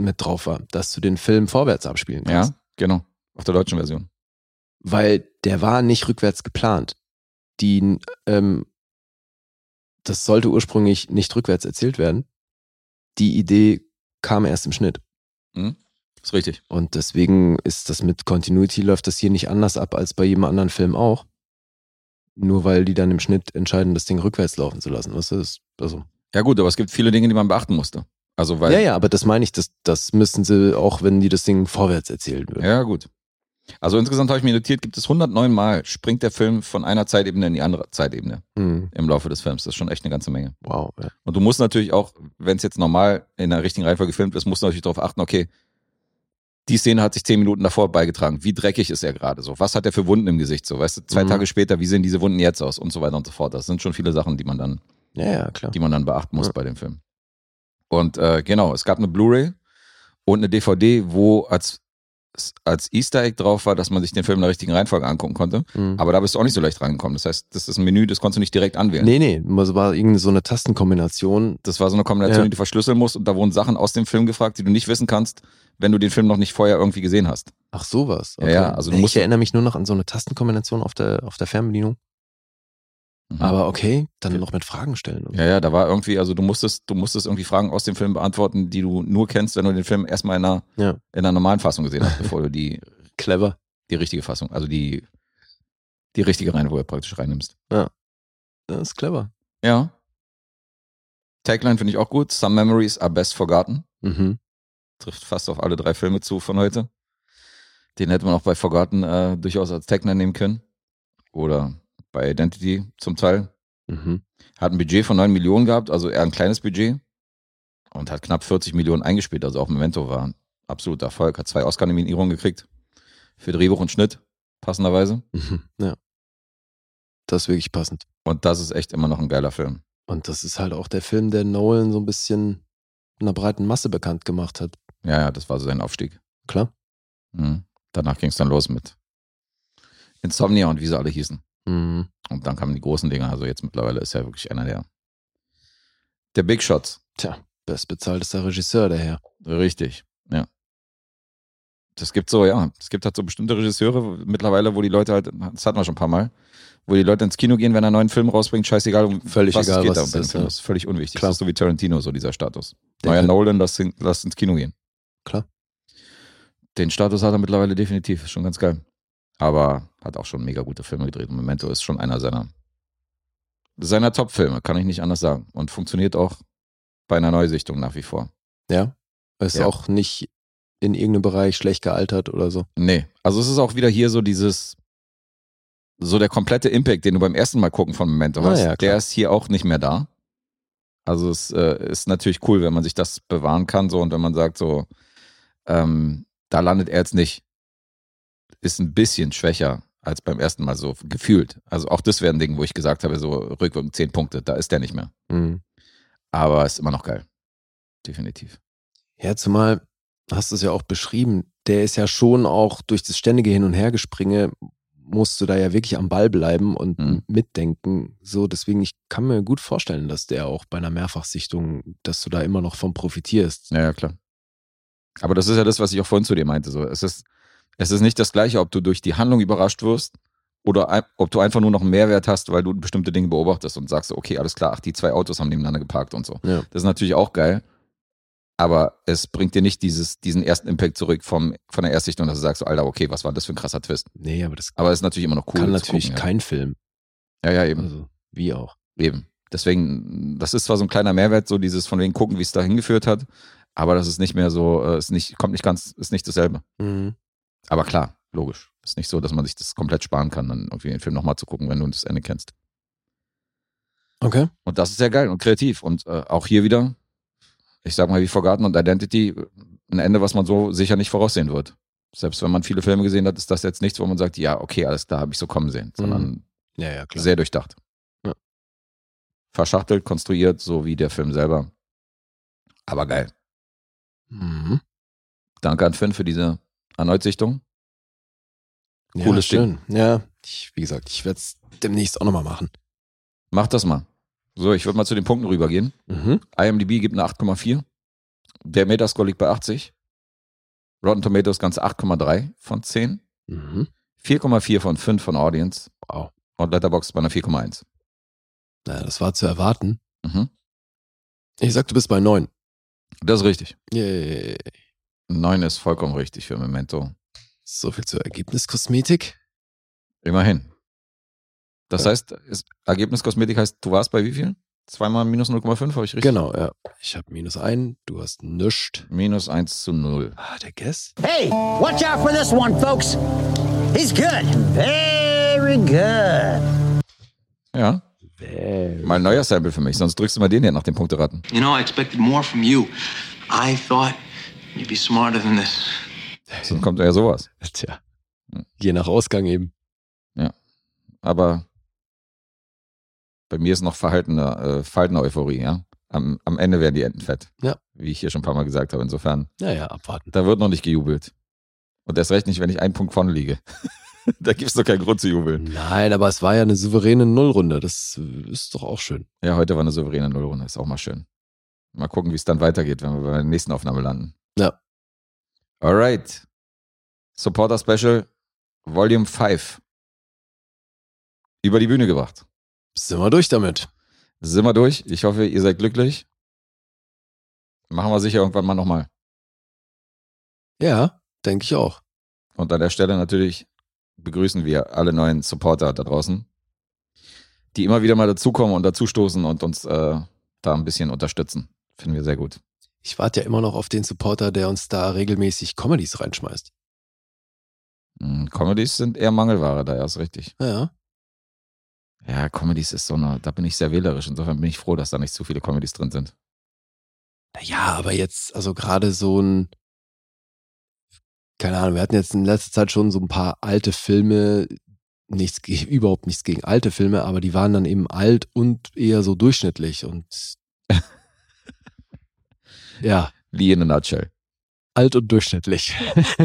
mit drauf war, dass du den Film vorwärts abspielen ja, kannst. genau, auf der deutschen Version. Weil der war nicht rückwärts geplant. Die, ähm, das sollte ursprünglich nicht rückwärts erzählt werden. Die Idee kam erst im Schnitt. Ist richtig. Und deswegen ist das mit Continuity läuft das hier nicht anders ab als bei jedem anderen Film auch. Nur weil die dann im Schnitt entscheiden, das Ding rückwärts laufen zu lassen. Was ist, also. Ja gut, aber es gibt viele Dinge, die man beachten musste. Also weil, ja, ja, aber das meine ich, das, das müssen sie auch, wenn die das Ding vorwärts erzählen würden. Ja, gut. Also insgesamt habe ich mir notiert, gibt es 109 Mal springt der Film von einer Zeitebene in die andere Zeitebene Hm, im Laufe des Films. Das ist schon echt eine ganze Menge. wow. Ja. Und du musst natürlich auch, wenn es jetzt normal in der richtigen Reihenfolge gefilmt ist, musst du natürlich darauf achten, okay, die Szene hat sich zehn Minuten davor beigetragen. Wie dreckig ist er gerade so? Was hat er für Wunden im Gesicht so? Weißt du, zwei Mhm. Tage später, wie sehen diese Wunden jetzt aus? Und so weiter und so fort. Das sind schon viele Sachen, die man dann, ja, ja, klar. die man dann beachten muss bei dem Film. Und äh, genau, es gab eine Blu-ray und eine DVD, wo als, als Easter Egg drauf war, dass man sich den Film in der richtigen Reihenfolge angucken konnte. Hm. Aber da bist du auch nicht so leicht reingekommen. Das heißt, das ist ein Menü, das konntest du nicht direkt anwählen. Nee, nee, das war irgendeine so eine Tastenkombination. Das war so eine Kombination, Ja. die du verschlüsseln musst und da wurden Sachen aus dem Film gefragt, die du nicht wissen kannst, wenn du den Film noch nicht vorher irgendwie gesehen hast. Ach, sowas. Ja, ja, also du ich musst- erinnere mich nur noch an so eine Tastenkombination auf der, auf der Fernbedienung. Mhm. Aber okay, dann noch mit Fragen stellen. Ja, ja, da war irgendwie, also du musstest, du musstest irgendwie Fragen aus dem Film beantworten, die du nur kennst, wenn du den Film erstmal in einer, Ja. in einer normalen Fassung gesehen hast, [laughs] bevor du die, Clever. die richtige Fassung, also die, die richtige Reihenfolge praktisch reinnimmst. Das ist clever. Ja. Tagline finde ich auch gut. Some memories are best forgotten. Mhm. Trifft fast auf alle drei Filme zu von heute. Den hätte man auch bei Forgotten äh, durchaus als Tagline nehmen können. Oder bei Identity zum Teil. Mhm. Hat ein Budget von 9 Millionen gehabt, also eher ein kleines Budget. Und hat knapp 40 Millionen eingespielt. Also auch Memento war ein absoluter Erfolg. Hat zwei Oscar-Nominierungen gekriegt. Für Drehbuch und Schnitt, passenderweise. Mhm. Ja. Das ist wirklich passend. Und das ist echt immer noch ein geiler Film. Und das ist halt auch der Film, der Nolan so ein bisschen einer breiten Masse bekannt gemacht hat. Ja, ja, das war so sein Aufstieg. Klar. Mhm. Danach ging es dann los mit Insomnia und wie sie alle hießen. Mhm. Und dann kamen die großen Dinge. Also jetzt mittlerweile ist er wirklich einer der, der Big Shots. Tja, bestbezahltester Regisseur der Herr. Richtig, ja. Das gibt so, ja, es gibt halt so bestimmte Regisseure mittlerweile, wo die Leute halt, das hatten wir schon ein paar Mal, wo die Leute ins Kino gehen, wenn er einen neuen Film rausbringt, scheißegal, Völlig was egal, es geht was da ist, ja. Das ist völlig unwichtig. Klar. Das ist so wie Tarantino, so dieser Status. Der Neuer Nolan, lass, lass ins Kino gehen. Klar. Den Status hat er mittlerweile definitiv, ist schon ganz geil. Aber hat auch schon mega gute Filme gedreht. Und Memento ist schon einer seiner, seiner Top-Filme, kann ich nicht anders sagen. Und funktioniert auch bei einer Neusichtung nach wie vor. Ja. Ist Ja. auch nicht in irgendeinem Bereich schlecht gealtert oder so. Nee, also es ist auch wieder hier so dieses, so der komplette Impact, den du beim ersten Mal gucken von Memento Ah, hast, ja, der ist hier auch nicht mehr da. Also es äh, ist natürlich cool, wenn man sich das bewahren kann, so und wenn man sagt, so, ähm, da landet er jetzt nicht, ist ein bisschen schwächer als beim ersten Mal so gefühlt. Also auch das wäre ein Ding, wo ich gesagt habe, so rückwirkend zehn Punkte, da ist der nicht mehr. Mhm. Aber ist immer noch geil. Definitiv. Ja, zumal hast du es ja auch beschrieben, der ist ja schon auch durch das ständige Hin- und Hergespringe, musst du da ja wirklich am Ball bleiben und Mhm. mitdenken. So, deswegen, ich kann mir gut vorstellen, dass der auch bei einer Mehrfachsichtung, dass du da immer noch von profitierst. Ja, ja, klar. Aber das ist ja das, was ich auch vorhin zu dir meinte. So, es ist, es ist nicht das Gleiche, ob du durch die Handlung überrascht wirst oder ob du einfach nur noch einen Mehrwert hast, weil du bestimmte Dinge beobachtest und sagst, so, okay, alles klar, ach, die zwei Autos haben nebeneinander geparkt und so. Ja. Das ist natürlich auch geil. Aber es bringt dir nicht dieses, diesen ersten Impact zurück vom, von der Erstsichtung, dass du sagst, so, Alter, okay, was war das für ein krasser Twist? Nee, aber das Aber es ist natürlich immer noch cool. kann natürlich gucken, kein Film. Ja, ja, ja eben. Also, wie auch. Eben. Deswegen, das ist zwar so ein kleiner Mehrwert, so dieses von wegen gucken, wie es da hingeführt hat, aber das ist nicht mehr so, äh, ist nicht, kommt nicht ganz, ist nicht dasselbe. Mhm. Aber klar, logisch. Ist nicht so, dass man sich das komplett sparen kann, dann irgendwie den Film nochmal zu gucken, wenn du das Ende kennst. Okay. Und das ist sehr geil und kreativ. Und äh, auch hier wieder, ich sag mal, wie Forgotten und Identity, ein Ende, was man so sicher nicht voraussehen wird. Selbst wenn man viele Filme gesehen hat, ist das jetzt nichts, wo man sagt, ja, okay, alles klar, habe ich so kommen sehen, sondern Ja, ja, sehr durchdacht. Ja. Verschachtelt, konstruiert, so wie der Film selber. Aber geil. Mhm. Danke an Finn für diese Erneutsichtung. Ja, Cooles schön. Ja, ich, wie gesagt, ich werde es demnächst auch nochmal machen. Mach das mal. So, ich würde mal zu den Punkten rübergehen. Mhm. IMDb gibt eine 8,4. Der Metascore liegt bei 80. Rotten Tomatoes ganze 8,3 von 10. Mhm. 4,4 von 5 von Audience. Wow. Und Letterboxd bei einer 4,1. Naja, das war zu erwarten. Mhm. Ich sag, du bist bei neun. Das ist richtig. Yay. 9 ist vollkommen richtig für Memento. So viel zur Ergebniskosmetik. Immerhin. Das Ja. heißt, ist, Ergebniskosmetik heißt, du warst bei wie viel? Zweimal minus 0,5, habe ich richtig? Genau, ja. Ich habe minus ein, du hast nischt. Minus 1 zu 0. Ah, der Guess? Hey, watch out for this one, folks. He's good. Very good. Ja, mal ein neuer Sample für mich, sonst drückst du mal den hier nach dem Punkteraten. You know, I expected more from you. I thought you'd be smarter than this. Sonst kommt ja sowas. Tja. Je nach Ausgang eben. Aber bei mir ist noch verhaltene, äh, verhaltene Euphorie, ja. Am, am Ende werden die Enten fett. Ja. Wie ich hier schon ein paar Mal gesagt habe. Insofern, Naja, abwarten. da wird noch nicht gejubelt. Und erst recht nicht, wenn ich einen Punkt vorne liege. [laughs] da gibt es doch keinen Grund zu jubeln. Nein, aber es war ja eine souveräne Nullrunde. Das ist doch auch schön. Ja, heute war eine souveräne Nullrunde. Ist auch mal schön. Mal gucken, wie es dann weitergeht, wenn wir bei der nächsten Aufnahme landen. Ja. Alright. Supporter Special Volume 5. Über die Bühne gebracht. Sind wir durch damit. Sind wir durch. Ich hoffe, ihr seid glücklich. Machen wir sicher irgendwann mal nochmal. Ja, denke ich auch. Und an der Stelle natürlich begrüßen wir alle neuen Supporter da draußen, die immer wieder mal dazukommen und dazustoßen und uns äh, da ein bisschen unterstützen. Finden wir sehr gut. Ich warte ja immer noch auf den Supporter, der uns da regelmäßig Comedies reinschmeißt. Hm, Comedies sind eher Mangelware, da erst richtig. Ja. Ja, Comedies ist so eine, da bin ich sehr wählerisch. Insofern bin ich froh, dass da nicht zu viele Comedies drin sind. Ja, aber jetzt, also gerade so ein, keine Ahnung, wir hatten jetzt in letzter Zeit schon so ein paar alte Filme, nichts, [laughs] überhaupt nichts gegen alte Filme, aber die waren dann eben alt und eher so durchschnittlich und [laughs] ja, Wie in a nutshell. alt und durchschnittlich. [laughs]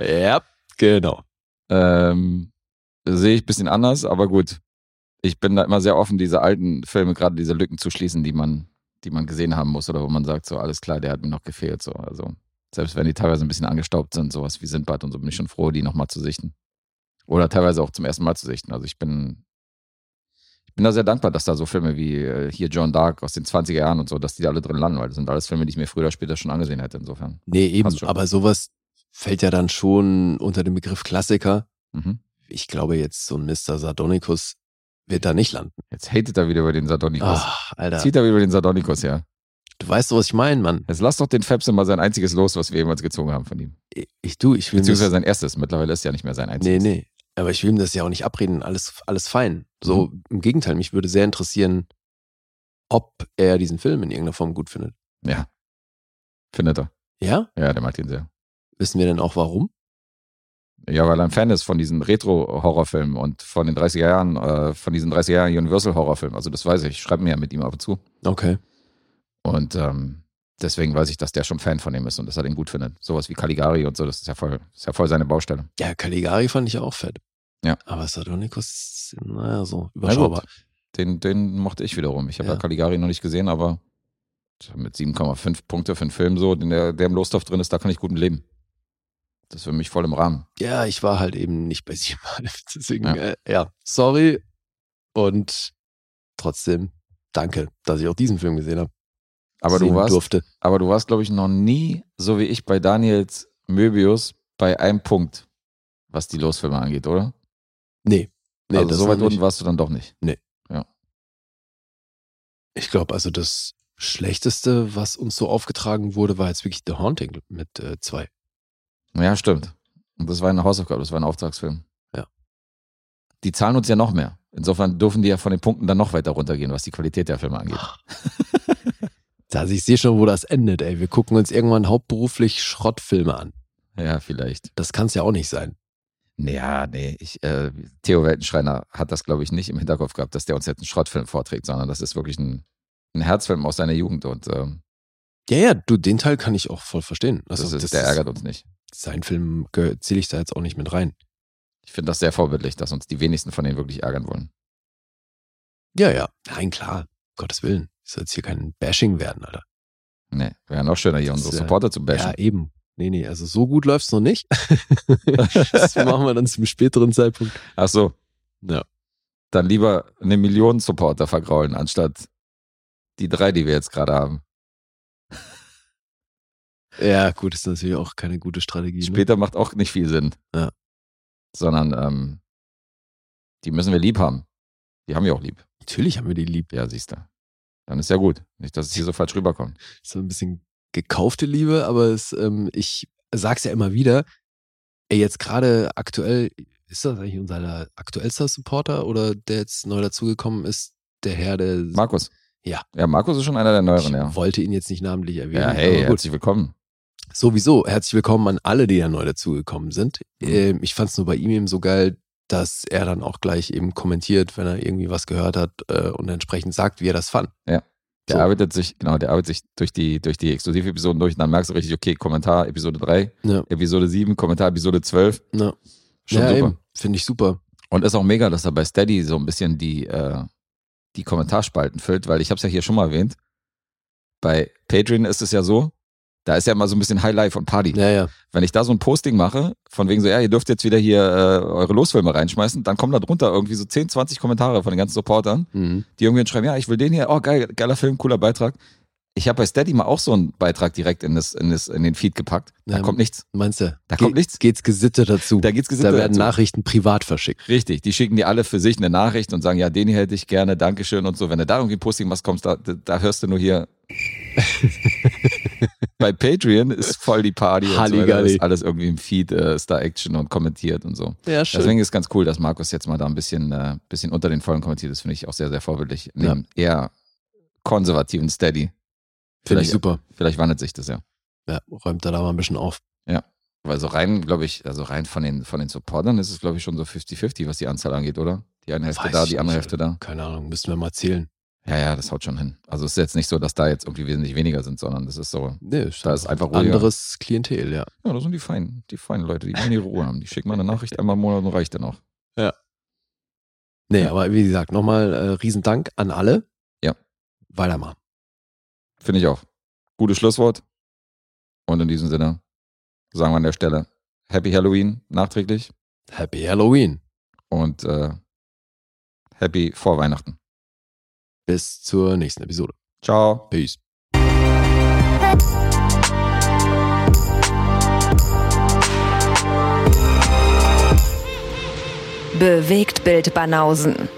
ja, genau. Ähm, sehe ich ein bisschen anders, aber gut. Ich bin da immer sehr offen, diese alten Filme, gerade diese Lücken zu schließen, die man, die man gesehen haben muss oder wo man sagt, so alles klar, der hat mir noch gefehlt. So. Also selbst wenn die teilweise ein bisschen angestaubt sind, sowas wie Sindbad und so, bin ich schon froh, die nochmal zu sichten. Oder teilweise auch zum ersten Mal zu sichten. Also ich bin, bin da sehr dankbar, dass da so Filme wie äh, hier John Dark aus den 20er Jahren und so, dass die da alle drin landen, weil das sind alles Filme, die ich mir früher oder später schon angesehen hätte, insofern. Nee, eben, aber sowas fällt ja dann schon unter den Begriff Klassiker. Mhm. Ich glaube jetzt so ein Mr. Sardonicus wird da nicht landen. Jetzt hatet er wieder über den Sardonicus. Ach, Alter, Zieht er wieder über den Sardonicus, ja. du weißt doch, was ich meine, Mann. Jetzt lass doch den Fepse mal sein einziges Los, was wir jemals gezogen haben von ihm. Ich, du, ich will Beziehungsweise sein erstes. Mittlerweile ist ja nicht mehr sein Nee, einziges. nee. Aber ich will ihm das ja auch nicht abreden. Alles, alles fein. So, Mhm. im Gegenteil, mich würde sehr interessieren, ob er diesen Film in irgendeiner Form gut findet. Ja. Findet er. Ja? Ja, der mag ihn sehr. Wissen wir denn auch warum? Ja, weil er ein Fan ist von diesen Retro-Horrorfilmen und von den 30er Jahren, äh, von diesen 30er Jahren Universal-Horrorfilmen. Also das weiß ich. Ich schreibe mir ja mit ihm ab und zu. Okay. Und ähm, deswegen weiß ich, dass der schon Fan von ihm ist und dass er den gut findet. Sowas wie Caligari und so, das ist ja voll, ist ja voll seine Baustelle. Ja, Caligari fand ich auch fett. Ja. Aber Sardonicus, naja, so überschaubar. gut. Den, den mochte ich wiederum. Ich habe Ja. ja. Caligari noch nicht gesehen, aber mit 7,5 Punkte für einen Film so, den der, der im Lostopf drin ist, da kann ich gut leben. Das ist für mich voll im Rahmen. Ja, ich war halt eben nicht bei siebenhalb. [laughs] Deswegen, Ja. ja. Äh, ja, sorry. Und trotzdem danke, dass ich auch diesen Film gesehen habe. Aber du warst, Durfte. aber du warst, glaube ich, noch nie, so wie ich bei Daniels Möbius, bei einem Punkt, was die Losfilme angeht, oder? Nee. Nee, also so weit unten warst du dann doch nicht. Ich glaube, also das Schlechteste, was uns so aufgetragen wurde, war jetzt wirklich The Haunting mit äh, zwei. Ja, stimmt. Und das war eine Hausaufgabe, das war ein Auftragsfilm. Ja. Die zahlen uns ja noch mehr. Insofern dürfen die ja von den Punkten dann noch weiter runtergehen, was die Qualität der Filme angeht. Also [laughs] ich sehe schon, wo das endet, ey. Wir gucken uns irgendwann hauptberuflich Schrottfilme an. Ja, vielleicht. Das kann es ja auch nicht sein. Naja, nee, ich, äh, Theo Weltenschreiner hat das, glaube ich, nicht im Hinterkopf gehabt, dass der uns jetzt einen Schrottfilm vorträgt, sondern das ist wirklich ein, ein Herzfilm aus seiner Jugend und ähm, Ja, ja, du, den Teil kann ich auch voll verstehen. das Also, ist, der ärgert uns nicht. Sein Film zähle ich da jetzt auch nicht mit rein. Ich finde das sehr vorbildlich, dass uns die wenigsten von denen wirklich ärgern wollen. Ja, ja. Nein, klar. Gottes Willen. Soll jetzt hier kein Bashing werden, Alter. Nee, wäre noch schöner, hier unsere Das, Supporter zu bashen. Ja, eben. Nee, nee, also so gut läuft's noch nicht. [laughs] das machen wir dann zum späteren Zeitpunkt. Ach so, Ja. dann lieber eine Million Supporter vergraulen, anstatt die drei, die wir jetzt gerade haben. Ja, gut, ist natürlich auch keine gute Strategie. Ne? Später macht auch nicht viel Sinn. Ja. Sondern ähm, die müssen wir lieb haben. Die haben wir auch lieb. Natürlich haben wir die lieb. Ja, siehst du. Dann ist ja gut. Nicht, dass es hier so falsch rüberkommt. So ein bisschen gekaufte Liebe, aber es, ähm, ich sag's ja immer wieder. Ey, jetzt gerade aktuell, ist das eigentlich unser aktuellster Supporter oder der jetzt neu dazugekommen ist? Der Herr, der. Markus. Ja. Ja, Markus ist schon einer der ich neueren, ja. wollte ihn jetzt nicht namentlich erwähnen. Ja, hey, herzlich willkommen. Sowieso, herzlich willkommen an alle, die ja neu dazugekommen sind. Mhm. Ähm, ich fand es nur bei ihm eben so geil, dass er dann auch gleich eben kommentiert, wenn er irgendwie was gehört hat äh, und entsprechend sagt, wie er das fand. Der So. arbeitet sich, genau, der arbeitet sich durch die, durch die Exklusivepisoden durch und dann merkst du richtig, okay, Kommentar Episode 3, Ja. Episode 7, Kommentar Episode 12. Ja, Schon ja super. finde ich super. Und ist auch mega, dass er bei Steady so ein bisschen die, äh, die Kommentarspalten füllt, weil ich habe es ja hier schon mal erwähnt. Bei Patreon ist es ja so, Da ist ja immer so ein bisschen Highlife und Party. Ja, ja. Wenn ich da so ein Posting mache, von wegen so, ja, ihr dürft jetzt wieder hier äh, eure Losfilme reinschmeißen, dann kommen da drunter irgendwie so 10, 20 Kommentare von den ganzen Supportern, Mhm. die irgendwie schreiben, ja, ich will den hier, oh geil, geiler Film, cooler Beitrag. Ich habe bei Steady mal auch so einen Beitrag direkt in, das, in, das, in den Feed gepackt. Da Ja, kommt nichts. Meinst du? Da kommt nichts. Geht's gesittet dazu. Da geht's gesittet Da werden dazu. Nachrichten privat verschickt. Richtig, die schicken dir alle für sich eine Nachricht und sagen, ja, den hier hätte ich gerne, Dankeschön und so. Wenn du da irgendwie ein Posting machst, kommst, da, da hörst du nur hier. [laughs] Bei Patreon ist voll die Party und so ist alles irgendwie im Feed, äh, Star Action und kommentiert und so. Ja, Deswegen ist ganz cool, dass Markus jetzt mal da ein bisschen, äh, bisschen unter den Vollen kommentiert. Das finde ich auch sehr, sehr vorbildlich. In Ja. eher konservativen Steady. Finde ich Vielleicht- super. Vielleicht wandelt sich das ja. Ja, räumt da da mal ein bisschen auf. Weil so rein, glaube ich, also rein von den, von den Supportern ist es, glaube ich, schon so 50-50, was die Anzahl angeht, oder? Die eine Hälfte Weiß da, die andere nicht. Hälfte da. Keine Ahnung, müssten wir mal zählen. Ja, ja, das haut schon hin. Also es ist jetzt nicht so, dass da jetzt irgendwie wesentlich weniger sind, sondern das ist so, Nee, da ist einfach ruhiger. anderes Klientel, ja. Ja, das sind die feinen, die feinen Leute, die wollen ihre Ruhe haben. Die schicken mal eine Nachricht einmal im Monat und reicht dann auch. Nee, aber wie gesagt, nochmal äh, Riesendank an alle. Ja. Weitermachen. Finde ich auch. Gutes Schlusswort. Und in diesem Sinne sagen wir an der Stelle Happy Halloween nachträglich Happy Halloween. und äh, Happy vor Weihnachten. Bis zur nächsten Episode. Ciao. Peace. Bewegt Bild Banausen.